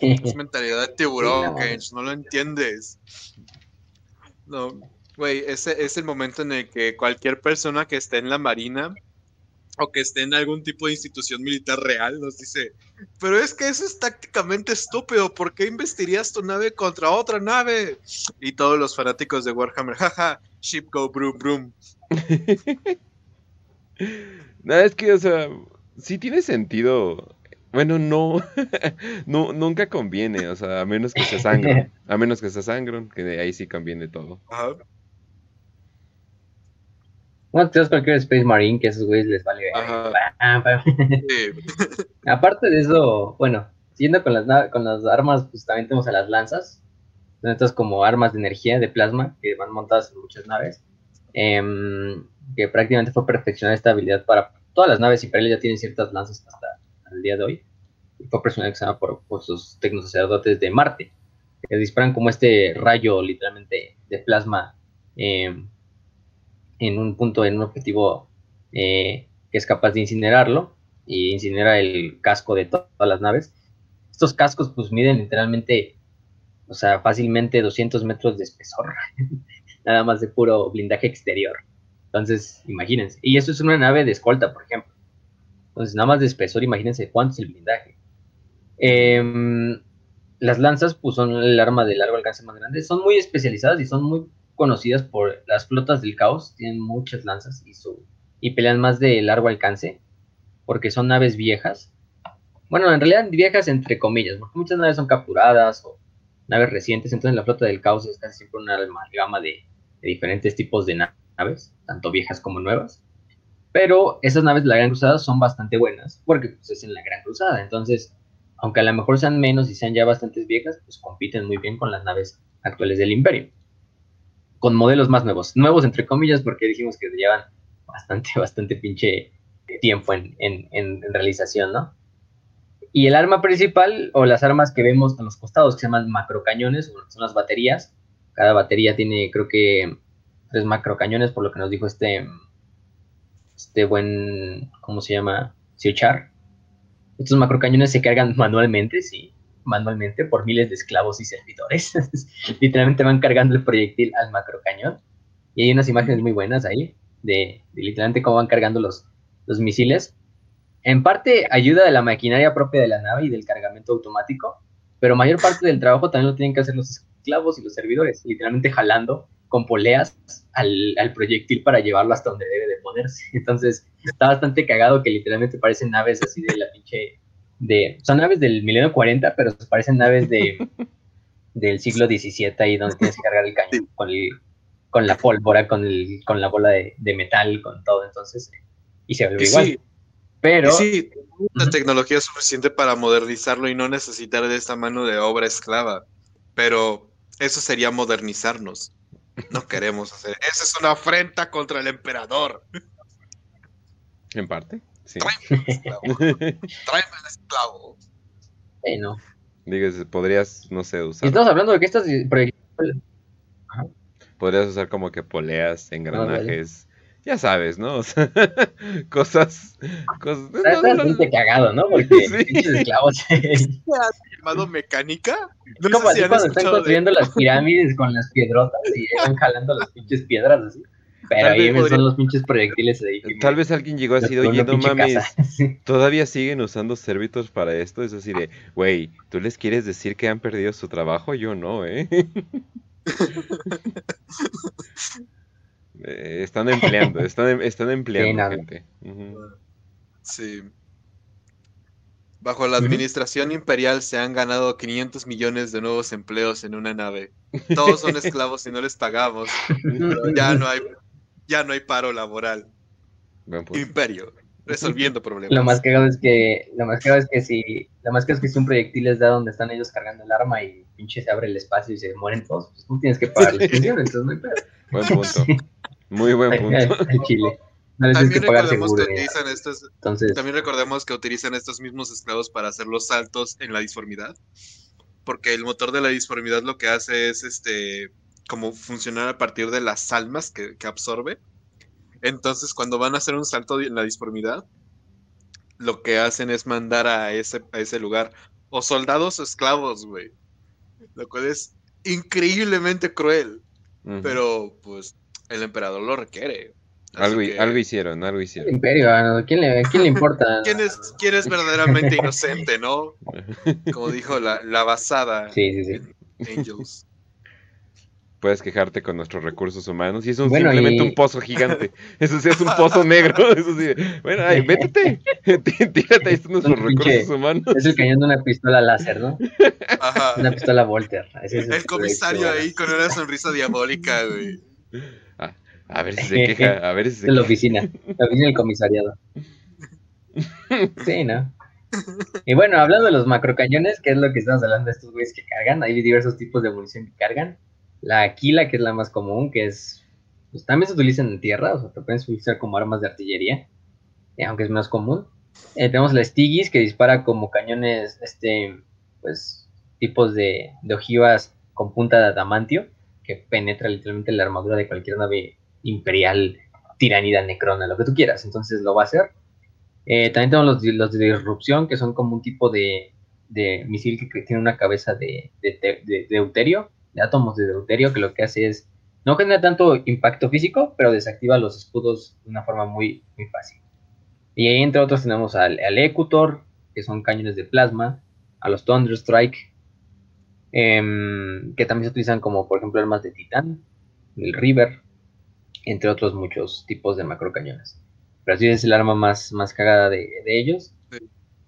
Es mentalidad de tiburón, no lo entiendes. No, güey, ese es el momento en el que cualquier persona que esté en la marina o que esté en algún tipo de institución militar real nos dice, pero es que eso es tácticamente estúpido, ¿por qué investirías tu nave contra otra nave? Y todos los fanáticos de Warhammer, jaja, ship go broom broom. no, es que, o sea, sí tiene sentido bueno, no, no, nunca conviene, o sea, a menos que se sangren, a menos que se sangren, que de ahí sí conviene todo. Ajá. Bueno, tenemos cualquier Space Marine que a esos güeyes les vale. Aparte de eso, bueno, siguiendo con las, con las armas, pues también tenemos a las lanzas. Son estas como armas de energía, de plasma, que van montadas en muchas naves. Em, que prácticamente fue perfeccionar esta habilidad para todas las naves imperiales ya tienen ciertas lanzas hasta el día de hoy fue personalizada por, por sus tecnosacerdotes de Marte, que disparan como este rayo literalmente de plasma em, en un punto, en un objetivo eh, que es capaz de incinerarlo. y incinera el casco de todas las naves. Estos cascos pues miden literalmente, o sea, fácilmente 200 metros de espesor, nada más de puro blindaje exterior. Entonces, imagínense. Y eso es una nave de escolta, por ejemplo. Entonces, nada más de espesor, imagínense cuánto es el blindaje. Em, las lanzas, pues son el arma de largo alcance más grande. Son muy especializadas y son muy conocidas por las flotas del caos. Tienen muchas lanzas y, su, y pelean más de largo alcance porque son naves viejas. Bueno, en realidad viejas entre comillas, porque muchas naves son capturadas o naves recientes. Entonces la flota del caos es casi siempre una amalgama de, de diferentes tipos de naves, tanto viejas como nuevas. Pero esas naves de la Gran Cruzada son bastante buenas, porque pues, es en la Gran Cruzada. Entonces, aunque a lo mejor sean menos y sean ya bastantes viejas, pues compiten muy bien con las naves actuales del Imperio. Con modelos más nuevos. Nuevos entre comillas, porque dijimos que llevan bastante, bastante pinche tiempo en, en, realización, ¿no? Y el arma principal, o las armas que vemos a los costados, que se llaman macrocañones, son las baterías. Cada batería tiene, creo que, tres macrocañones, por lo que nos dijo este, este buen, ¿cómo se llama? Siochar estos macrocañones se cargan manualmente, sí, manualmente por miles de esclavos y servidores. literalmente van cargando el proyectil al macrocañón. Y hay unas imágenes muy buenas ahí de, literalmente cómo van cargando los, los misiles. En parte ayuda de la maquinaria propia de la nave y del cargamento automático, pero mayor parte del trabajo también lo tienen que hacer los esclavos y los servidores, literalmente jalando con poleas al, al, proyectil para llevarlo hasta donde debe de ponerse. Entonces, está bastante cagado que literalmente parecen naves así de la pinche. De, son naves del milenio 40, pero parecen naves de del siglo XVII ahí donde tienes que cargar el cañón con, con la pólvora, con, el, con la bola de, de metal, con todo. Entonces, y se ve igual. Pero. Sí, la tecnología es suficiente para modernizarlo y no necesitar de esta mano de obra esclava. Pero eso sería modernizarnos. No queremos hacer. Esa es una afrenta contra el emperador. En parte, sí. Tráeme el esclavo. Tráeme el esclavo. Sí, no. Digas, podrías, no sé, usar. estamos hablando de que estas Podrías usar como que poleas, engranajes. ya sabes, ¿no? O sea, cosas. cosas Está bastante cagado, ¿no? Porque pinches esclavos. llamado mecánica? No como así cuando están construyendo las pirámides con las piedrotas y van jalando las pinches piedras así. Pero ahí son los pinches proyectiles ahí. Tal vez alguien llegó así, oye, no mames, todavía siguen usando servitors para esto. Es así de, güey, ¿tú les quieres decir que han perdido su trabajo? Yo no, ¿eh? eh están empleando, están, em, están empleando gente. Sí. Bajo la administración imperial se han ganado 500 millones de nuevos empleos en una nave. Todos son esclavos y no les pagamos. ya no hay, ya no hay paro laboral. Imperio, resolviendo problemas. Lo más cagado es que, lo más cagado es que si, lo más cagado es que si un proyectil les da donde están ellos cargando el arma y pinche se abre el espacio y se mueren todos, pues tú tienes que pagar la extensión, entonces no hay pedo. Buen punto. Muy buen punto. Chile también, recordemos que utilizan estos, también recordemos que utilizan estos mismos esclavos para hacer los saltos en la disformidad. Porque el motor de la disformidad lo que hace es este como funcionar a partir de las almas que, absorbe. Entonces, cuando van a hacer un salto en la disformidad, lo que hacen es mandar a ese, a ese lugar o soldados o esclavos, güey. Lo cual es increíblemente cruel. Pero, pues, el emperador lo requiere. Algo, algo, hicieron, algo hicieron. imperio, ¿quién le, quién le importa? ¿Quién es, ¿Quién es verdaderamente inocente, no? Como dijo la, la basada sí, sí, sí. Angels. Puedes quejarte con nuestros recursos humanos y es un, simplemente un pozo gigante. Eso sí es un pozo negro. Eso sí. Bueno, ay, métete. Tírate, ahí están nuestros recursos humanos. Es el cañón de una pistola láser, ¿no? Ajá. Una pistola Volter. el comisario ahí con una sonrisa diabólica, güey. A ver si se queja, a ver si se queja. la oficina, la oficina del comisariado. Sí, ¿no? Y bueno, hablando de los macrocañones, que es lo que estamos hablando de estos güeyes que cargan, hay diversos tipos de munición que cargan. La Aquila, que es la más común, que es. Pues también se utiliza en tierra, o sea, te pueden utilizar como armas de artillería, eh, aunque es más común. Eh, tenemos la Stigis, que dispara como cañones, este, pues, tipos de, de ojivas con punta de adamantio, que penetra literalmente la armadura de cualquier nave imperial, tiranida, necrona, lo que tú quieras. Entonces lo va a hacer. Eh, también tenemos los, los, de disrupción, que son como un tipo de, de misil que, tiene una cabeza de, de, deuterio, de átomos de deuterio, que lo que hace es, no genera tanto impacto físico, pero desactiva los escudos de una forma muy, muy fácil. Y ahí, entre otros, tenemos al, al Ecutor, que son cañones de plasma, a los Thunderstrike, em, que también se utilizan como, por ejemplo, armas de titán, el River, entre otros muchos tipos de macrocañones. Pero así es el arma más, más cagada de, ellos.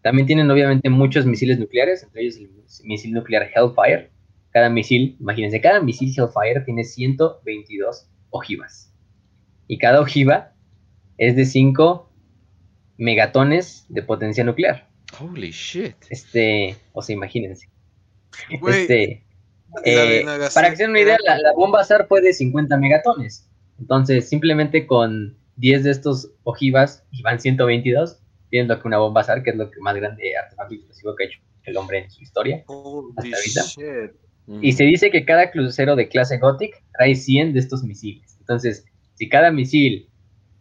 También tienen obviamente muchos misiles nucleares, entre ellos el misil nuclear Hellfire. Cada misil, imagínense, cada misil Hellfire tiene 122 ojivas. Y cada ojiva es de 5 megatones de potencia nuclear. Holy shit. Este, o sea, imagínense. este, eh, para que se den una idea, la, bomba SAR fue de 50 megatones. Entonces, simplemente con 10 de estos ojivas, y van 122, tienen lo que una bomba SAR, que es lo que más grande artefacto explosivo que ha hecho el hombre en su historia. Y se dice que cada crucero de clase Gothic trae 100 de estos misiles. Entonces, si cada misil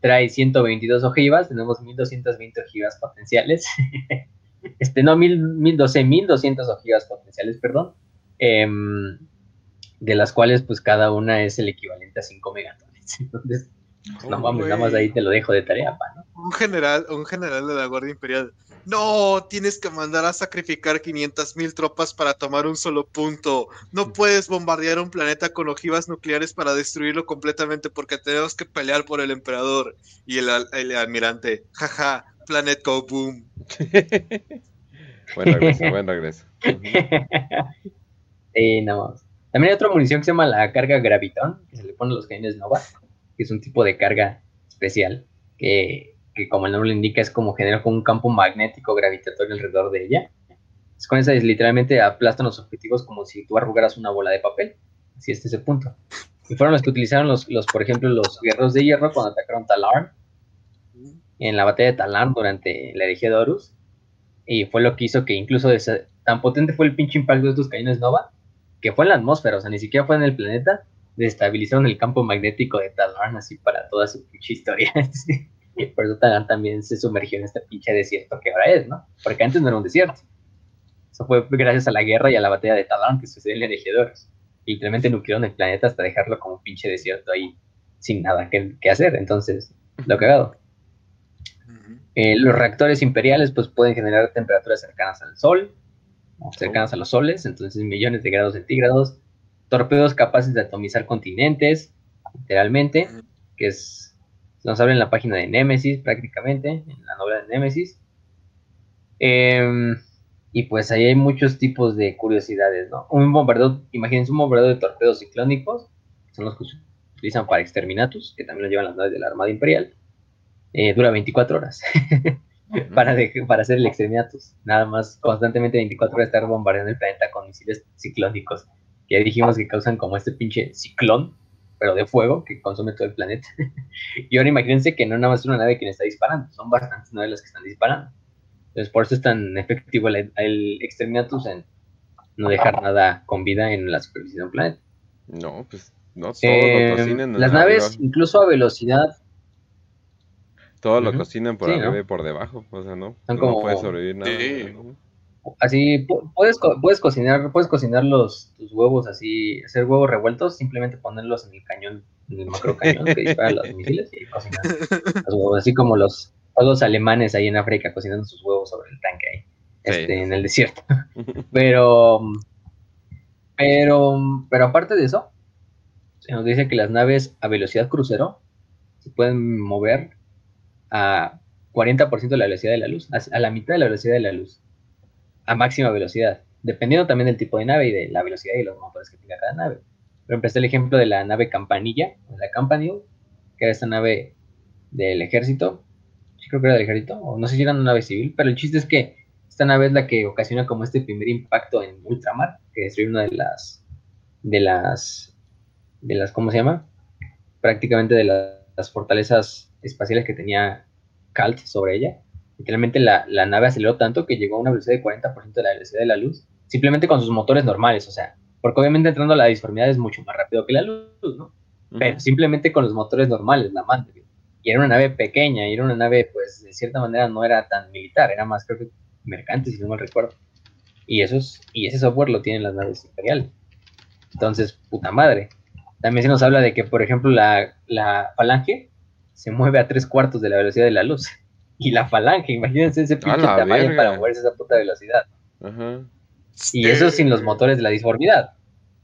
trae 122 ojivas, tenemos 1220 ojivas potenciales. este, no, mil, mil, doce, mil doscientas ojivas potenciales, perdón, em, de las cuales pues cada una es el equivalente a 5 megatones. Entonces, pues, no vamos, nada más ahí te lo dejo de tarea, pa, ¿no? Un general, un general de la Guardia Imperial. No, tienes que mandar a sacrificar 500 mil tropas para tomar un solo punto. No puedes bombardear un planeta con ojivas nucleares para destruirlo completamente porque tenemos que pelear por el emperador. Y el, el almirante, jaja, Planet Go Boom. buen regreso, buen regreso. eh, no. También hay otra munición que se llama la carga Gravitón, que se le pone a los cañones Nova, que es un tipo de carga especial, que, como el nombre lo indica, es como genera un campo magnético gravitatorio alrededor de ella. Es con esa es, literalmente aplastan los objetivos como si tú arrugaras una bola de papel. Así es ese punto. Y fueron los que utilizaron los, los por ejemplo, los guerreros de hierro cuando atacaron Talarn en la batalla de Talán durante la herejía de Horus. Y fue lo que hizo que incluso tan potente fue el pinche impacto de estos cañones Nova, que fue en la atmósfera, o sea, ni siquiera fue en el planeta, destabilizaron el campo magnético de Talán así para toda su pinche historia. Por eso Talán también se sumergió en este pinche desierto que ahora es, ¿no? Porque antes no era un desierto. Eso fue gracias a la guerra y a la batalla de Talán que sucedió en Horus. Y literalmente nuclearon el planeta hasta dejarlo como un pinche desierto ahí sin nada que, que hacer. Entonces, lo cagado. Eh, los reactores imperiales pues pueden generar temperaturas cercanas al Sol, cercanas a los soles, entonces millones de grados centígrados. Torpedos capaces de atomizar continentes, literalmente, que es, nos habla en la página de Nemesis prácticamente, en la novela de Nemesis. Em, y pues ahí hay muchos tipos de curiosidades, ¿no? Un bombardeo, imagínense un bombardeo de torpedos ciclónicos, son los que se utilizan para exterminatus, que también lo llevan las naves de la Armada Imperial. Eh, dura 24 horas para, para hacer el exterminatus. Nada más constantemente 24 horas estar bombardeando el planeta con misiles ciclónicos. Que ya dijimos que causan como este pinche ciclón, pero de fuego, que consume todo el planeta. y ahora imagínense que no nada más es una nave quien está disparando, son bastantes naves las que están disparando. Entonces por eso es tan efectivo el, el exterminatus en no dejar nada con vida en la superficie de un planeta. No, pues no, todo eh, Las naves, incluso a velocidad todo lo cocinan por arriba y por debajo, o sea, ¿no? no puede sobrevivir nada. Así, puedes, puedes cocinar, puedes cocinar los, tus huevos así, hacer huevos revueltos, simplemente ponerlos en el cañón, en el macro cañón que dispara los misiles y cocinar los huevos, así como los, los alemanes ahí en África cocinando sus huevos sobre el tanque ahí, este, en el desierto. pero, pero, pero aparte de eso, se nos dice que las naves a velocidad crucero se pueden mover a 40% de la velocidad de la luz, a, la mitad de la velocidad de la luz, a máxima velocidad, dependiendo también del tipo de nave y de la velocidad y los motores que tenga cada nave. Pero empecé el ejemplo de la nave Campanilla, la Campanile, que era esta nave del ejército, creo que era del ejército, o no sé si era una nave civil, pero el chiste es que esta nave es la que ocasiona como este primer impacto en ultramar, que destruye una de las, de las, de las, ¿cómo se llama? Prácticamente de las fortalezas espaciales que tenía Calt sobre ella. Literalmente la, la nave aceleró tanto que llegó a una velocidad de 40% de la velocidad de la luz, simplemente con sus motores normales, o sea, porque obviamente entrando a la disformidad es mucho más rápido que la luz, ¿no? Pero simplemente con los motores normales, la manda. y era una nave pequeña, y era una nave, pues, de cierta manera no era tan militar, era más, creo que, mercante, si no mal recuerdo. Y, esos, y ese software lo tienen las naves imperiales. Entonces, puta madre. También se nos habla de que, por ejemplo, la, la falange se mueve a tres cuartos de la velocidad de la luz. Y la falange, imagínense ese pinche tamaño para moverse a esa puta velocidad. Y eso sin los motores de la disformidad.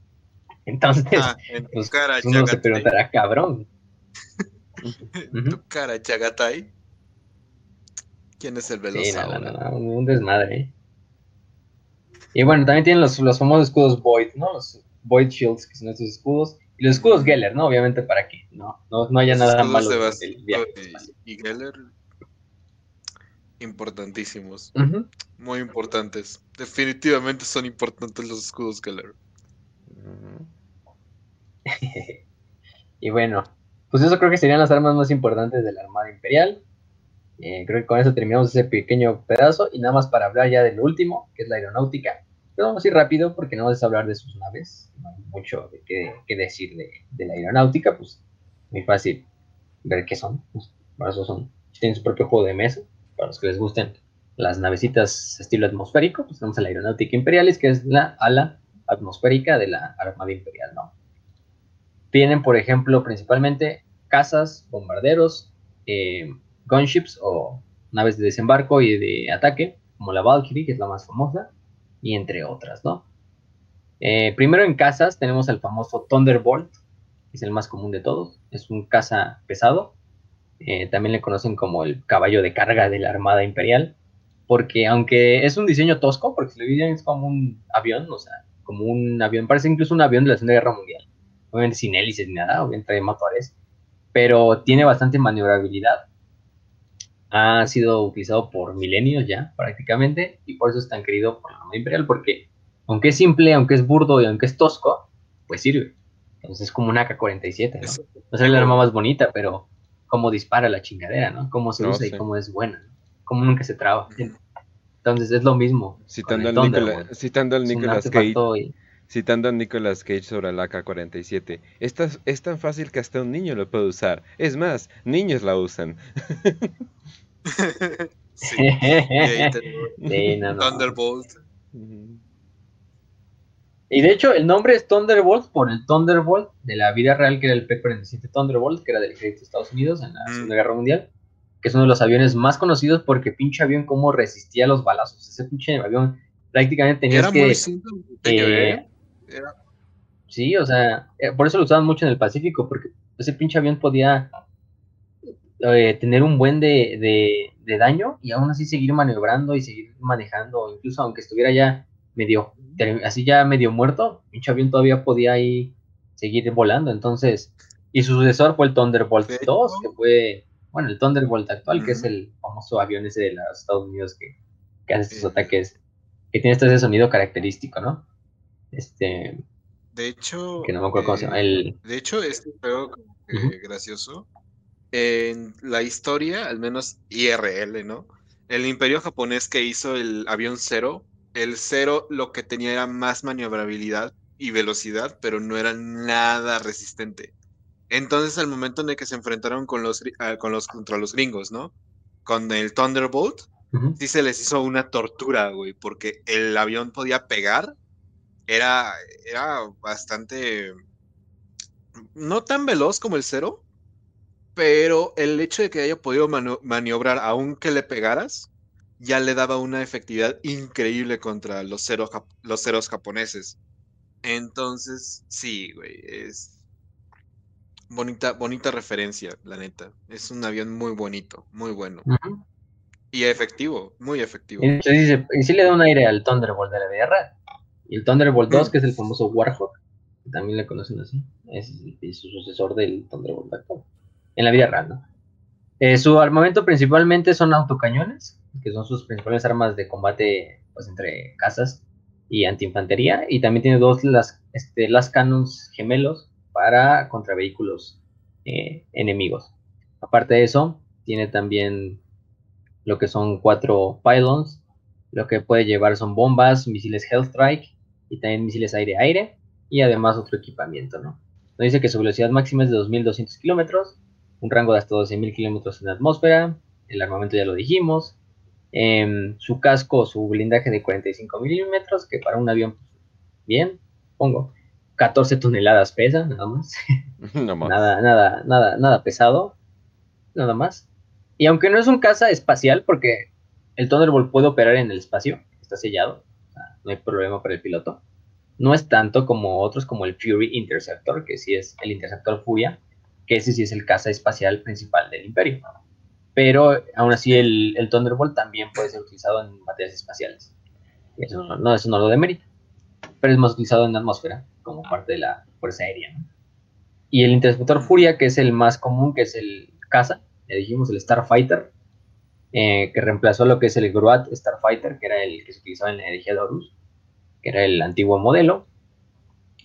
Entonces, ah, pues, uno se preguntará, cabrón. tu cara, Chagatai. ¿Quién es el? Sí, un desmadre. ¿eh? Y bueno, también tienen los, los famosos escudos Void, ¿no? Los Void Shields, que son estos escudos. Y los escudos Geller, ¿no? Obviamente para que no, no, no haya nada malo el Y, Geller, importantísimos. Muy importantes. Definitivamente son importantes los escudos Geller. y bueno, pues eso creo que serían las armas más importantes de la Armada Imperial. Eh, creo que con eso terminamos ese pequeño pedazo. Y nada más para hablar ya del último, que es la aeronáutica. Pero vamos a ir rápido porque no vamos a hablar de sus naves. No hay mucho que, decir de, la aeronáutica. Pues muy fácil ver qué son. Pues, para eso son. Tienen su propio juego de mesa. Para los que les gusten las navecitas estilo atmosférico, pues tenemos la aeronáutica imperialis, que es la ala atmosférica de la Armada Imperial, ¿no? Tienen, por ejemplo, principalmente cazas, bombarderos, eh, gunships o naves de desembarco y de ataque, como la Valkyrie, que es la más famosa, y entre otras, ¿no? Eh, primero en casas tenemos el famoso Thunderbolt, que es el más común de todos. Es un caza pesado. Eh, también le conocen como el caballo de carga de la Armada Imperial, porque aunque es un diseño tosco, porque si lo ven es como un avión, o sea, como un avión, parece incluso un avión de la Segunda Guerra Mundial. Obviamente sin hélices ni nada, obviamente trae motores, pero tiene bastante maniobrabilidad ha sido utilizado por milenios ya prácticamente y por eso es tan querido por la Armada Imperial porque aunque es simple, aunque es burdo y aunque es tosco, pues sirve. Entonces es como una AK-47, ¿no? No es la arma más bonita, pero cómo dispara la chingadera, ¿no? Cómo se usa y cómo es buena, ¿no? Cómo nunca se traba. Entonces es lo mismo. Citando, al, Nicola, citando al Nicolas Cage. Citando a Nicolas Cage sobre la AK-47. Esta es tan fácil que hasta un niño lo puede usar. Es más, niños la usan. sí. Thunderbolt. Y de hecho, el nombre es Thunderbolt por el Thunderbolt de la vida real, que era el P-47 Thunderbolt, que era del ejército de Estados Unidos en la mm. Segunda Guerra Mundial, que es uno de los aviones más conocidos porque pinche avión como resistía los balazos. Ese pinche avión prácticamente tenía era que... Muy ¿eh? Sí, o sea, eh, por eso lo usaban mucho en el Pacífico, porque ese pinche avión podía eh, tener un buen de, daño y aún así seguir maniobrando y seguir manejando, incluso aunque estuviera ya medio, así ya medio muerto, pinche avión todavía podía ahí seguir volando, entonces, y su sucesor fue el Thunderbolt 2, que fue, bueno, el Thunderbolt actual, que es el famoso avión ese de los Estados Unidos que, hace estos ataques, que tiene este sonido característico, ¿no? Este... De hecho... Que no me acuerdo cómo se llama. El... De hecho, este juego gracioso en la historia, al menos IRL, ¿no? El imperio japonés que hizo el avión cero, el cero lo que tenía era más maniobrabilidad y velocidad, pero no era nada resistente. Entonces, al momento en el que se enfrentaron con los, ah, con los contra los gringos, ¿no? Con el Thunderbolt, sí se les hizo una tortura, güey, porque el avión podía pegar, era, era bastante, no tan veloz como el cero, pero el hecho de que haya podido maniobrar aunque le pegaras, ya le daba una efectividad increíble contra los ceros, los ceros japoneses. Entonces, sí, güey, es bonita, bonita referencia, la neta. Es un avión muy bonito, muy bueno. Y efectivo, muy efectivo. Y, sí le da un aire al Thunderbolt de la guerra. Y el Thunderbolt 2, mm. que es el famoso Warhawk, que también le conocen así, es, es su sucesor del Thunderbolt actual en la vida real, ¿no? Eh, su armamento principalmente son autocañones, que son sus principales armas de combate pues, entre casas y antiinfantería, y también tiene dos las, este, las cannons gemelos para contra vehículos eh, enemigos. Aparte de eso, tiene también lo que son cuatro pylons, lo que puede llevar son bombas, misiles Hellstrike y también misiles aire-aire y además otro equipamiento, ¿no? Nos dice que su velocidad máxima es de 2200 kilómetros un rango de hasta 12.000 kilómetros en la atmósfera, el armamento ya lo dijimos, em, su casco, su blindaje de 45 milímetros, que para un avión, pues, bien, pongo, 14 toneladas pesa, nada más. nada, nada, nada, nada pesado, nada más. Y aunque no es un caza espacial, porque el Thunderbolt puede operar en el espacio, está sellado, no hay problema para el piloto. No es tanto como otros como el Fury Interceptor, que sí es el Interceptor Furia, que ese sí es el caza espacial principal del Imperio. Pero aún así el, el Thunderbolt también puede ser utilizado en materias espaciales. Eso no, eso no lo demerita. Pero es más utilizado en la atmósfera como parte de la Fuerza Aérea. Y el interceptor Furia, que es el más común, que es el caza, le dijimos el Starfighter, eh, que reemplazó lo que es el Groat Starfighter, que era el que se utilizaba en la energía de Horus, que era el antiguo modelo,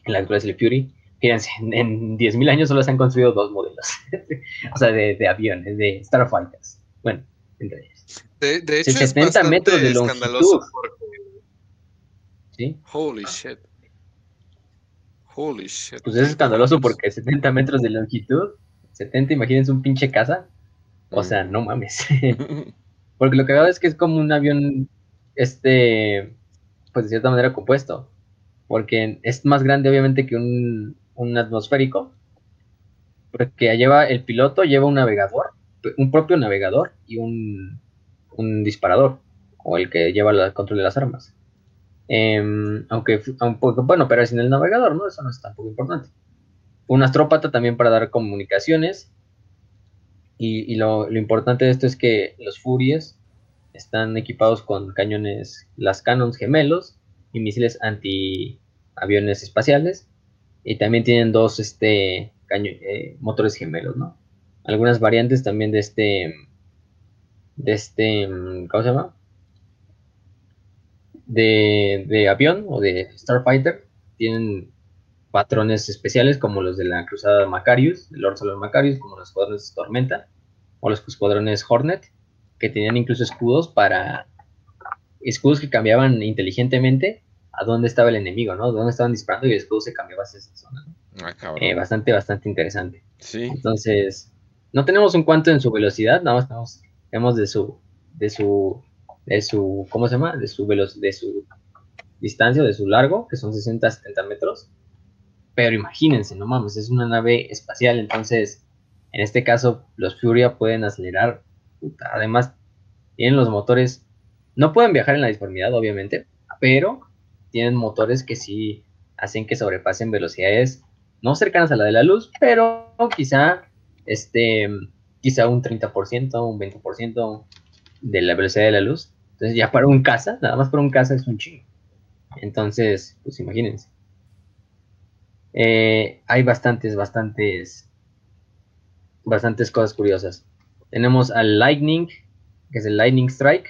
en la actual es el Fury. Fíjense, en, 10.000 años solo se han construido dos modelos, o sea, de, aviones, de Starfighters. Bueno, entre ellos. De, hecho, 70 metros de longitud. ¿Sí? Holy shit. Holy shit. Pues es escandaloso porque 70 metros de longitud, 70, imagínense un pinche casa. O sea, no mames. porque lo que veo es que es como un avión, este, pues de cierta manera compuesto. Porque es más grande obviamente que un, un atmosférico. Porque lleva el piloto, lleva un navegador, un propio navegador y un, un disparador. O el que lleva el control de las armas. Em, aunque, bueno, pero sin el navegador, ¿no? Eso no es tampoco importante. Un astrópata también para dar comunicaciones. Y, lo, importante de esto es que los Furies están equipados con cañones, las Cannons gemelos y misiles antiaviones espaciales. Y también tienen dos este, eh, motores gemelos, ¿no? Algunas variantes también de este, de este, ¿cómo se llama? de, avión o de Starfighter tienen patrones especiales como los de la cruzada Macarius, el Lord Solar Macarius, como los escuadrones Tormenta o los escuadrones Hornet, que tenían incluso escudos para escudos que cambiaban inteligentemente a dónde estaba el enemigo, ¿no? Dónde estaban disparando y escudo se cambiaba hacia esa zona. Ah, eh, bastante, bastante interesante. Sí. Entonces, no tenemos un cuanto en su velocidad, nada más tenemos, tenemos de su de su de su, ¿cómo se llama? De su, de su distancia, de su largo, que son 60 70 metros. Pero imagínense, no mames, es una nave espacial, entonces, en este caso, los Furia pueden acelerar. además, tienen los motores, no pueden viajar en la disformidad, obviamente, pero tienen motores que sí hacen que sobrepasen velocidades no cercanas a la de la luz, pero quizá, este, quizá un 30%, un 20% de la velocidad de la luz. Entonces ya para un casa, nada más para un casa es un chingo. Entonces, pues imagínense. Eh, hay bastantes, bastantes, bastantes cosas curiosas. Tenemos al Lightning, que es el Lightning Strike,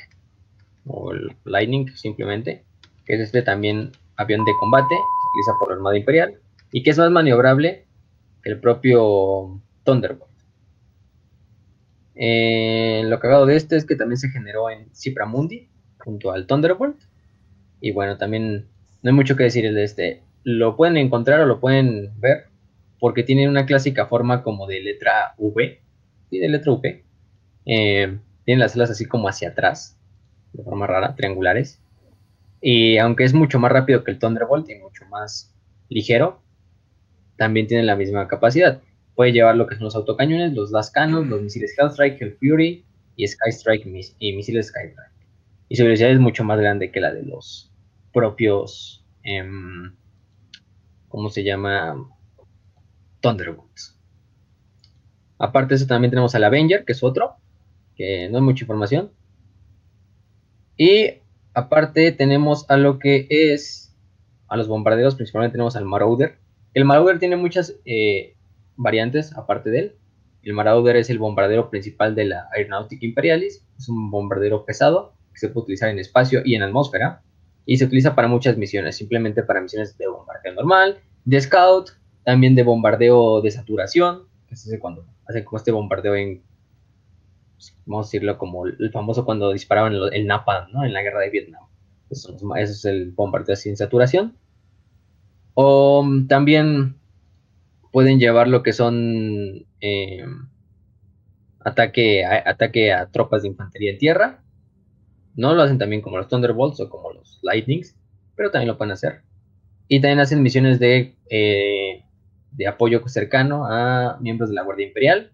o el Lightning simplemente, que es este también avión de combate, se utiliza por la Armada Imperial, y que es más maniobrable que el propio Thunderbolt. Eh, lo cagado de este es que también se generó en Mundi junto al Thunderbolt. Y bueno, también no hay mucho que decir de este. Lo pueden encontrar o lo pueden ver porque tiene una clásica forma como de letra V. y de letra V. Eh, tiene las alas así como hacia atrás, de forma rara, triangulares. Y aunque es mucho más rápido que el Thunderbolt y mucho más ligero, también tiene la misma capacidad puede llevar lo que son los autocañones, los Las Canos, los misiles Hellstrike, Hell Fury y Sky Strike y misiles Sky Strike. Y su velocidad es mucho más grande que la de los propios, em, ¿cómo se llama? Thunderbolts. Aparte de eso también tenemos al Avenger, que es otro, que no hay mucha información. Y aparte tenemos a lo que es a los bombarderos, principalmente tenemos al Marauder. El Marauder tiene muchas eh, variantes aparte de él. El Marauder es el bombardero principal de la Aeronautica Imperialis. Es un bombardero pesado que se puede utilizar en espacio y en atmósfera. Y se utiliza para muchas misiones, simplemente para misiones de bombardeo normal, de scout, también de bombardeo de saturación, que es cuando hacen como este bombardeo en, vamos a decirlo como el famoso cuando disparaban el, Napalm, ¿no? En la guerra de Vietnam. Eso, es el bombardeo sin saturación. O también pueden llevar lo que son eh, ataque a, ataque a tropas de infantería en tierra. No lo hacen también como los Thunderbolts o como los Lightnings, pero también lo pueden hacer. Y también hacen misiones de, eh, de apoyo cercano a miembros de la Guardia Imperial,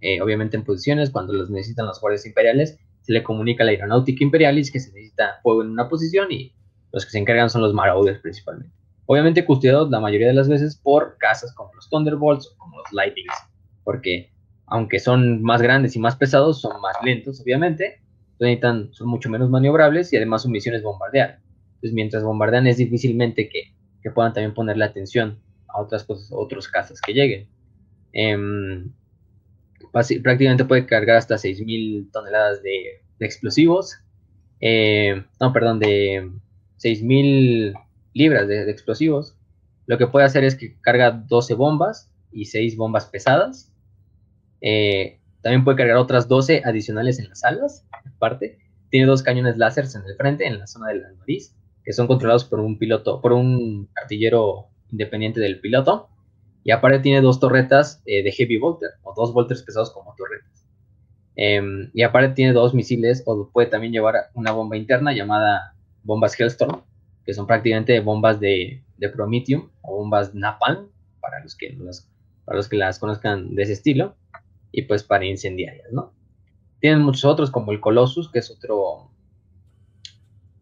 eh, obviamente en posiciones cuando los necesitan los guardias imperiales se le comunica a la aeronáutica imperialis que se necesita fuego en una posición y los que se encargan son los Marauders principalmente. Obviamente custodiados la mayoría de las veces por casas como los Thunderbolts o como los Lightnings, porque aunque son más grandes y más pesados, son más lentos, obviamente, necesitan, son mucho menos maniobrables y además su misión es bombardear. Entonces, mientras bombardean es difícilmente que, que puedan también ponerle atención a otras cosas, otros casas que lleguen. Em, prácticamente puede cargar hasta 6.000 toneladas de, explosivos. Eh, no, perdón, de 6.000 libras de, explosivos. Lo que puede hacer es que carga 12 bombas y 6 bombas pesadas. Eh, también puede cargar otras 12 adicionales en las alas, aparte. Tiene dos cañones láser en el frente, en la zona de la nariz, que son controlados por un piloto, por un artillero independiente del piloto. Y aparte tiene dos torretas eh, de heavy volter, o dos volters pesados como torretas. Em, y aparte tiene dos misiles, o puede también llevar una bomba interna llamada bombas Hellstorm, que son prácticamente bombas de, de o bombas Napalm, para los, que las, para los que las conozcan de ese estilo, y pues para incendiarias, ¿no? Tienen muchos otros, como el Colossus, que es otro,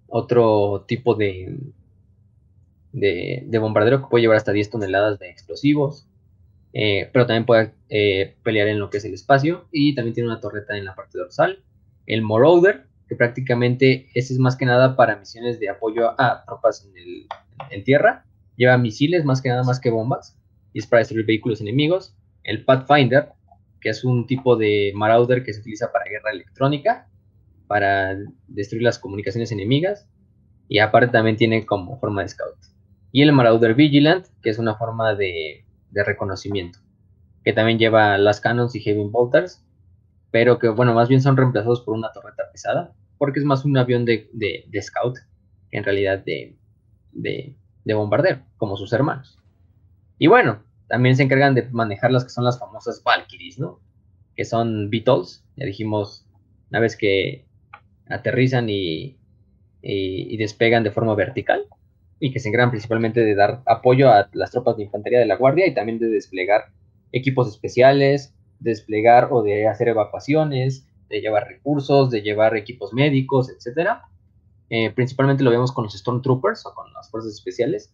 otro tipo de, de, bombardero que puede llevar hasta 10 toneladas de explosivos, eh, pero también puede eh, pelear en lo que es el espacio y también tiene una torreta en la parte dorsal. El Marauder, que prácticamente ese es más que nada para misiones de apoyo a tropas en, tierra, lleva misiles más que nada más que bombas y es para destruir vehículos enemigos. El Pathfinder, que es un tipo de Marauder que se utiliza para guerra electrónica, para destruir las comunicaciones enemigas y aparte también tiene como forma de scout y el Marauder Vigilant, que es una forma de, reconocimiento, que también lleva las cannons y heavy bolters, pero que, bueno, más bien son reemplazados por una torreta pesada, porque es más un avión de, scout que en realidad de, de, bombardero, como sus hermanos. Y bueno, también se encargan de manejar las que son las famosas Valkyries, ¿no? Que son Beatles, ya dijimos, una vez que aterrizan y, y despegan de forma vertical y que se encargan principalmente de dar apoyo a las tropas de infantería de la Guardia y también de desplegar equipos especiales, desplegar o de hacer evacuaciones, de llevar recursos, de llevar equipos médicos, etc. Eh, principalmente lo vemos con los Stormtroopers o con las fuerzas especiales,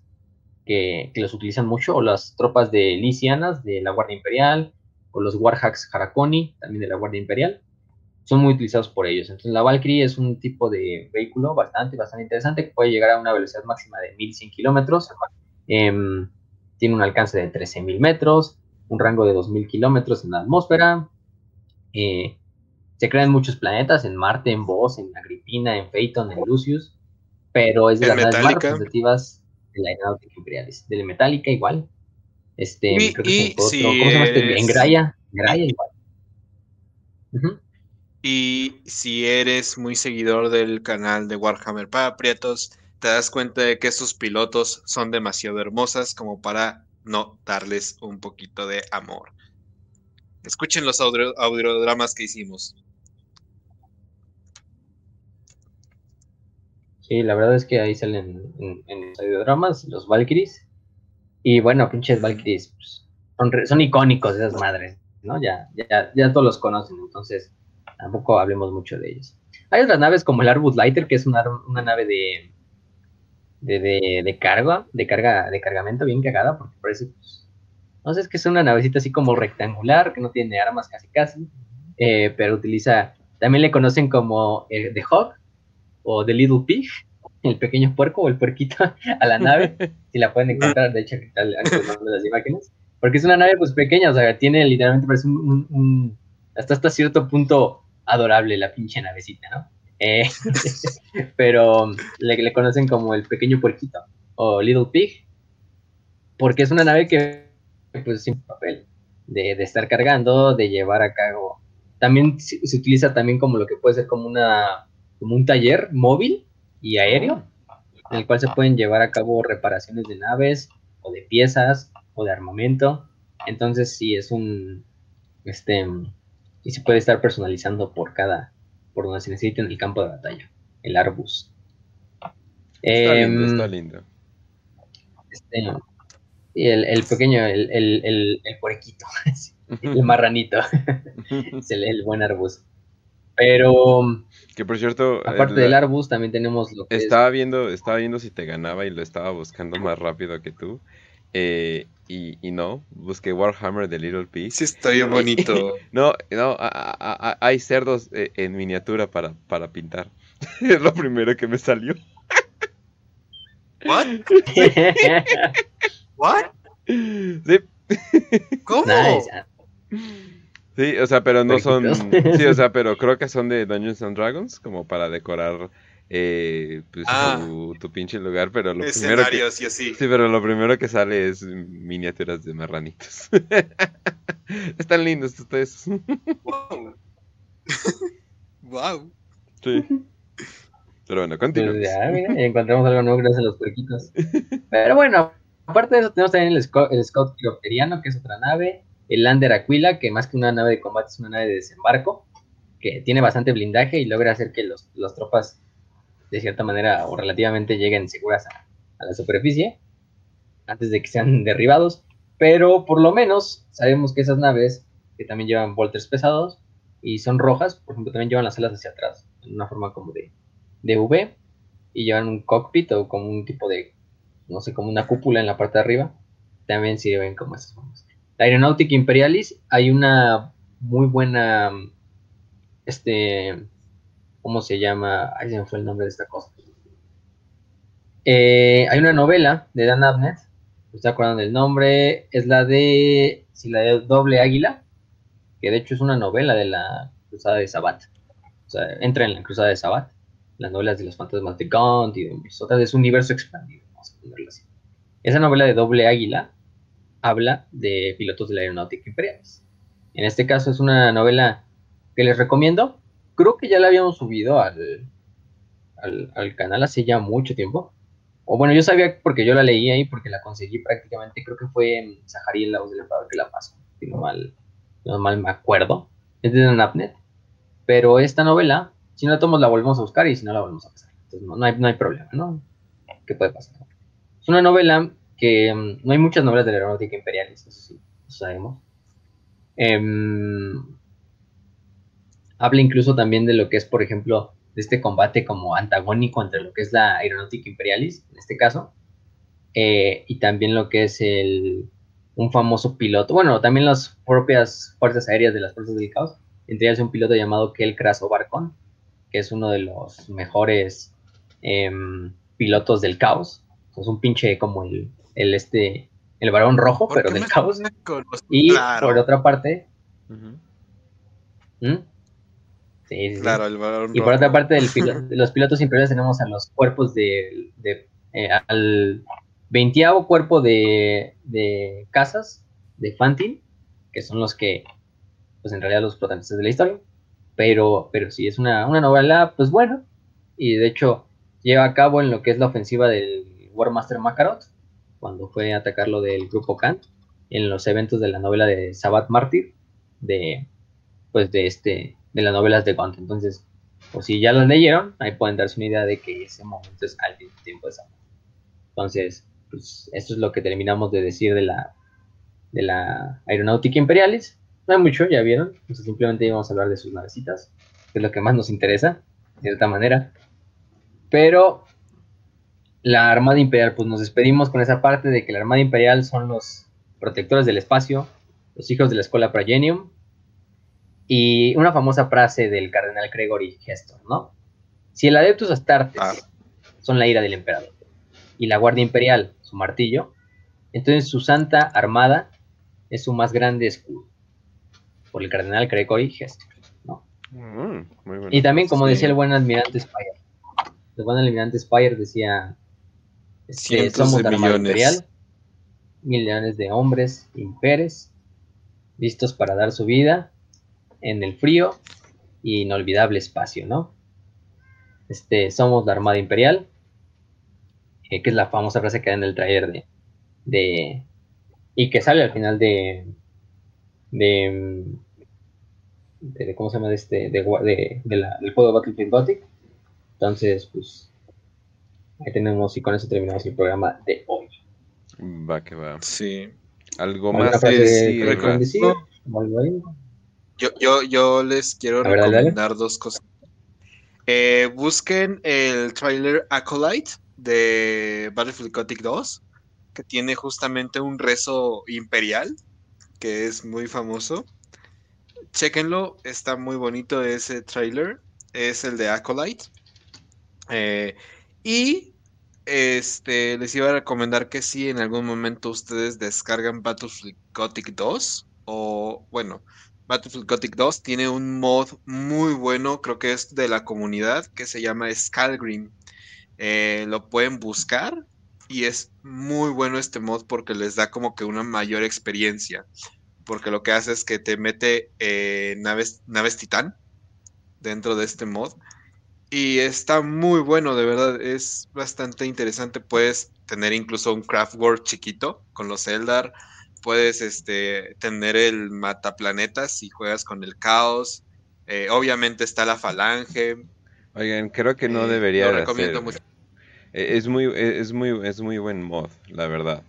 que, los utilizan mucho, o las tropas de Lisianas de la Guardia Imperial, o los Warhacks Harakoni, también de la Guardia Imperial son muy utilizados por ellos. Entonces la Valkyrie es un tipo de vehículo bastante, bastante interesante que puede llegar a una velocidad máxima de 1100 kilómetros. Em, tiene un alcance de 13.000 metros, un rango de 2.000 kilómetros en la atmósfera. Eh, se crean muchos planetas, en Marte, en Bos, en Agripina, en Phaeton, en Lucius, pero es de las más representativas de la aeronáutica imperial. De la metálica igual. Este, creo que ¿Cómo se llama este? En Graia, Graia igual. Y si eres muy seguidor del canal de Warhammer para Prietos, te das cuenta de que sus pilotos son demasiado hermosas como para no darles un poquito de amor. Escuchen los audiodramas que hicimos. Sí, la verdad es que ahí salen en, los audiodramas los Valkyries. Y bueno, pinches Valkyries pues, son, icónicos esas madres, ¿no? Ya, ya, ya todos los conocen, entonces tampoco hablemos mucho de ellos. Hay otras naves como el Arbus Lighter, que es una, nave de, de, de, carga, de carga, de cargamento bien cagada, porque parece, pues, no sé, es que es una navecita así como rectangular, que no tiene armas casi casi, eh, pero utiliza, también le conocen como eh, The Hawk o The Little Pig, el pequeño puerco o el puerquito a la nave, si la pueden encontrar, de hecho, las imágenes, porque es una nave pues pequeña, o sea, tiene literalmente parece un hasta hasta cierto punto adorable la pinche navecita, ¿no? Eh, pero le, conocen como el pequeño puerquito o Little Pig, porque es una nave que, pues, sin papel, de, estar cargando, de llevar a cabo. También se, utiliza también como lo que puede ser como una, como un taller móvil y aéreo, en el cual se pueden llevar a cabo reparaciones de naves o de piezas o de armamento. Entonces sí es un, este, y se puede estar personalizando por cada, por donde se necesite en el campo de batalla, el Arbus. Está lindo, está em, lindo. Este, y el, el pequeño, el, el, el, el puerquito, el marranito, es el, el buen Arbus. Pero que por cierto, aparte del Arbus también tenemos lo que estaba viendo, estaba viendo si te ganaba y lo estaba buscando más rápido que tú. Eh, y, y, no, busqué Warhammer de Little Pig. Sí, está bien bonito. no, no, hay cerdos eh, en miniatura para, para pintar. es lo primero que me salió. ¿What? ¿What? Sí. ¿Cómo? Sí, o sea, pero no son. Sí, o sea, pero creo que son de Dungeons and Dragons, como para decorar eh, pues, ah. tu, pinche lugar, pero lo primero que, sí, sí, pero lo primero que sale es miniaturas de marranitos. Están lindos ustedes. wow. wow. Sí. Pero bueno, continuamos. Pues ya, mira, encontramos algo nuevo gracias a los puerquitos. Pero bueno, aparte de eso tenemos también el, Scout, el Scout que es otra nave. El Lander Aquila, que más que una nave de combate es una nave de desembarco, que tiene bastante blindaje y logra hacer que los, las tropas de cierta manera o relativamente lleguen seguras a, la superficie antes de que sean derribados. Pero por lo menos sabemos que esas naves que también llevan volters pesados y son rojas, por ejemplo, también llevan las alas hacia atrás, en una forma como de, de V, y llevan un cockpit o como un tipo de, no sé, como una cúpula en la parte de arriba, también sirven como esas formas. La Aeronautica Imperialis, hay una muy buena, este, ¿Cómo se llama? Ahí se me fue el nombre de esta cosa. Eh, hay una novela de Dan Abnett, me estoy acordando del nombre, es la de, si la de Doble Águila, que de hecho es una novela de la Cruzada de Sabat. O sea, entra en la Cruzada de Sabat, las novelas de los fantasmas de Gaunt y de otras de su universo expandido, vamos a ponerlo así. Esa novela de Doble Águila habla de pilotos de la aeronáutica imperial. En este caso es una novela que les recomiendo, creo que ya la habíamos subido al, al, canal hace ya mucho tiempo. O bueno, yo sabía porque yo la leí ahí, porque la conseguí prácticamente, creo que fue en Sahariel, la voz del emperador que la pasó, si no mal, no mal me acuerdo. Es de Napnet. Pero esta novela, si no la tomamos, la volvemos a buscar y si no la volvemos a pasar. Entonces no, hay, no hay problema, ¿no? ¿Qué puede pasar? Es una novela que mm, no hay muchas novelas de la aeronáutica imperial, eso sí, eso sabemos. Eh, Habla incluso también de lo que es, por ejemplo, de este combate como antagónico entre lo que es la aeronáutica imperialis, en este caso, eh, y también lo que es el, un famoso piloto, bueno, también las propias fuerzas aéreas de las fuerzas del caos, entre ellas un piloto llamado Kel Kraso Barcon, que es uno de los mejores em, pilotos del caos. Es un pinche como el, el este, el varón rojo, pero del caos. Y por otra parte, Claro, Y por otra parte, de los pilotos imperiales tenemos a los cuerpos de. Eh, al veintiavo cuerpo de, de casas de Fantin, que son los que, pues en realidad, los protagonistas de la historia. Pero, pero sí, es una, novela, pues bueno. Y de hecho, lleva a cabo en lo que es la ofensiva del Warmaster Makarot, cuando fue a atacar lo del grupo Kant, en los eventos de la novela de Sabat Mártir, de, pues de este, de las novelas de Kant. Entonces, pues si ya las leyeron, ahí pueden darse una idea de que ese momento es al tiempo de Samuel. Entonces, pues esto es lo que terminamos de decir de la, de la aeronáutica imperialis. No hay mucho, ya vieron. Simplemente íbamos a hablar de sus navecitas, que es lo que más nos interesa, de cierta manera. Pero la Armada Imperial, pues nos despedimos con esa parte de que la Armada Imperial son los protectores del espacio, los hijos de la escuela Progenium, y una famosa frase del cardenal Gregory Gestor, ¿no? Si el Adeptus Astartes ah. son la ira del emperador y la Guardia Imperial su martillo, entonces su santa armada es su más grande escudo. Por el cardenal Gregory Gestor, ¿no? Mm, y también, como decía el buen almirante Spire, el buen almirante Spire decía: este, Somos la armada imperial, millones de hombres imperes, listos para dar su vida en el frío y inolvidable espacio, ¿no? Este, somos la Armada Imperial, eh, que es la famosa frase que da en el trailer de, y que sale al final de, de, de, ¿cómo se llama? De este, de, de, de la, del juego de Battlefield Gothic. Entonces, pues, ahí tenemos y con eso terminamos el programa de hoy. Va que va. Sí. Algo más que decir. decir? Yo, yo, yo les quiero ver, dale, recomendar dos cosas. Eh, busquen el trailer Acolyte de Battlefield Gothic 2, que tiene justamente un rezo imperial, que es muy famoso. Chequenlo, está muy bonito ese trailer. Es el de Acolyte. Eh, y este les iba a recomendar que si en algún momento ustedes descargan Battlefield Gothic 2, o bueno, Battlefield Gothic 2 tiene un mod muy bueno, creo que es de la comunidad, que se llama Skalgrim. Eh, lo pueden buscar y es muy bueno este mod porque les da como que una mayor experiencia. Porque lo que hace es que te mete eh, naves, naves titán dentro de este mod. Y está muy bueno, de verdad, es bastante interesante. Puedes tener incluso un craft world chiquito con los Eldar puedes este, tener el mataplanetas si juegas con el caos. Eh, obviamente está la falange. Oigan, creo que no eh, debería. Lo recomiendo mucho. Eh, es muy, es muy, es muy buen mod, la verdad.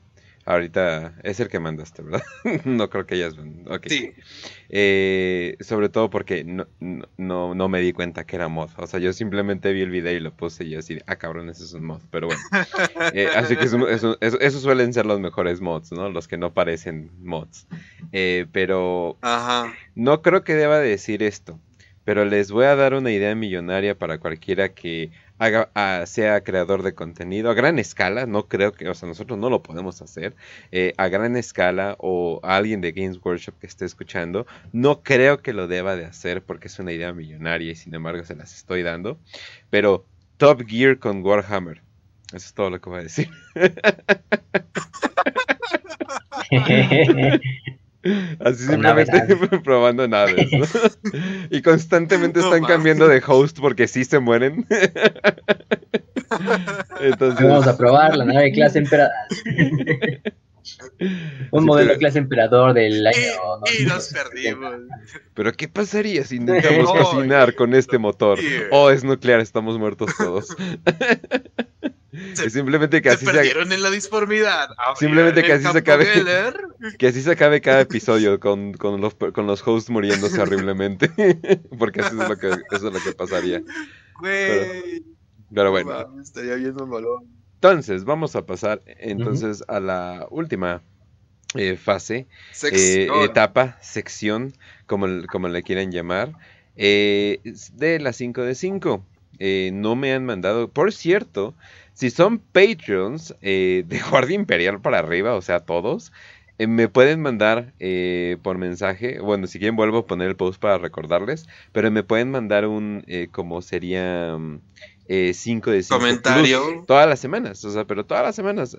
Ahorita es el que mandaste, ¿verdad? no creo que hayas... Okay. Sí. Eh, sobre todo porque no, no, no, me di cuenta que era mod. O sea, yo simplemente vi el video y lo puse y así, ah, cabrón, ese es un mod. Pero bueno. Eh, así que eso, eso, suelen ser los mejores mods, ¿no? Los que no parecen mods. Eh, pero... Ajá. No creo que deba decir esto. Pero les voy a dar una idea millonaria para cualquiera que haga, sea creador de contenido a gran escala, no creo que, o sea, nosotros no lo podemos hacer, eh, a gran escala o alguien de Games Workshop que esté escuchando, no creo que lo deba de hacer porque es una idea millonaria y sin embargo se las estoy dando, pero Top Gear con Warhammer, eso es todo lo que voy a decir. Así simplemente probando naves. y constantemente están cambiando de host porque sí se mueren. Entonces... Vamos a probar la nave de clase emperador. Un modelo de clase emperador del año. Y, nos perdimos. Pero ¿qué pasaría si intentamos cocinar con este motor? Oh, es nuclear, estamos muertos todos. simplemente que así se perdieron en la disformidad. simplemente que así se acabe. Que así se acabe cada episodio con, con, los, con los hosts muriéndose horriblemente. Porque así es lo que, eso es lo que pasaría. Pero, bueno. estaría viendo balón. Entonces, vamos a pasar entonces a la última eh, fase, eh, etapa, sección, como, como le quieran llamar, eh, de las 5 de 5. no me han mandado, por cierto, si son Patreons eh, de Guardia Imperial para arriba, o sea, todos, eh, me pueden mandar eh, por mensaje, bueno, si quieren vuelvo a poner el post para recordarles, pero me pueden mandar un, como sería 5 de 5 comentario todas las semanas, o sea, pero todas las semanas,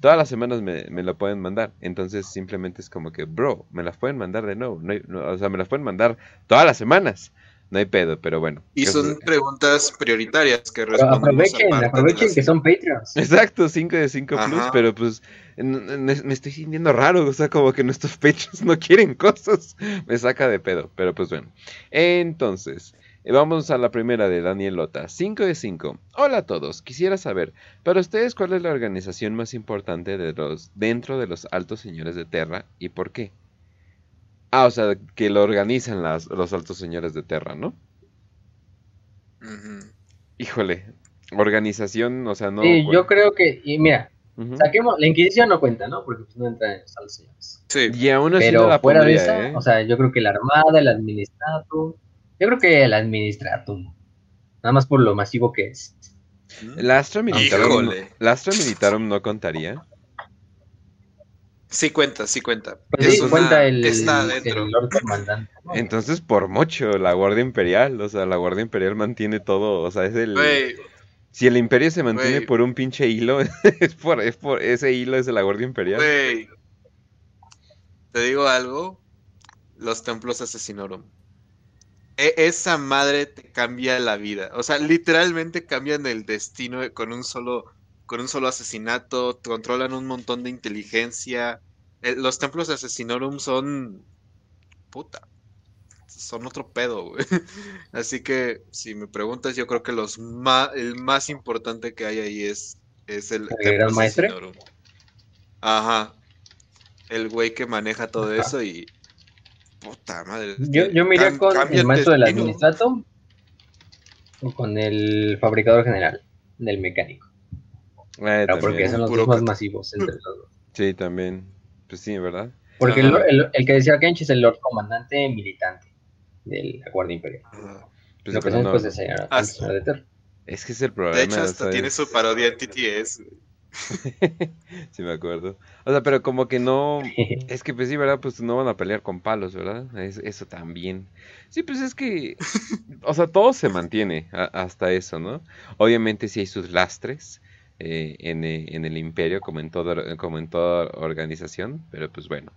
todas las semanas me, me, lo pueden mandar, entonces simplemente es como que, bro, me las pueden mandar de nuevo, o sea, me las pueden mandar todas las semanas. No hay pedo, pero bueno. Y son preguntas prioritarias que respondemos. Aprovechen, aprovechen que son Patreons. Exacto, 5 de 5 plus, pero pues me estoy sintiendo raro, o sea, como que nuestros Patreons no quieren cosas. Me saca de pedo, pero pues bueno. Entonces, eh, vamos a la primera de Daniel Lota. 5 de 5. Hola a todos, quisiera saber, para ustedes, ¿cuál es la organización más importante de los, dentro de los altos señores de Terra y por qué? Ah, o sea, que lo organizan las, los altos señores de Terra, ¿no? Híjole, organización, o sea, no. Sí, yo creo que, y mira, saquemos, la Inquisición no cuenta, ¿no? Porque pues, no entra en los altos señores. Sí. Y aún así Pero la fuera de esa, ¿eh? o sea, yo creo que la Armada, el Administratum, yo creo que el Administratum, nada más por lo masivo que es. ¿La Astra Militarum, ¿la Astra Militarum no contaría? Sí cuenta, sí cuenta. Pues cuenta el, está dentro. Entonces, por mucho, la Guardia Imperial, o sea, la Guardia Imperial mantiene todo, o sea, es el... Si el imperio se mantiene por un pinche hilo, es por, es por ese hilo es de la Guardia Imperial. Te digo algo, los templos asesinorum. E, esa madre te cambia la vida. O sea, literalmente cambian el destino con un solo con un solo asesinato, controlan un montón de inteligencia. Eh, los templos de Asesinorum son. puta. son otro pedo, güey. Así que si me preguntas, yo creo que los el más importante que hay ahí es, es el, ¿El gran maestre? Ajá. El güey que maneja todo eso y. Puta madre. Yo, yo me iría con el maestro del administrato o con el fabricador general del mecánico. Eh, porque son los dos más masivos entre los dos. Sí, también. Pues sí, ¿verdad? Porque el, el, el, que decía Kench es el Lord Comandante Militante de la Guardia Imperial. Pues, Lo que son no. después de señor, Ah, señor de. Es que es el problema. De hecho, hasta ¿sabes? tiene su parodia en TTS. sí, me acuerdo. O sea, pero como que no. Es que, pues sí, ¿verdad? Pues no van a pelear con palos, ¿verdad? Es- eso también. Sí, pues es que. O sea, todo se mantiene a- hasta eso, ¿no? Obviamente, sí hay sus lastres eh, en, eh, en el Imperio, como en, todo, como en toda organización, pero pues bueno.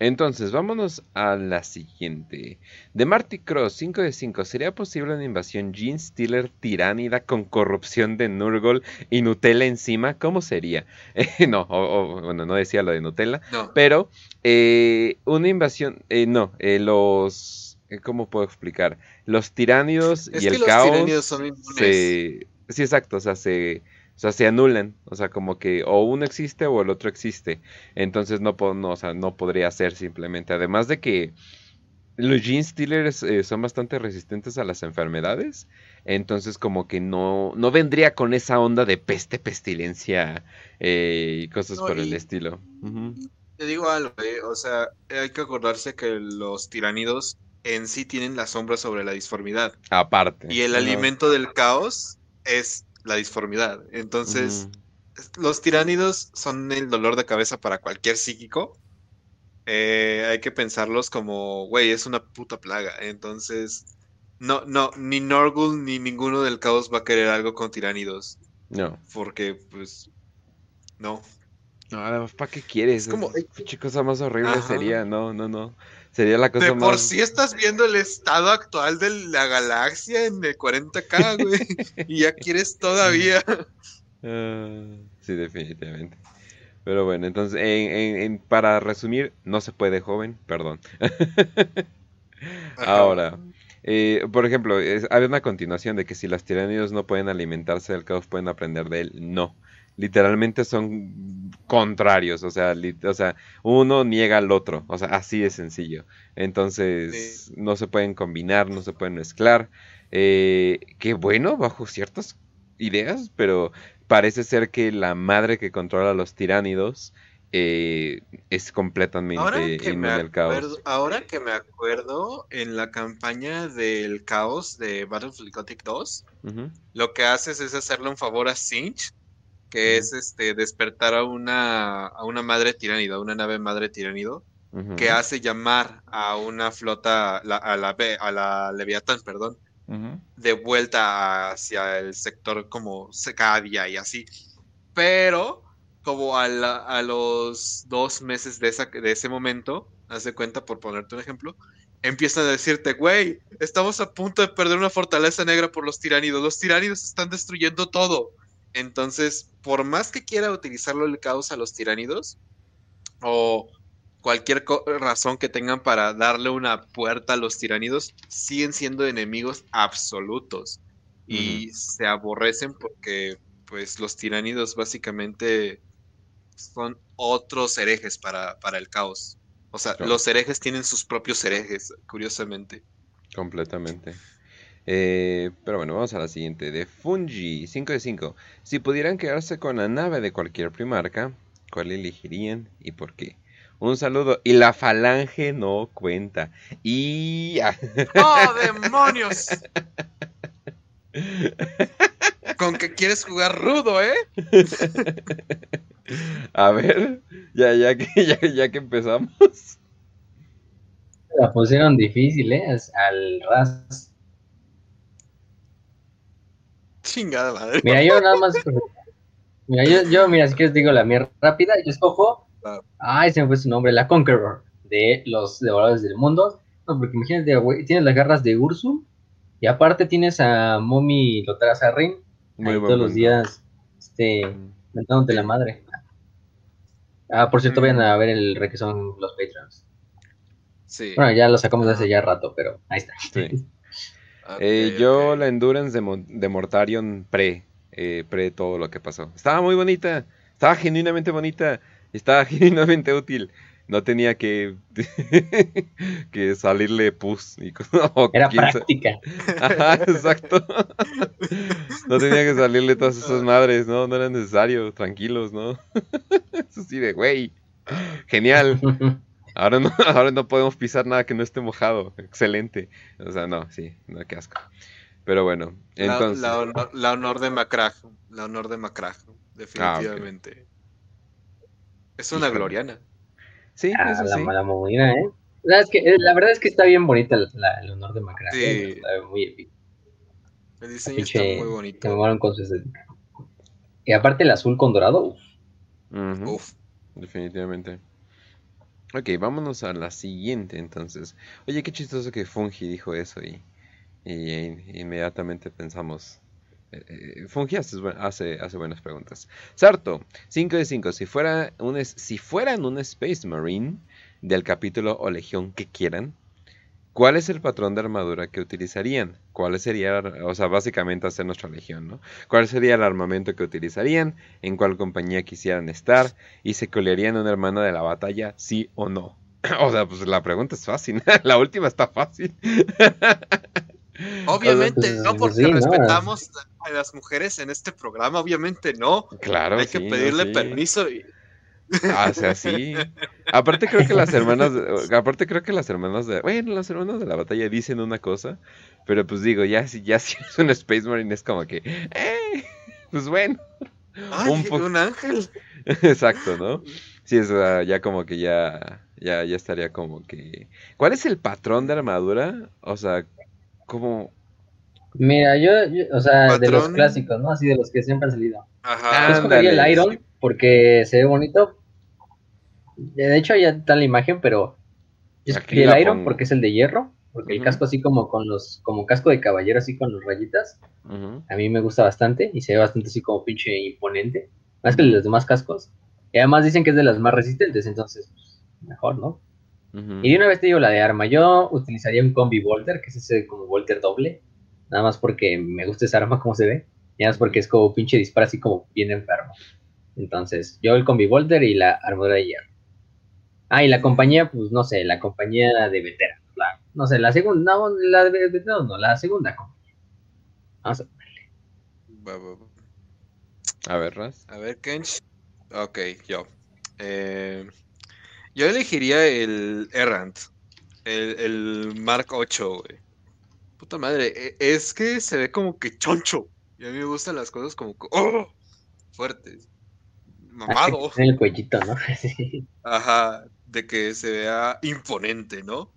Entonces, vámonos a la siguiente. De Marty Cross, 5 de 5. ¿Sería posible una invasión Gene Stealer tiránida con corrupción de Nurgle y Nutella encima? ¿Cómo sería? Eh, no, o- o, bueno, no decía lo de Nutella, No. pero eh, una invasión, eh, no, eh, los, eh, ¿cómo puedo explicar? Los tiránidos Es y que el los caos tiránidos son inmunes. se, sí, exacto, o sea, se, o sea, se anulan, o sea, como que o uno existe o el otro existe, entonces no, no, o sea, no podría ser simplemente, además de que los gene stealers eh, son bastante resistentes a las enfermedades, entonces como que no, no vendría con esa onda de peste, pestilencia eh, y cosas No, por el estilo. Te digo algo, eh, o sea, hay que acordarse que los tiránidos en sí tienen la sombra sobre la disformidad. Aparte. Y el alimento del caos es la disformidad. Entonces, los tiránidos son el dolor de cabeza para cualquier psíquico. Eh, hay que pensarlos como, güey, es una puta plaga. Entonces, no, no, ni Norgul ni ninguno del caos va a querer algo con tiránidos. No. Porque, pues, no. No, además, ¿para qué quieres? Es como- Pinche cosa más horrible Ajá. sería, no, no, no. Sería la cosa De más. por sí estás viendo el estado actual de la galaxia en el 40K, güey. y ya quieres todavía. Ah, sí, definitivamente. Pero bueno, entonces, en- en- en- para resumir, no se puede, joven, perdón. Ahora, eh, por ejemplo, es- había una continuación de que si los tiranidos no pueden alimentarse del caos, pueden aprender de él. No. Literalmente son contrarios, o sea, lit- o sea, uno niega al otro, o sea, así de sencillo. Entonces, no se pueden combinar, no se pueden mezclar. Eh, que bueno, bajo ciertas ideas, pero parece ser que la madre que controla a los tiránidos eh, es completamente Ahora que, me inmune al caos. acuerdo, ahora que me acuerdo, en la campaña del caos de Battlefield Gothic 2, Ujú, lo que haces es hacerle un favor a Sinch, que es este despertar a una, a una madre tiránida, a una nave madre tiránido, que hace llamar a una flota, la- a, la, a la Leviatán, perdón, de vuelta hacia el sector como Secadia y así. Pero, como a, la- a los dos meses de, esa, de ese momento, haz de cuenta, por ponerte un ejemplo, empiezan a decirte, güey, estamos a punto de perder una fortaleza negra por los tiránidos. Los tiránidos están destruyendo todo. Entonces, por más que quiera utilizarlo el caos a los tiránidos, o cualquier razón que tengan para darle una puerta a los tiránidos, siguen siendo enemigos absolutos. Y se aborrecen porque, pues, los tiránidos básicamente son otros herejes para, para el caos. O sea, Claro. los herejes tienen sus propios herejes, curiosamente. Completamente. Eh, pero bueno, vamos a la siguiente. De Fungi, 5 de 5. Si pudieran quedarse con la nave de cualquier primarca, ¿cuál elegirían y por qué? Un saludo. Y la falange no cuenta. Y... ¡Oh, demonios! Con que quieres jugar rudo, ¿eh? A ver, ya, ya, que, ya, ya que empezamos. La pusieron difícil, ¿eh? Al ras. Chingada madre. Mira, yo nada más. Mira, yo, yo, mira, si quieres digo la mía rápida. Yo escojo. Ah. Ay, se me fue su nombre. La Conqueror. De los devoradores del mundo. No, porque imagínate, güey. Tienes las garras de Ursu. Y aparte tienes a Mommy Lotara Sarrin. Muy ahí todos los días. Este. Mentándote la madre. Ah, por cierto, vayan a ver el requesón los Patreons. Sí. Bueno, ya lo sacamos hace ya rato, pero ahí está. Sí. Eh, yo la Endurance de, Mortarion pre, eh, pre todo lo que pasó. Estaba muy bonita, estaba genuinamente bonita, estaba genuinamente útil. No tenía que, que salirle pus. Y, Era práctica. Ajá, exacto. no tenía que salirle todas esas madres, ¿no? No era necesario, tranquilos, ¿no? Eso sí de, güey, genial. Ahora no, ahora no podemos pisar nada que no esté mojado. Excelente. O sea, no, sí, no, qué asco. Pero bueno, entonces. La, honor, de Macrag. La honor de Macrag, definitivamente. Ah, es una gloriana. Sí, ah, eso la, sí. La movida, ¿eh? La, es que, eh, la verdad es que está bien bonita el honor de Macrag. Sí. ¿eh? Está muy épico. El diseño está muy bonito. Me con su Y aparte el azul con dorado. Uf. Definitivamente. Ok, vámonos a la siguiente entonces. Oye, qué chistoso que Fungi dijo eso y, inmediatamente pensamos... Eh, eh, Fungi hace, hace, buenas preguntas. Sarto, 5 de 5. Si, fuera un, si fueran un Space Marine del capítulo o legión que quieran, ¿Cuál es el patrón de armadura que utilizarían? ¿Cuál sería, o sea, básicamente hacer nuestra legión, ¿no? ¿Cuál sería el armamento que utilizarían? ¿En cuál compañía quisieran estar? ¿Y se colearían una hermana de la batalla, sí o no? o sea, pues la pregunta es fácil. la última está fácil. Obviamente no, porque respetamos a las mujeres en este programa, obviamente no. Claro. Hay que pedirle permiso y Ah, o sea, sí. Aparte creo que las hermanas, aparte creo que las hermanas de, bueno, las hermanas de la batalla dicen una cosa, pero pues digo, ya si ya si es un Space Marine es como que, eh, pues bueno. un, un ángel. Exacto, ¿no? Sí, es ya como que ya, ya, ya estaría como que. ¿Cuál es el patrón de armadura? O sea, ¿cómo? Mira, yo, o sea, de los clásicos, ¿no? Así de los que siempre han salido. Ajá. Yo escogería el Iron porque se ve bonito, de hecho, ya está la imagen, pero el Iron porque es el de hierro, porque el casco así como con los, como casco de caballero así con los rayitas, a mí me gusta bastante y se ve bastante así como pinche imponente, más que los demás cascos. Y además dicen que es de las más resistentes, entonces pues, mejor, ¿no? Y de una vez te digo la de arma, yo utilizaría un combi volter, que es ese como volter doble, nada más porque me gusta esa arma como se ve, y nada más porque es como pinche dispara así como bien enfermo. Entonces, yo el combi volter y la armadura de hierro. Ah, y la compañía, pues no sé, la compañía de veteranos. no sé, la segunda, no, la de veteranos no, la segunda compañía. Vamos a verle. A ver, Raz. A ver, Kench. Ok, yo. Eh, yo elegiría el Errant. El, el Mark 8, güey. Puta madre, e, es que se ve como que choncho. Y a mí me gustan las cosas como que, ¡oh! fuertes. Mamado. En el cuellito, ¿no? Ajá de que se vea imponente, ¿no?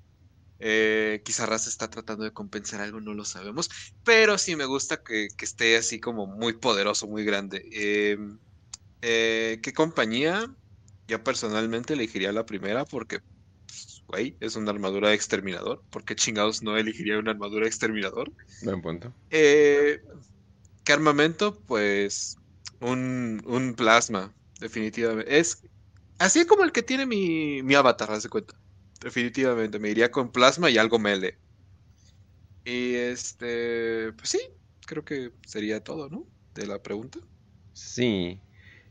Eh, quizá Raz está tratando de compensar algo, no lo sabemos, pero sí me gusta que, esté así como muy poderoso, muy grande. Em, eh, ¿Qué compañía? Yo personalmente elegiría la primera porque, pues, güey, es una armadura de exterminador. ¿Por qué chingados no elegiría una armadura de exterminador? Buen punto. Eh, ¿Qué armamento? Pues un, un plasma, definitivamente. Es Así como el que tiene mi, mi avatar, haz de cuenta. Definitivamente, me iría con plasma y algo mele. Y este, pues sí, creo que sería todo, ¿no? De la pregunta. Sí,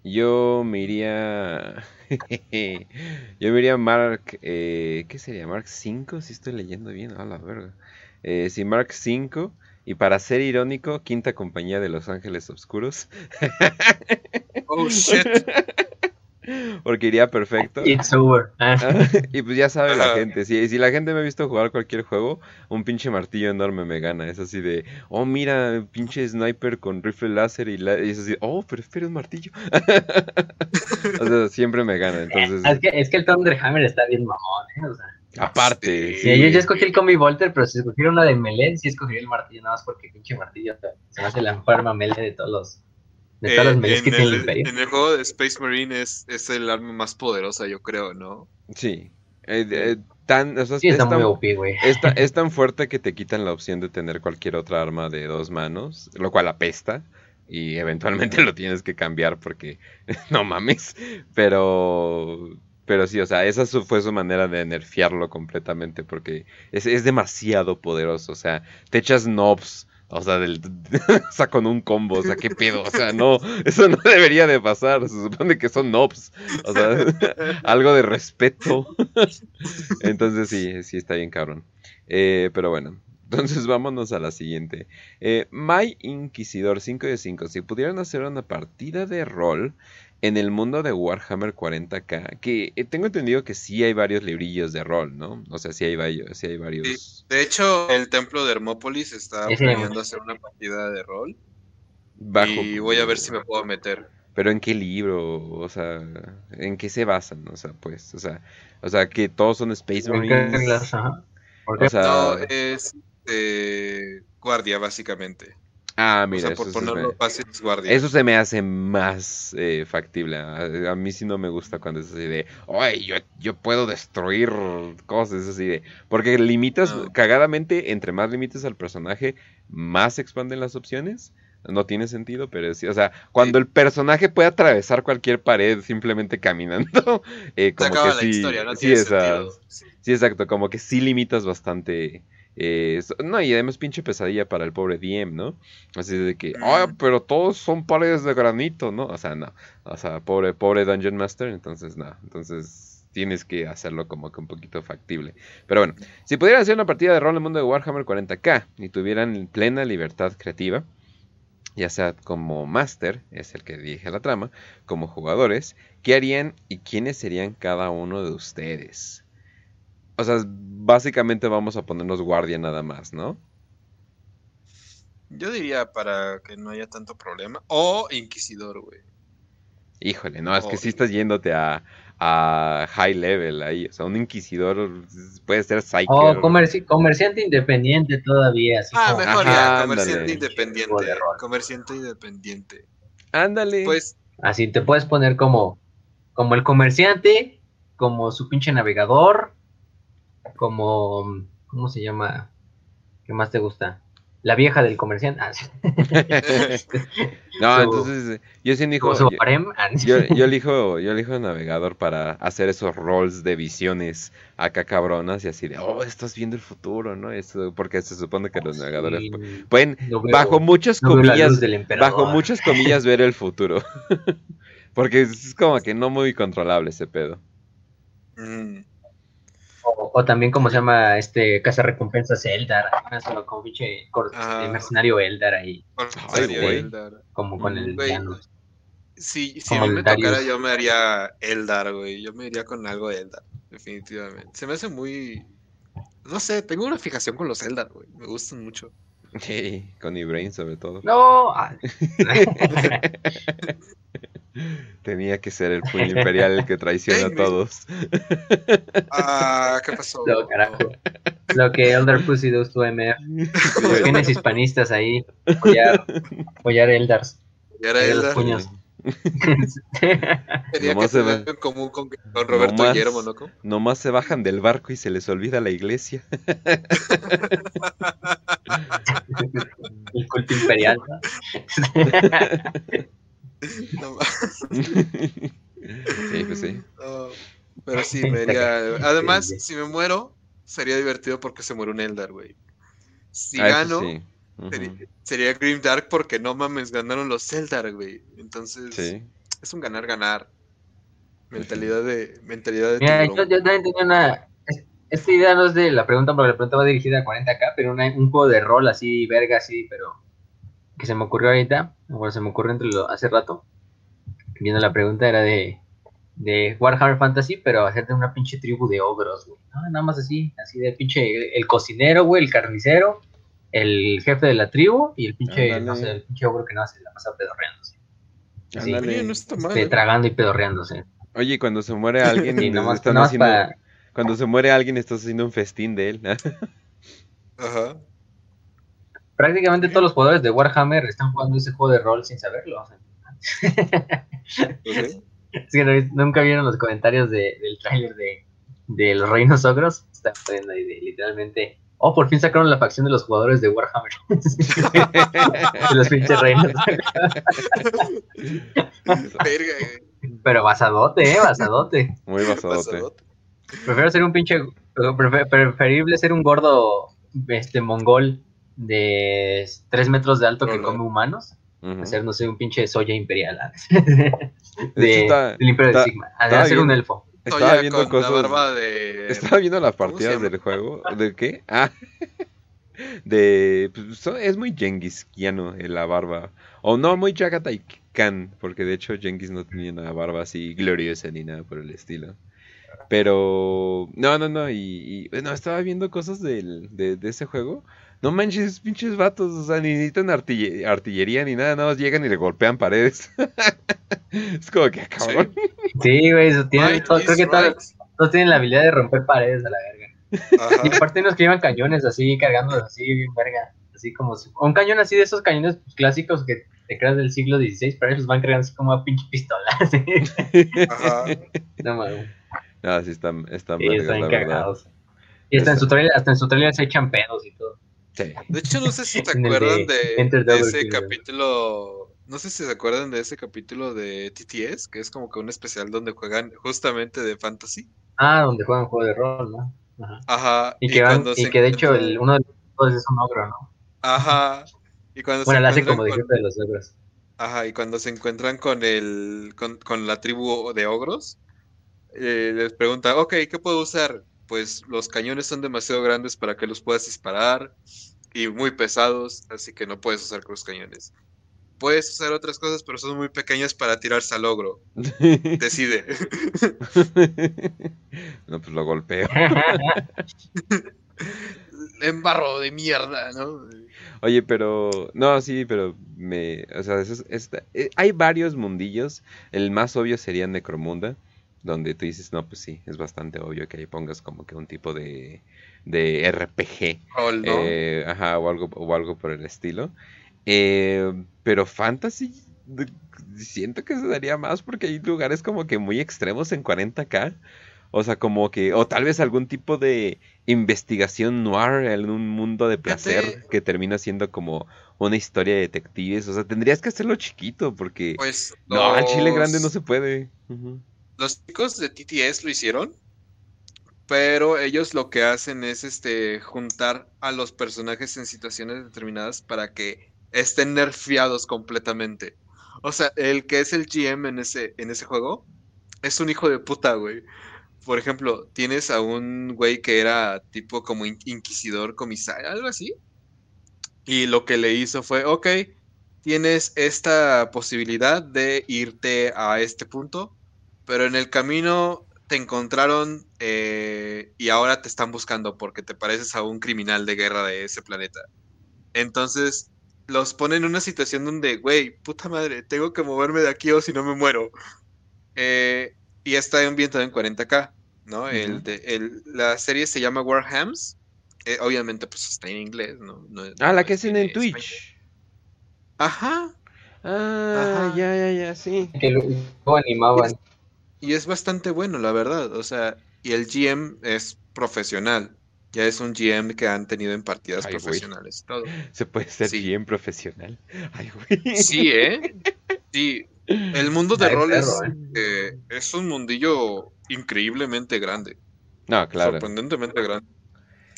yo me iría. yo me iría Mark. Eh, ¿Qué sería? ¿Mark 5? Si estoy leyendo bien, a la verga. Eh, sí, Mark 5. Y para ser irónico, quinta compañía de Los Ángeles Oscuros. oh shit. Porque iría perfecto. It's over. Ah. y pues ya sabe la gente. Si, si la gente me ha visto jugar cualquier juego, un pinche martillo enorme me gana. Es así de, oh, mira, pinche sniper con rifle láser y, es así, oh, pero espera un martillo. o sea, siempre me gana. Entonces... Es que, es que el Thunderhammer está bien mamón, ¿eh? O sea. Aparte. Sí, yo ya escogí el Combi Volter, pero si escogiera una de melee, sí escogí el martillo, nada más porque pinche martillo se me hace la mejor melee de todos los de todas las eh, que tiene el, Imperio. En el juego de Space Marine es, es, el arma más poderosa, yo creo, ¿no? Sí. Eh, eh, tan, o sea, sí, está es, muy tan, OP, es, tan fuerte que te quitan la opción de tener cualquier otra arma de dos manos, lo cual apesta. Y eventualmente lo tienes que cambiar porque no mames. Pero pero sí, o sea, esa fue su manera de nerfearlo completamente porque es, es demasiado poderoso. O sea, te echas knobs o sea, del, o sea, con un combo, o sea, qué pedo, o sea, no, eso no debería de pasar, se supone que son nobs, o sea, algo de respeto. Entonces sí, sí está bien cabrón. Eh, pero bueno, entonces vámonos a la siguiente. Eh, My Inquisidor 5 de 5, si pudieran hacer una partida de rol en el mundo de Warhammer 40k, que eh, tengo entendido que sí hay varios librillos de rol, ¿no? O sea, sí hay varios. Sí hay varios... de hecho, el templo de Hermópolis está planeando hacer una partida de rol. y voy a ver si me puedo meter. Pero en qué libro, o sea, en qué se basan, o sea, pues, o sea, o sea, que todos son Space Marines. O sea, no, es eh, guardia básicamente. Ah, mira. eso, se me, hace más eh, factible. A, mí sí no me gusta cuando es así de, ay, yo, yo puedo destruir cosas, así de. Porque limitas, cagadamente, entre más limites al personaje, más se expanden las opciones. No tiene sentido, pero sí, o sea, cuando el personaje puede atravesar cualquier pared simplemente caminando, eh, como que sí, sí, sí, exacto, como que sí limitas bastante eh, no, y además pinche pesadilla para el pobre DM, ¿no? Así de que, ay, pero todos son paredes de granito, ¿no? O sea, no. O sea, pobre, pobre Dungeon Master, entonces no. Entonces tienes que hacerlo como que un poquito factible. Pero bueno, si pudieran hacer una partida de rol en el mundo de Warhammer 40k y tuvieran plena libertad creativa, ya sea como Master, es el que dirige la trama, como jugadores, ¿qué harían y quiénes serían cada uno de ustedes? O sea, básicamente vamos a ponernos guardia nada más, ¿no? Yo diría para que no haya tanto problema. O inquisidor, güey. Híjole, no, es que sí estás yéndote a, high level ahí. O sea, un inquisidor puede ser psychic. O comerciante independiente todavía. ah, mejor ya, comerciante independiente. Comerciante independiente. Ándale. Pues. Así te puedes poner como, como el comerciante, como su pinche navegador, como, ¿cómo se llama? ¿Qué más te gusta? La vieja del comerciante. Ah, no, entonces yo sí elijo. Yo, ah, yo, yo, elijo, yo elijo navegador para hacer esos roles de visiones acá cabronas y así de, oh, estás viendo el futuro, ¿no? Eso, porque se supone que los navegadores pueden, bajo muchas comillas, bajo muchas comillas, ver el futuro. porque es como que no muy controlable ese pedo. Mm. O, también, como se llama este Casa Recompensas Eldar? Como pinche ah. mercenario Eldar ahí. Este, como con el. Si, si a mí me tocara, yo me haría Eldar, güey. Yo me iría con algo de Eldar, definitivamente. Se me hace muy. No sé, tengo una fijación con los Eldar, güey. Me gustan mucho. Sí, con Ibrain sobre todo. No. Tenía que ser el puño imperial el que traiciona a todos. Ah, ¿qué pasó? Lo, carajo. Lo que Elder Pussy 2 tu MF. Tienes hispanistas ahí. Apoyar, apoyar Eldars. Apoyar Eldars. puños. Tenía que se en común con, Roberto nomás, Guillermo, ¿no? Nomás se bajan del barco y se les olvida la iglesia. El culto imperial. No sí, pues sí. pero sí, me Además, si me muero, sería divertido porque se muere un Eldar, güey. Si ah, gano, sería, Grim Dark porque no mames, ganaron los Eldar, güey. Entonces, es un ganar-ganar. Mentalidad de. Mentalidad de Mira, yo, también tenía una. Esta idea no es de la pregunta, porque la pregunta va dirigida a 40k, pero un juego de rol así, verga, así, pero que se me ocurrió ahorita, bueno, se me ocurrió entre lo, hace rato, viendo la pregunta, era de, de Warhammer Fantasy, pero hacerte una pinche tribu de ogros, güey. Nada más así, así de pinche, el cocinero, güey, el carnicero, el jefe de la tribu y el pinche, no sé, el pinche ogro que no hace, la pasa pedorreándose. Así, no está mal. Este, tragando y pedorreándose. Oye, cuando se muere alguien, y están haciendo, cuando se muere alguien, estás haciendo un festín de él. Ajá prácticamente todos los jugadores de Warhammer están jugando ese juego de rol sin saberlo. nunca vieron los comentarios del tráiler de, los reinos ogros. Están poniendo ahí de, literalmente. Oh, por fin sacaron la facción de los jugadores de Warhammer. de los pinches reinos. Verga, Pero basadote, ¿eh? Basadote. Muy basadote. Prefiero ser un pinche. preferible ser un gordo este mongol de 3 metros de alto que come humanos. Hacer, no sé, un pinche soya imperial. de, del Imperio de Sigma. Hacer un elfo. Estaba viendo cosas. Estaba viendo las partidas del juego. ¿De qué? Ah. de. Pues, es muy Genghisiano la barba. O no, muy Jagatai Khan. Porque de hecho Genghis no tenía una barba así gloriosa ni nada por el estilo. Pero. No, no, no. Y. bueno, estaba viendo cosas del, de, de ese juego. No manches, pinches vatos, o sea, ni necesitan artillería ni nada, nada más llegan y le golpean paredes. es como que cabrón. Sí, güey, tiene, creo que todos, tienen la habilidad de romper paredes a la verga. Y aparte unos que llevan cañones así, cargando así, bien verga. Así como un cañón así de esos cañones clásicos que te creas del siglo XVI, pero ellos van cargando así como a pinche pistola. Ajá. No mames. No, sí están, están, sí, están cagados. Y hasta en, su trailer, hasta en su trailer se echan pedos y todo. De hecho, no sé si te acuerdan de, ese capítulo. No sé si se acuerdan de ese capítulo de TTS, que es como que un especial donde juegan justamente de fantasy. Ah, donde juegan juego de rol, ¿no? Ajá. Y, que, y que de hecho el, uno de los es un ogro, ¿no? Ajá. Y cuando bueno, se hace como de de los ogros. Ajá, y cuando se encuentran con el con, con la tribu de ogros, eh, les pregunta, ok, ¿qué puedo usar? pues los cañones son demasiado grandes para que los puedas disparar y muy pesados, así que no puedes usar los cañones. Puedes usar otras cosas, pero son muy pequeñas para tirarse al ogro. Decide. no, pues lo golpeo. Embarro de mierda, ¿no? Oye, pero. No, sí, pero me. O sea, eh, hay varios mundillos. El más obvio sería Necromunda donde tú dices, no, pues sí, es bastante obvio que ahí pongas como que un tipo de, de RPG. Eh, ajá, o algo, o algo por el estilo. Eh, pero Fantasy, siento que se daría más porque hay lugares como que muy extremos en 40k. O sea, como que, o tal vez algún tipo de investigación noir en un mundo de placer que termina siendo como una historia de detectives. O sea, tendrías que hacerlo chiquito porque... Pues... No, al chile grande no se puede. Los chicos de TTS lo hicieron, pero ellos lo que hacen es este juntar a los personajes en situaciones determinadas para que estén nerfeados completamente. O sea, el que es el GM en ese, en ese juego es un hijo de puta, güey. Por ejemplo, tienes a un güey que era tipo como inquisidor comisario, algo así. Y lo que le hizo fue, ok, tienes esta posibilidad de irte a este punto, pero en el camino te encontraron eh, y ahora te están buscando porque te pareces a un criminal de guerra de ese planeta. Entonces los ponen en una situación donde, güey, puta madre, tengo que moverme de aquí o si no me muero. Eh, y está ambientado en 40k, ¿no? el de, la serie se llama Warhams. Eh, obviamente, pues está en inglés, ¿no? ah, la que hacen en Twitch. Ajá. Ah, ya, ya, ya, sí. Que lo animaban. Y es bastante bueno, la verdad. O sea, y el GM es profesional. Ya es un GM que han tenido en partidas profesionales. Todo. Se puede ser GM profesional. Ay, güey. Sí, ¿eh? Sí. El mundo de roles ¿eh? Eh, es un mundillo increíblemente grande. No, claro. Sorprendentemente grande.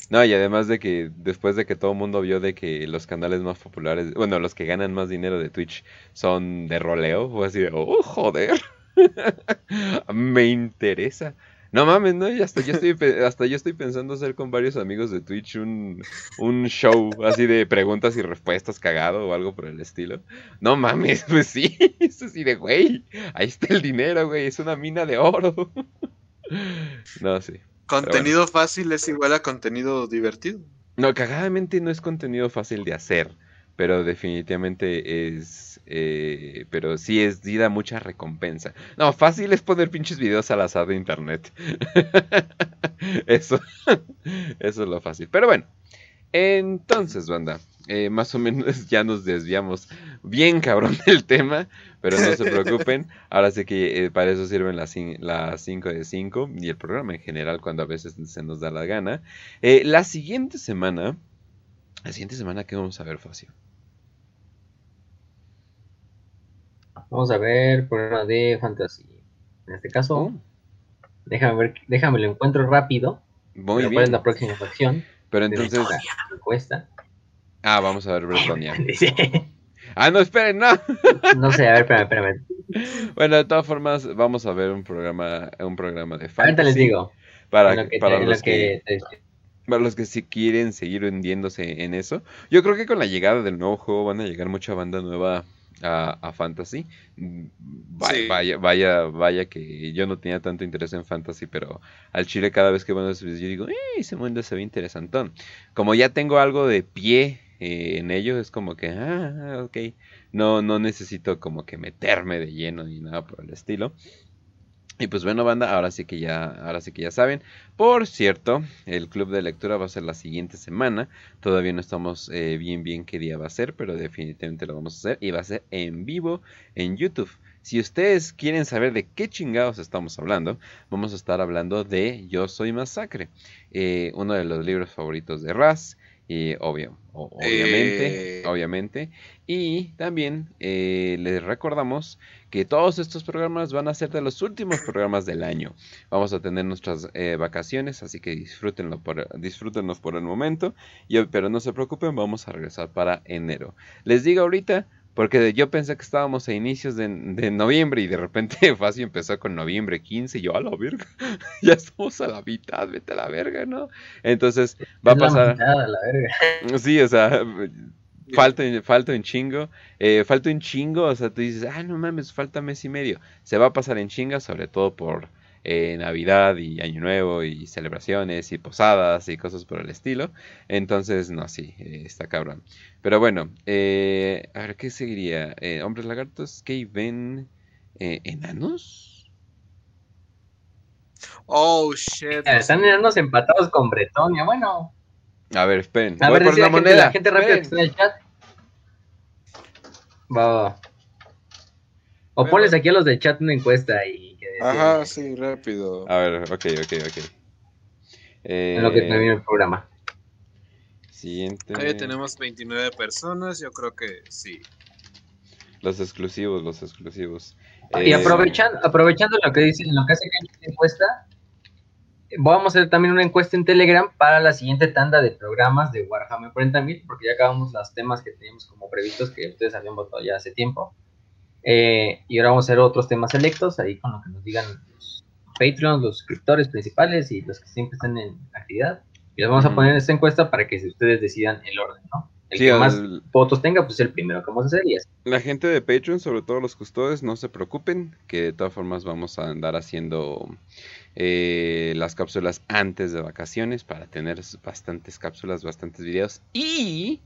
No, y además de que después de que todo el mundo vio de que los canales más populares, bueno, los que ganan más dinero de Twitch son de roleo, fue así de, oh, joder. Me interesa. No mames, no, hasta yo estoy, hasta yo estoy pensando hacer con varios amigos de Twitch un, un show así de preguntas y respuestas cagado o algo por el estilo. No mames, pues sí, es así de, güey, ahí está el dinero, güey, es una mina de oro. No, sí. Contenido fácil es igual a contenido divertido. No, cagadamente no es contenido fácil de hacer, pero definitivamente es eh, pero sí es sí mucha recompensa. No, fácil es poner pinches videos al azar de internet. eso, eso es lo fácil. Pero bueno, entonces, banda, eh, más o menos ya nos desviamos bien cabrón del tema, pero no se preocupen. Ahora sé que eh, para eso sirven las 5 de 5 y el programa en general cuando a veces se nos da la gana. la siguiente semana, la siguiente semana, ¿qué vamos a ver, Facio? Vamos a ver programa de fantasía. En este caso, oh. déjame ver, déjame lo encuentro rápido. Muy bien. ¿Cuál es la próxima facción? Pero entonces. Encuesta. Ah, vamos a ver Bretonia. Ah, no, esperen, no. no sé, a ver, espérame, espérame. Bueno, de todas formas, vamos a ver un programa, un programa de fantasy. Ahorita les digo. Para, para los que, para los que sí quieren seguir hundiéndose en eso. Yo creo que con la llegada del nuevo juego van a llegar mucha banda nueva a, Fantasy. Mm, vaya, vaya, vaya, vaya, que yo no tenía tanto interés en Fantasy, pero al Chile cada vez que van a yo digo, eh, ese mundo se ve interesantón. Como ya tengo algo de pie eh, en ello, es como que, ah, ok, no, no necesito como que meterme de lleno ni nada por el estilo. Y pues bueno, banda, ahora sí que ya, ahora sí que ya saben. Por cierto, el club de lectura va a ser la siguiente semana. Todavía no estamos eh, bien bien qué día va a ser, pero definitivamente lo vamos a hacer y va a ser en vivo en YouTube. Si ustedes quieren saber de qué chingados estamos hablando, vamos a estar hablando de Yo Soy Masacre, eh, uno de los libros favoritos de Raz. Y obvio, obviamente, eh. obviamente. Y también les recordamos que todos estos programas van a ser de los últimos programas del año. Vamos a tener nuestras eh, vacaciones, así que disfrútenlo por, disfrútenlos por el momento. pero no se preocupen, vamos a regresar para enero. Les digo ahorita, porque yo pensé que estábamos a inicios de, noviembre y de repente Fácil empezó con noviembre 15 y yo a la verga, ya estamos a la mitad, vete a la verga, ¿no? Entonces va a pasar... La la verga. Sí, o sea, falta, falta un chingo, eh, falta un chingo, o sea, tú dices, ah, no mames, falta mes y medio. Se va a pasar en chinga, sobre todo por eh, Navidad y Año Nuevo y celebraciones y posadas y cosas por el estilo. Entonces, no, sí, eh, está cabrón. Pero bueno, eh, a ver, ¿qué seguiría? Hombres lagartos que ven enanos. Oh, shit. Están enanos empatados con Bretonia, bueno. A ver, esperen. A ver, por la, moneda. la gente rápida que está en el chat. Va, O pones aquí a los del chat una encuesta y Ajá, sí, rápido. A ver, ok, ok, ok. Eh, en lo que termina el programa. Siguiente. Ahí tenemos 29 personas, yo creo que sí. Los exclusivos, los exclusivos. Y eh, aprovechando, aprovechando lo que dice, lo que hace que encuesta, vamos a hacer también una encuesta en Telegram para la siguiente tanda de programas de Warhammer 40.000, porque ya acabamos los temas que teníamos como previstos que ustedes habían votado ya hace tiempo. Eh, y ahora vamos a hacer otros temas selectos, ahí con lo que nos digan los Patreons, los suscriptores principales y los que siempre están en actividad. Y los vamos a poner en esta encuesta para que ustedes decidan el orden, ¿no? El que más votos tenga, pues es el primero que vamos a hacer y así. La gente de Patreon, sobre todo los custodios, no se preocupen, que de todas formas vamos a andar haciendo eh, las cápsulas antes de vacaciones para tener bastantes cápsulas, bastantes videos y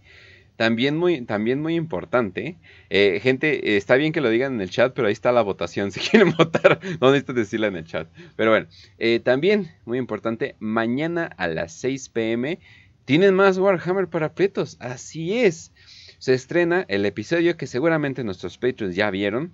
también muy, también muy importante, eh, gente, está bien que lo digan en el chat, pero ahí está la votación. Si quieren votar, no necesitan decirla en el chat. Pero bueno, eh, también muy importante, mañana a las 6 pm tienen más Warhammer para pretos. Así es. Se estrena el episodio que seguramente nuestros patrons ya vieron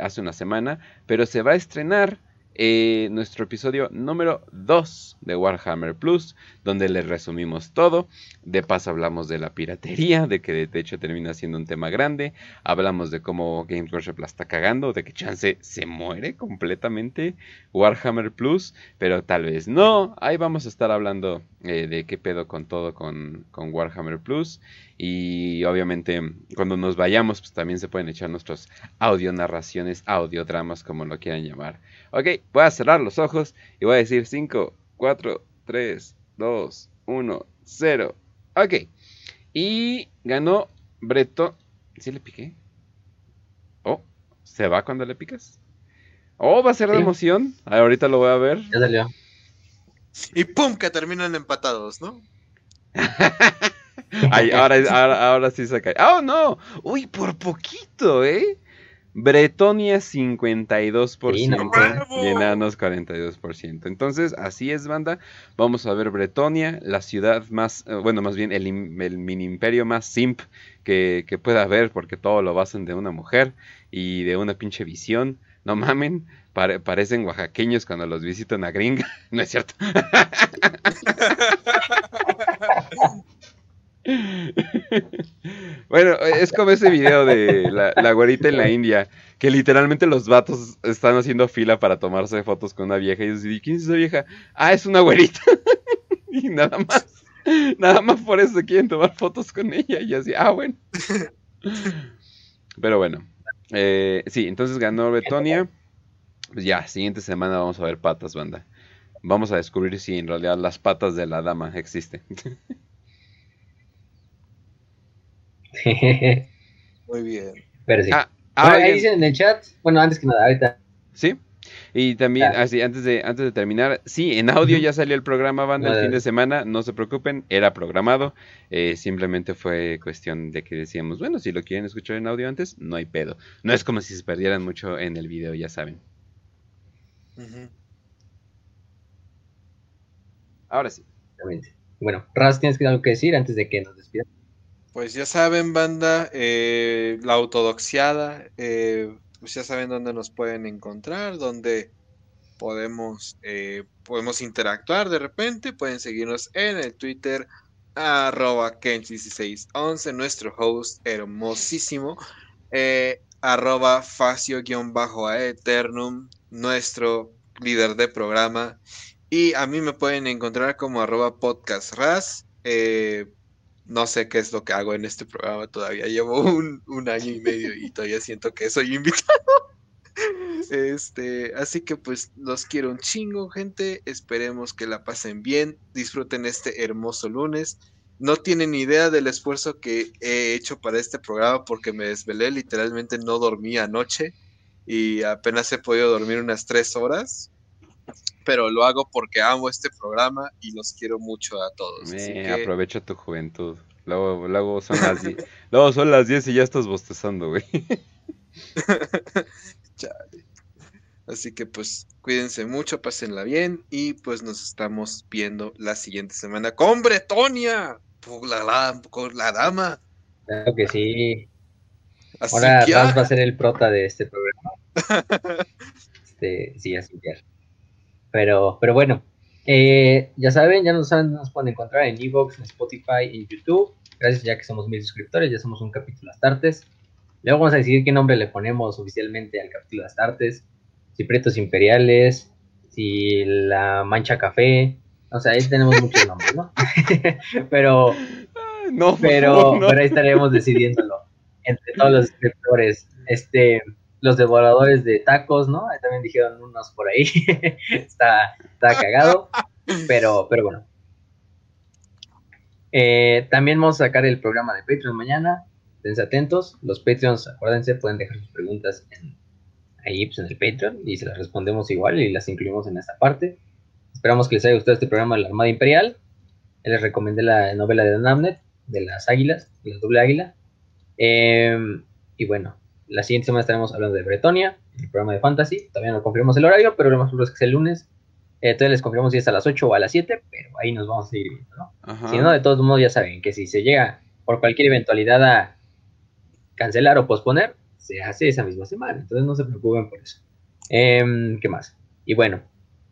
hace una semana, pero se va a estrenar eh, nuestro episodio número 2 de Warhammer Plus, donde les resumimos todo. De paso hablamos de la piratería, de que de hecho termina siendo un tema grande. Hablamos de cómo Games Workshop la está cagando, de que Chance se muere completamente Warhammer Plus, pero tal vez no. Ahí vamos a estar hablando eh, de qué pedo con todo con, con Warhammer Plus. Y obviamente cuando nos vayamos, pues también se pueden echar nuestros audio narraciones, audiodramas, como lo quieran llamar. Ok, voy a cerrar los ojos y voy a decir 5, 4, 3, 2, 1, 0. Ok. Y ganó Breto. ¿Sí le piqué? Oh, ¿se va cuando le picas? Oh, va a ser de emoción. Ahorita lo voy a ver. Ya salió. Y pum, que terminan empatados, ¿no? ahora, ahora, ahora, sí se cae. ¡Oh, no! Uy, por poquito, ¿eh? Bretonia 52% y enanos 42%. Entonces, así es, banda. Vamos a ver Bretonia, la ciudad más, eh, bueno, más bien el, mini imperio más simp que, pueda haber, porque todo lo basan de una mujer y de una pinche visión. No mamen, parecen oaxaqueños cuando los visitan a gringa. no es cierto. bueno, es como ese video de la, la güerita en la India, que literalmente los vatos están haciendo fila para tomarse fotos con una vieja y dicen, ¿quién es esa vieja? Ah, es una güerita. y nada más. Nada más por eso quieren tomar fotos con ella y así, ah, bueno. Pero bueno, eh, sí, entonces ganó Betonia. Pues ya, siguiente semana vamos a ver patas, banda. Vamos a descubrir si en realidad las patas de la dama existen. Muy bien. Pero sí. Ah, ah ahí dicen en el chat, bueno, antes que nada, ahorita. Sí. Y también, así, antes de, antes de terminar, sí, en audio ya salió el programa, banda, el fin de semana, no se preocupen, era programado, eh, simplemente fue cuestión de que decíamos, bueno, si lo quieren escuchar en audio antes, no hay pedo. No es como si se perdieran mucho en el video, ya saben. Ahora sí. Bueno, Raz, ¿tienes algo que decir antes de que nos despidamos? Pues ya saben, banda, eh, la autodoxiada, eh, pues ya saben dónde nos pueden encontrar, dónde podemos, eh, podemos interactuar de repente. Pueden seguirnos en el Twitter arroba Ken1611, nuestro host hermosísimo, arroba Facio-Aeternum, nuestro líder de programa. Y a mí me pueden encontrar como arroba podcastras. Eh, no sé qué es lo que hago en este programa todavía. Llevo un, año y medio y todavía siento que soy invitado. Este, así que pues los quiero un chingo, gente. Esperemos que la pasen bien. Disfruten este hermoso lunes. No tienen idea del esfuerzo que he hecho para este programa porque me desvelé. Literalmente no dormí anoche y apenas he podido dormir unas tres horas. Pero lo hago porque amo este programa y los quiero mucho a todos. Me Aprovecha tu juventud. Luego, luego, son las luego son las 10 y ya estás bostezando, güey. Así que pues cuídense mucho, pásenla bien y pues nos estamos viendo la siguiente semana con Bretonia, con la, con la dama. Claro que sí. Ahora va a ser el prota de este programa. este, sí, así que. Pero, pero bueno, eh, ya saben, ya nos, saben, nos pueden encontrar en Evox, en Spotify, en YouTube. Gracias, ya que somos mil suscriptores, ya somos un capítulo Astartes. Luego vamos a decidir qué nombre le ponemos oficialmente al capítulo Astartes. Si Pretos Imperiales, si La Mancha Café. O sea, ahí tenemos muchos nombres, ¿no? pero, no, pero, pero ahí estaremos decidiéndolo entre todos los suscriptores. Este, los devoradores de tacos, ¿no? También dijeron unos por ahí. está, está cagado. Pero, pero bueno. Eh, también vamos a sacar el programa de Patreon mañana. Estén atentos. Los Patreons, acuérdense, pueden dejar sus preguntas ahí pues, en el Patreon y se las respondemos igual y las incluimos en esta parte. Esperamos que les haya gustado este programa de la Armada Imperial. Les recomendé la novela de Dan de las águilas, de la doble águila. Eh, y bueno, la siguiente semana estaremos hablando de Bretonia, el programa de Fantasy. Todavía no confirmamos el horario, pero lo más probable es que sea el lunes. Eh, entonces les confirmamos si es a las 8 o a las 7, pero ahí nos vamos a seguir viendo, ¿no? Si no, de todos modos ya saben que si se llega por cualquier eventualidad a cancelar o posponer, se hace esa misma semana. Entonces no se preocupen por eso. Em, ¿Qué más? Y bueno,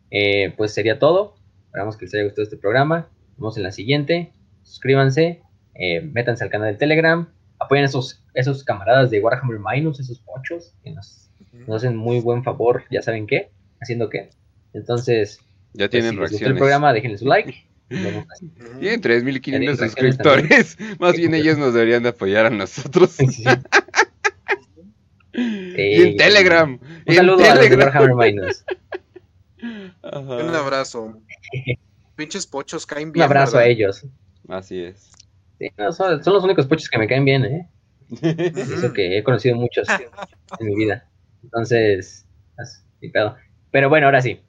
eh, pues sería todo. Esperamos que les haya gustado este programa. Nos vemos en la siguiente. Suscríbanse, eh, métanse al canal de Telegram apoyen a esos, esos camaradas de Warhammer Minus, esos pochos, que nos, hacen muy buen favor, ya saben qué, haciendo qué. Entonces, ya pues, tienen reacciones. el programa, déjenle su like. Tienen 3.500 suscriptores. Más bien ellos nos deberían de apoyar a nosotros. y en Telegram. Un saludo a los de Warhammer Minus. Un abrazo. Pinches pochos caen bien. Un abrazo a ellos. Así es son, los únicos pochos que me caen bien, ¿eh? Eso que he conocido muchos en mi vida. Entonces, Pero bueno, ahora sí.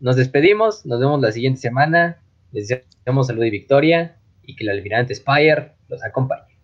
Nos despedimos, nos vemos la siguiente semana. Les deseamos salud y victoria y que el almirante Spire los acompañe.